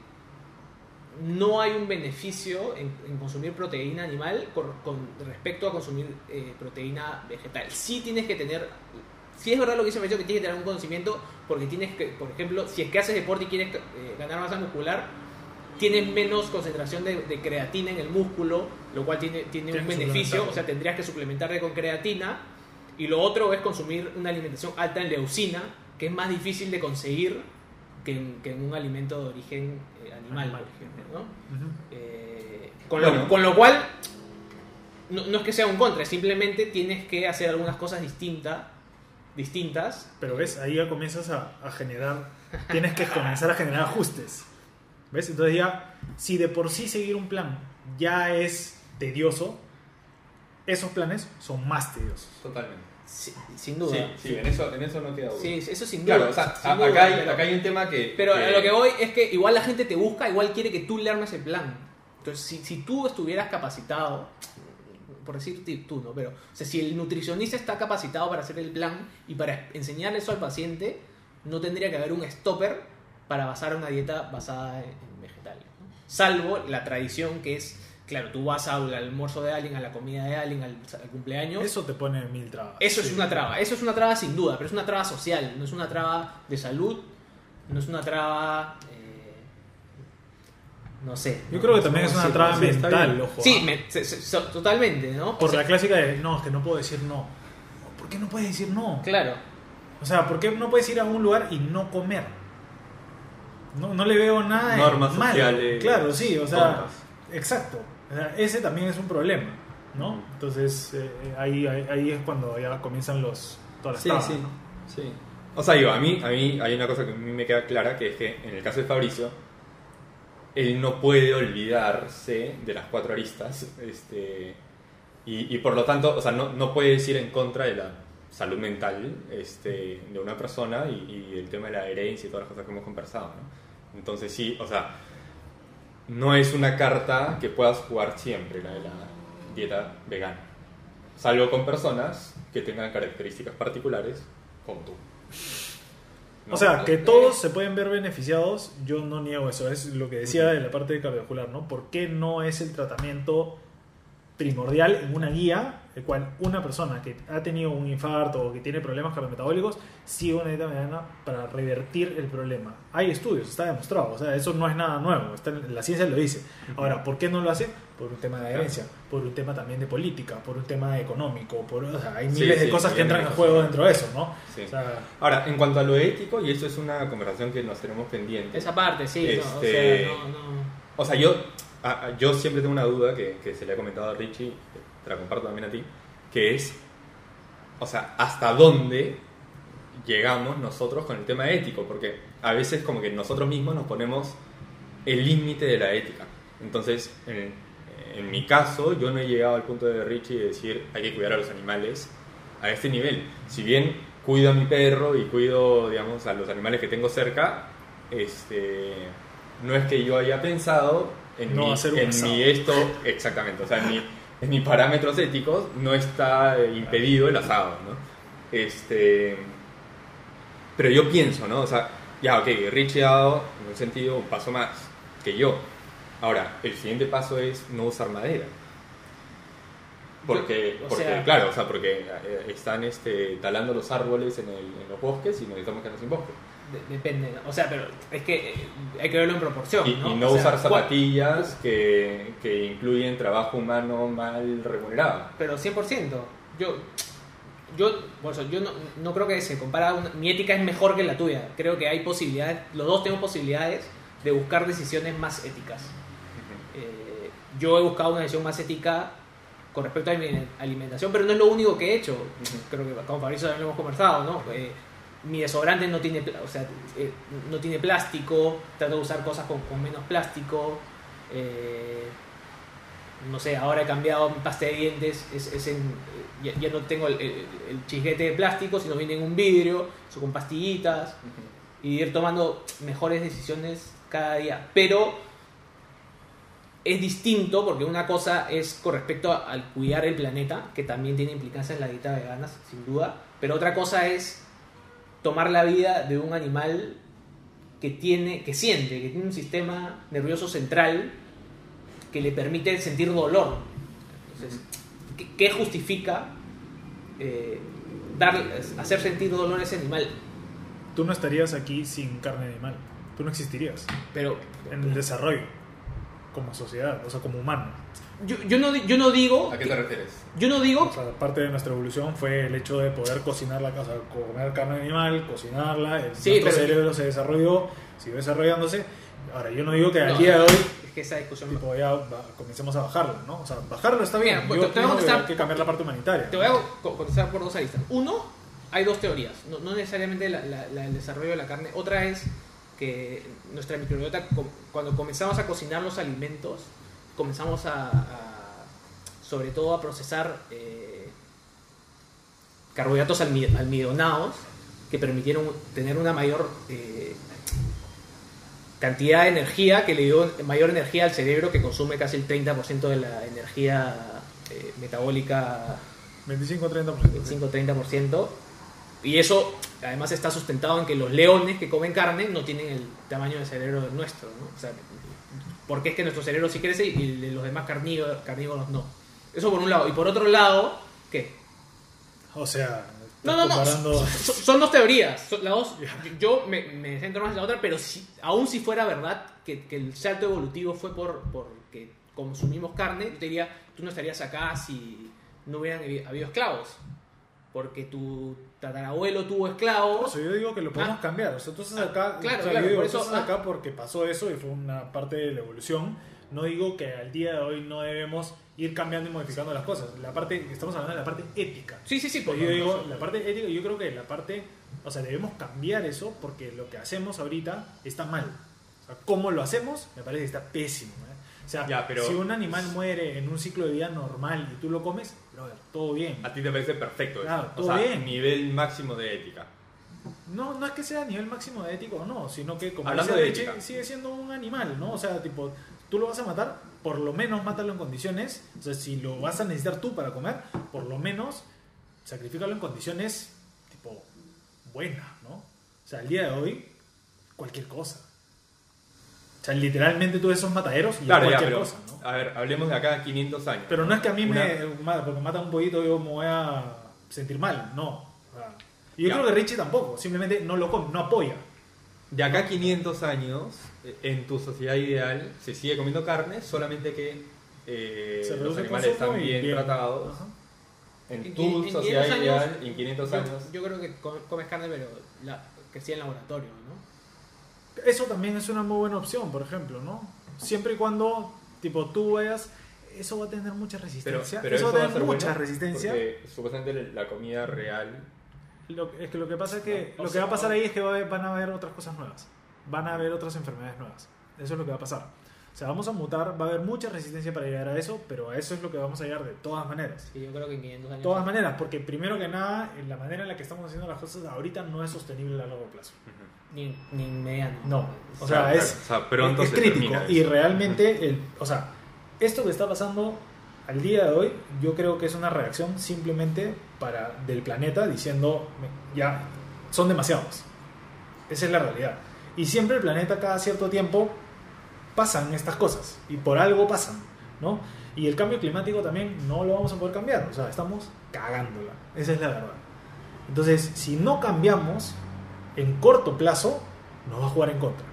no hay un beneficio en, en consumir proteína animal con, con respecto a consumir eh, proteína vegetal. Sí tienes que tener, sí es verdad lo que dice Mauricio, que tienes que tener un conocimiento porque tienes que, por ejemplo, si es que haces deporte y quieres eh, ganar masa muscular, tienes menos concentración de, de creatina en el músculo, lo cual tiene, tiene Tienes un beneficio, o sea, tendrías que suplementarte con creatina. Y lo otro es consumir una alimentación alta en leucina, que es más difícil de conseguir que en, que en un alimento de origen eh, animal, Animal. Eh, con, lo, con lo cual, no, no es que sea un contra, simplemente tienes que hacer algunas cosas distintas, distintas. Pero ves, ahí ya comienzas a, a generar, tienes que comenzar a generar ajustes. ¿Ves? Entonces ya, si de por sí seguir un plan ya es tedioso, esos planes son más tediosos. Totalmente. Sí, sin duda. Sí, sí, en eso, en eso no queda duda. Sí, eso sin duda. Claro, o sea, a- duda, acá, hay, pero- acá hay un tema que... Pero que- lo que voy es que igual la gente te busca, igual quiere que tú le armes el plan. Entonces, si, si tú estuvieras capacitado, por decir tú, ¿no? Pero, o sea, si el nutricionista está capacitado para hacer el plan y para enseñar eso al paciente, no tendría que haber un stopper para basar una dieta basada en, en vegetales. ¿no? Salvo la tradición que es, claro, tú vas al almuerzo de alguien, a la comida de alguien, al, al cumpleaños. Eso te pone mil trabas. Eso es una traba, eso es una traba sin duda, pero es una traba social, no es una traba de salud, no es una traba... eh, no sé. Yo no- creo que no también es una traba mental, ojo. Sí, ah. me- se- se- so- totalmente, ¿no? Por O sea, la clásica de, no, es que no puedo decir no. ¿Por qué no puedes decir no? Claro. O sea, ¿por qué no puedes ir a un lugar y no comer? No, no le veo nada de Normas malo. sociales, Claro, sí, o sea, tontas. exacto. Ese también es un problema, ¿no? Entonces, eh, ahí, ahí, ahí es cuando ya comienzan los, todas las Sí, sí, ¿no? sí. O sea, digo, a mí, a mí hay una cosa que a mí me queda clara, que es que en el caso de Fabricio, él no puede olvidarse de las cuatro aristas, este, y, y por lo tanto, o sea, no, no puede decir en contra de la salud mental este, de una persona y, y el tema de la herencia y todas las cosas que hemos conversado, ¿no? Entonces sí, o sea, no es una carta que puedas jugar siempre, la de la dieta vegana. Salvo con personas que tengan características particulares, como tú. ¿No? O sea, que todos se pueden ver beneficiados, yo no niego eso. Es lo que decía de la parte cardiovascular, ¿no? ¿Por qué no es el tratamiento primordial en una guía, el cual una persona que ha tenido un infarto o que tiene problemas cardiometabólicos sigue una dieta vegana para revertir el problema? Hay estudios, está demostrado, o sea, eso no es nada nuevo, está en- la ciencia lo dice. Ahora, ¿por qué no lo hace? Por un tema de herencia, por un tema también de política, por un tema económico, por, o sea, hay Sí, miles de sí, cosas que entran en juego dentro de eso, ¿no? Sí. O sea, Ahora, en cuanto a lo ético, y esto es una conversación que nos tenemos pendiente. Esa parte, sí. no, o Este- sea, no, no. O sea, yo, yo siempre tengo una duda que, que se le ha comentado a Richie, te la comparto también a ti, que es, o sea, ¿hasta dónde llegamos nosotros con el tema ético? Porque a veces como que nosotros mismos nos ponemos el límite de la ética. Entonces, en, en mi caso, yo no he llegado al punto de Richie de decir hay que cuidar a los animales a este nivel. Si bien cuido a mi perro y cuido, digamos, a los animales que tengo cerca, este, no es que yo haya pensado en, No mi, hacer un en mi esto, exactamente, o sea, en, mi- en mis parámetros éticos no está eh, impedido el asado, ¿no? Este, pero yo pienso, ¿no? O sea, ya, ok, Richie ha dado, en un sentido, un paso más que yo. Ahora, el siguiente paso es no usar madera. Porque, porque sea- claro, o sea, porque eh, están este, talando los árboles en, el- en los bosques y necesitamos quedarnos sin bosque. De- depende. O sea, pero es que eh, hay que verlo en proporción. Y ¿no? y no O sea, usar ¿cuál- zapatillas que, que incluyen trabajo humano mal remunerado. Pero 100%. Yo, yo, por eso, yo no, no creo que se compara. una- mi ética es mejor que la tuya. Creo que hay posibilidades, los dos tenemos posibilidades de buscar decisiones más éticas. Eh, yo he buscado una decisión más ética con respecto a mi alimentación, pero no es lo único que he hecho. Creo que con Fabricio también lo hemos conversado, ¿no? Eh, mi desodorante no tiene, o sea, eh, no tiene plástico, trato de usar cosas con, con menos plástico. eh, no sé, ahora he cambiado mi pasta de dientes, es, es en, eh, ya, ya no tengo el, el- el chisguete de plástico, sino viene en un vidrio, con pastillitas y ir tomando mejores decisiones cada día. Pero es distinto porque una cosa es con respecto a- al cuidar el planeta, que también tiene implicancias en la dieta vegana, sin duda, pero otra cosa es tomar la vida de un animal que tiene, que siente, que tiene un sistema nervioso central que le permite sentir dolor. Entonces, ¿qué, qué justifica eh, dar, hacer sentir dolor a ese animal? tú no estarías aquí sin carne animal. Tú no existirías Pero en el desarrollo como sociedad, o sea, como humano. Yo, yo no, yo no digo... ¿A qué te refieres? yo no digo O sea, parte de nuestra evolución fue el hecho de poder cocinar la casa, comer carne animal, cocinarla. El, Sí, nuestro cerebro se desarrolló, siguió desarrollándose. Ahora, yo no digo que al No, día de hoy Es que esa discusión... tipo, ya va- comencemos a bajarlo, ¿no? O sea, bajarlo está bien. Mira, yo te- te voy a opino que contestar- hay que cambiar la parte humanitaria. Te voy a co- contestar por dos aristas. Uno, hay dos teorías. No, no necesariamente la, la- la del desarrollo de la carne. Otra es que nuestra microbiota, cuando comenzamos a cocinar los alimentos, comenzamos a, a- sobre todo a procesar eh, carbohidratos almi- almidonados que permitieron tener una mayor eh, cantidad de energía que le dio mayor energía al cerebro que consume casi el 30% de la energía eh, metabólica 25-30%. 25-30%. Y eso además está sustentado en que los leones que comen carne no tienen el tamaño de cerebro del nuestro. ¿no? O sea, porque es que nuestro cerebro sí crece y el de los demás carnívoros, carnívoros no. Eso por un lado. Y por otro lado, ¿qué? O sea, No, no, no. comparando- Son, son dos teorías. Son las dos, yo me, me centro más en la otra, pero si, aún si fuera verdad que, que el salto evolutivo fue por porque consumimos carne, yo te diría, tú no estarías acá si no hubieran habi- habido esclavos. Porque tu tatarabuelo tuvo Por esclavos. eso yo digo que lo podemos Ah. cambiar. O sea, estás Ah, acá, claro, o sea, claro, digo, por eso, ah. acá porque pasó eso y fue una parte de la evolución. No digo que al día de hoy no debemos ir cambiando y modificando las cosas. La parte, estamos hablando de la parte ética. Sí, sí, sí. por Pero yo por- digo, la parte ética, yo creo que la parte, o sea, debemos cambiar eso porque lo que hacemos ahorita está mal. O sea, cómo lo hacemos me parece que está pésimo. ¿eh? O sea, Ya, pero- si un animal muere en un ciclo de vida normal y tú lo comes, brother, todo bien. A ti te parece perfecto eso. Claro, o todo sea, bien. nivel máximo de ética. No, no es que sea a nivel máximo de ético o no, sino que como Hablando de ética. sigue siendo un animal, ¿no? O sea, tipo, tú lo vas a matar, por lo menos mátalo en condiciones, o sea, si lo vas a necesitar tú para comer, por lo menos sacrifícalo en condiciones, tipo, buenas, ¿no? O sea, al día de hoy, cualquier cosa. O sea, literalmente tú ves esos mataderos y Claro, ya, cualquier pero. cosa, ¿no? A ver, hablemos de acá a 500 años. Pero no es que a mí Una- me, porque matan un pollito yo me voy a sentir mal, no. O sea, y yo Ya. creo que Richie tampoco, simplemente no lo come, no apoya. De acá a 500 años, eh, en tu sociedad ideal, se sigue comiendo carne, solamente que eh, Se los animales están bien, bien. tratados. Ajá. En En tu en sociedad 500 ideal, años, en 500 yo, años. yo creo que co- comes carne, pero la, que sea en laboratorio, ¿no? Eso también es una muy buena opción, por ejemplo, ¿no? Siempre y cuando, tipo, tú vayas, eso va a tener mucha resistencia. pero eso, eso va a tener mucha bueno, resistencia. Porque supuestamente la comida real. Lo, es que lo que pasa es que No, lo que sea, va a pasar ahí es que va a haber- van a haber otras cosas nuevas. Van a haber otras enfermedades nuevas. Eso es lo que va a pasar. O sea, vamos a mutar, va a haber mucha resistencia para llegar a eso, pero a eso es lo que vamos a llegar de todas maneras. Sí, yo creo que en 500 años. De todas maneras, porque primero que nada, en la manera en la que estamos haciendo las cosas ahorita no es sostenible a largo plazo. Ni, ni mediano. No, o O sea, sea, es, o sea, pronto es se crítico. Y realmente, el, o sea, esto que está pasando al día de hoy, yo creo que es una reacción simplemente para del planeta diciendo, "Me- ya, son demasiados. Esa es la realidad. Y siempre el planeta cada cierto tiempo pasan estas cosas. Y por algo pasan, ¿no? Y el cambio climático también no lo vamos a poder cambiar. O sea, estamos cagándola. Esa es la verdad. Entonces, si no cambiamos, en corto plazo, nos va a jugar en contra.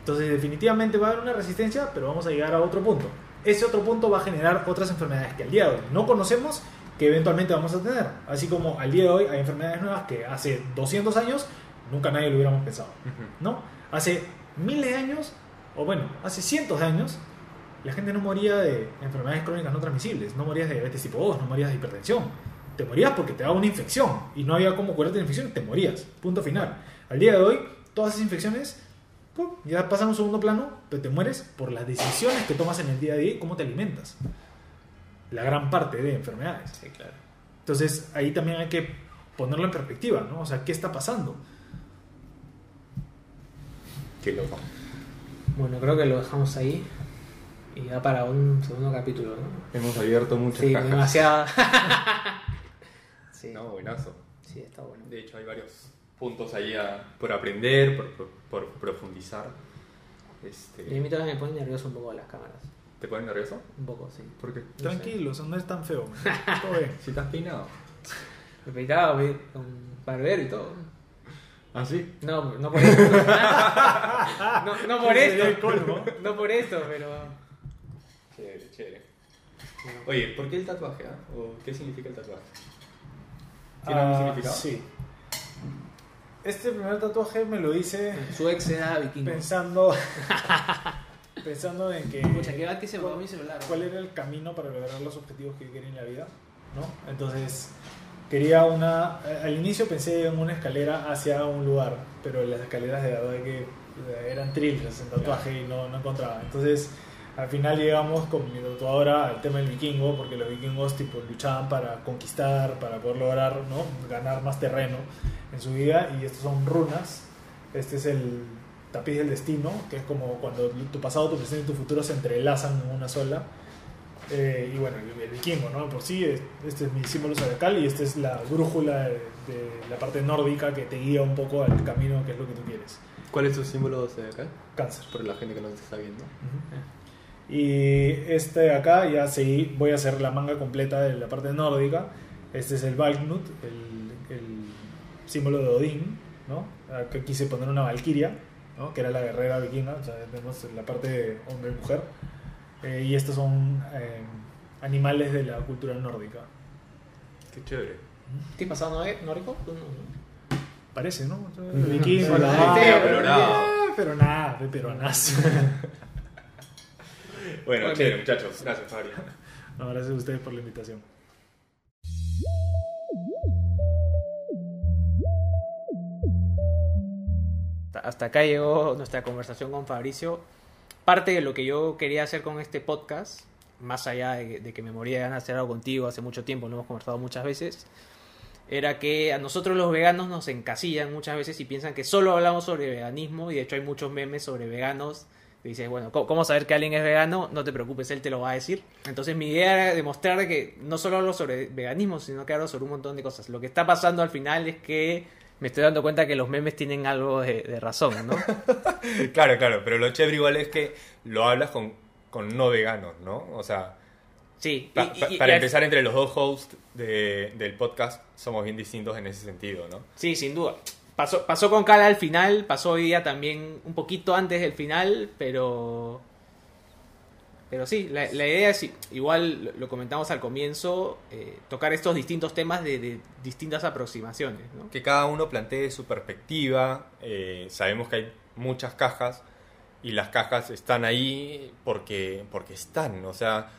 Entonces, definitivamente va a haber una resistencia, pero vamos a llegar a otro punto. Ese otro punto va a generar otras enfermedades que al día de hoy no conocemos, que eventualmente vamos a tener. Así como al día de hoy hay enfermedades nuevas que hace 200 años nunca nadie lo hubiéramos pensado. ¿no? Hace miles de años, o bueno, hace cientos de años, la gente no moría de enfermedades crónicas no transmisibles, no morías de diabetes tipo 2, no morías de hipertensión. Te morías porque te daba una infección y no había cómo curarte la infección, te morías. Punto final. Al día de hoy, todas esas infecciones ¡pum! ya pasan a un segundo plano, pero te mueres por las decisiones que tomas en el día a día y cómo te alimentas. La gran parte de enfermedades. Sí, claro. Entonces ahí también hay que ponerlo en perspectiva, ¿no? O sea, ¿qué está pasando? Qué loco. Bueno, creo que lo dejamos ahí. Y ya para un segundo capítulo, ¿no? Hemos abierto muchas Sí, cajas. demasiada. sí, No, buenazo. sí, está bueno. De hecho, hay varios puntos ahí a- por aprender, por, por- por profundizar. Y a Este, mí también me pone nervioso un poco las cámaras. ¿Te pones nervioso? Un poco, sí. ¿Por qué? Tranquilo, o sea, no es tan feo. man. Todo bien. Si has peinado. Me peinaba con barbero y todo. ¿Ah, sí? No, no por esto. no, no por el esto. colmo. No por esto, pero. Chévere, chévere. Oye, ¿por qué el tatuaje? ah? ¿O qué significa el tatuaje? ¿Tiene algún Ah, significado? Sí. Este primer tatuaje me lo hice Su ex era vikingo. pensando pensando en que Pucha, que va que se borró mi celular. cuál era el camino para lograr los objetivos que quería en la vida, ¿no? Entonces quería una al inicio pensé en una escalera hacia un lugar, pero las escaleras de verdad que eran trillas en tatuaje y no, no encontraba. Entonces al final llegamos con mi tatuadora al tema del vikingo, porque los vikingos tipo luchaban para conquistar, para poder lograr, ¿no? ganar más terreno en su vida y estos son runas. Este es el tapiz del destino, que es como cuando tu pasado, tu presente y tu futuro se entrelazan en una sola. Eh, y bueno, el, el vikingo, ¿no? Por sí, es- este es mi símbolo zodiacal y esta es la brújula de, de la parte nórdica que te guía un poco al camino que es lo que tú quieres. ¿Cuál es tu símbolo acá? Cáncer. Por la gente que nos está viendo. Y este de acá ya seguí, voy a hacer la manga completa de la parte nórdica. Este es el Valknut, el, el símbolo de Odín, ¿no? Acá quise poner una valquiria, ¿no? Que era la guerrera vikinga, o sea, tenemos la parte de hombre y mujer. Eh, y estos son eh, animales de la cultura nórdica. Qué chévere. ¿Qué pasado nórdico? No, ¿no? Parece, ¿no? Vikingo, ah, pero nada, de peruanazo. Bueno, Bueno, chévere, muchachos. Gracias, Fabri. No, gracias a ustedes por la invitación. Hasta- Hasta acá llegó nuestra conversación con Fabricio. Parte de lo que yo quería hacer con este podcast, más allá de, de que me moría de ganas de hacer algo contigo hace mucho tiempo, lo hemos conversado muchas veces, era que a nosotros los veganos nos encasillan muchas veces y piensan que solo hablamos sobre veganismo y de hecho hay muchos memes sobre veganos. Dices, bueno, ¿cómo- ¿cómo saber que alguien es vegano? No te preocupes, él te lo va a decir. Entonces mi idea era demostrar que no solo hablo sobre veganismo, sino que hablo sobre un montón de cosas. Lo que está pasando al final es que me estoy dando cuenta que los memes tienen algo de, de razón, ¿no? Claro, claro, pero lo chévere igual es que lo hablas con, con no veganos, ¿no? O sea, Sí, pa- y- pa- y- y para empezar, entre los dos hosts de- del podcast somos bien distintos en ese sentido, ¿no? Sí, sin duda. Pasó, pasó con Cala al final, pasó hoy día también un poquito antes del final, pero... Pero sí, la, idea es, igual lo- comentamos al comienzo, eh, tocar estos distintos temas de, de distintas aproximaciones, ¿no? Que cada uno plantee su perspectiva. eh, sabemos que hay muchas cajas y las cajas están ahí porque, porque están. O sea,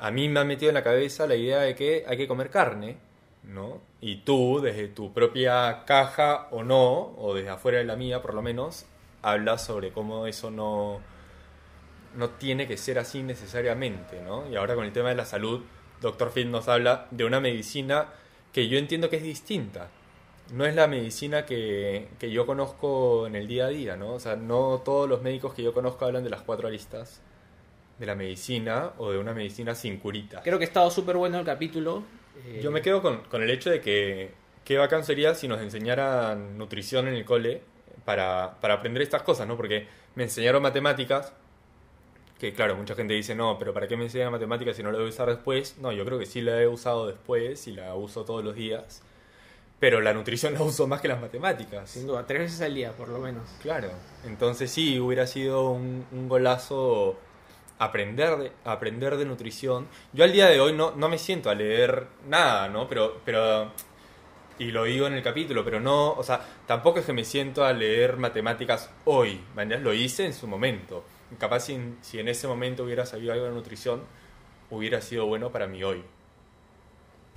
a mí me ha metido en la cabeza la idea de que hay que comer carne, ¿no? Y tú, desde tu propia caja o no, o desde afuera de la mía por lo menos, hablas sobre cómo eso no, no tiene que ser así necesariamente, ¿no? Y ahora con el tema de la salud, Dr. Phil nos habla de una medicina que yo entiendo que es distinta. No es la medicina que, que yo conozco en el día a día, ¿no? O sea, no todos los médicos que yo conozco hablan de las cuatro aristas de la medicina o de una medicina sin curita. Creo que ha estado súper bueno el capítulo. Eh, Yo me quedo con, con el hecho de que qué bacán sería si nos enseñaran nutrición en el cole para, para aprender estas cosas, ¿no? Porque me enseñaron matemáticas, que claro, mucha gente dice, no, pero ¿para qué me enseñan matemáticas si no la voy a usar después? No, yo creo que sí la he usado después y la uso todos los días, pero la nutrición la uso más que las matemáticas. Sin duda, tres veces al día, por lo menos. Claro, entonces sí, hubiera sido un, un golazo aprender de, aprender de nutrición. Yo al día de hoy no, no me siento a leer nada, ¿no? Pero, pero, y lo digo en el capítulo, pero no, o sea, tampoco es que me siento a leer matemáticas hoy. Lo hice en su momento. Capaz si, si en ese momento hubiera sabido algo de nutrición, hubiera sido bueno para mí hoy.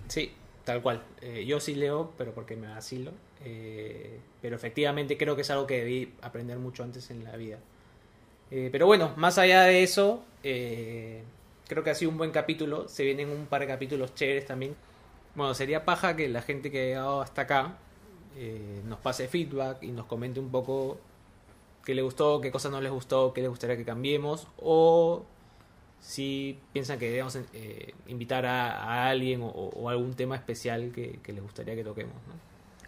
Sí, tal cual. Eh, yo sí leo, pero porque me vacilo. Eh, pero efectivamente creo que es algo que debí aprender mucho antes en la vida. Eh, pero bueno, más allá de eso, eh, creo que ha sido un buen capítulo. Se vienen un par de capítulos chéveres también. Bueno, sería paja que la gente que ha llegado hasta acá eh, nos pase feedback y nos comente un poco qué le gustó, qué cosas no les gustó, qué les gustaría que cambiemos. O si piensan que debemos invitar a, a alguien o, o algún tema especial que, que les gustaría que toquemos. ¿no?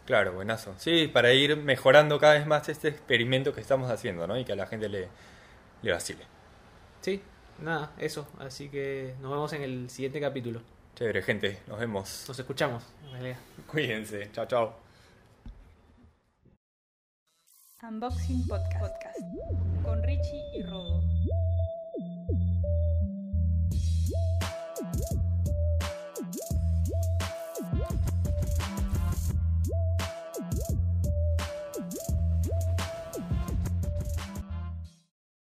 Claro, buenazo. Sí, para ir mejorando cada vez más este experimento que estamos haciendo, ¿no? Y que a la gente le, le vacile. Sí, nada, eso. Así que nos vemos en el siguiente capítulo. Chévere, gente. Nos vemos. Nos escuchamos, en realidad. Cuídense. Chao, chao. Unboxing Podcast, Podcast con Richie y Rodo.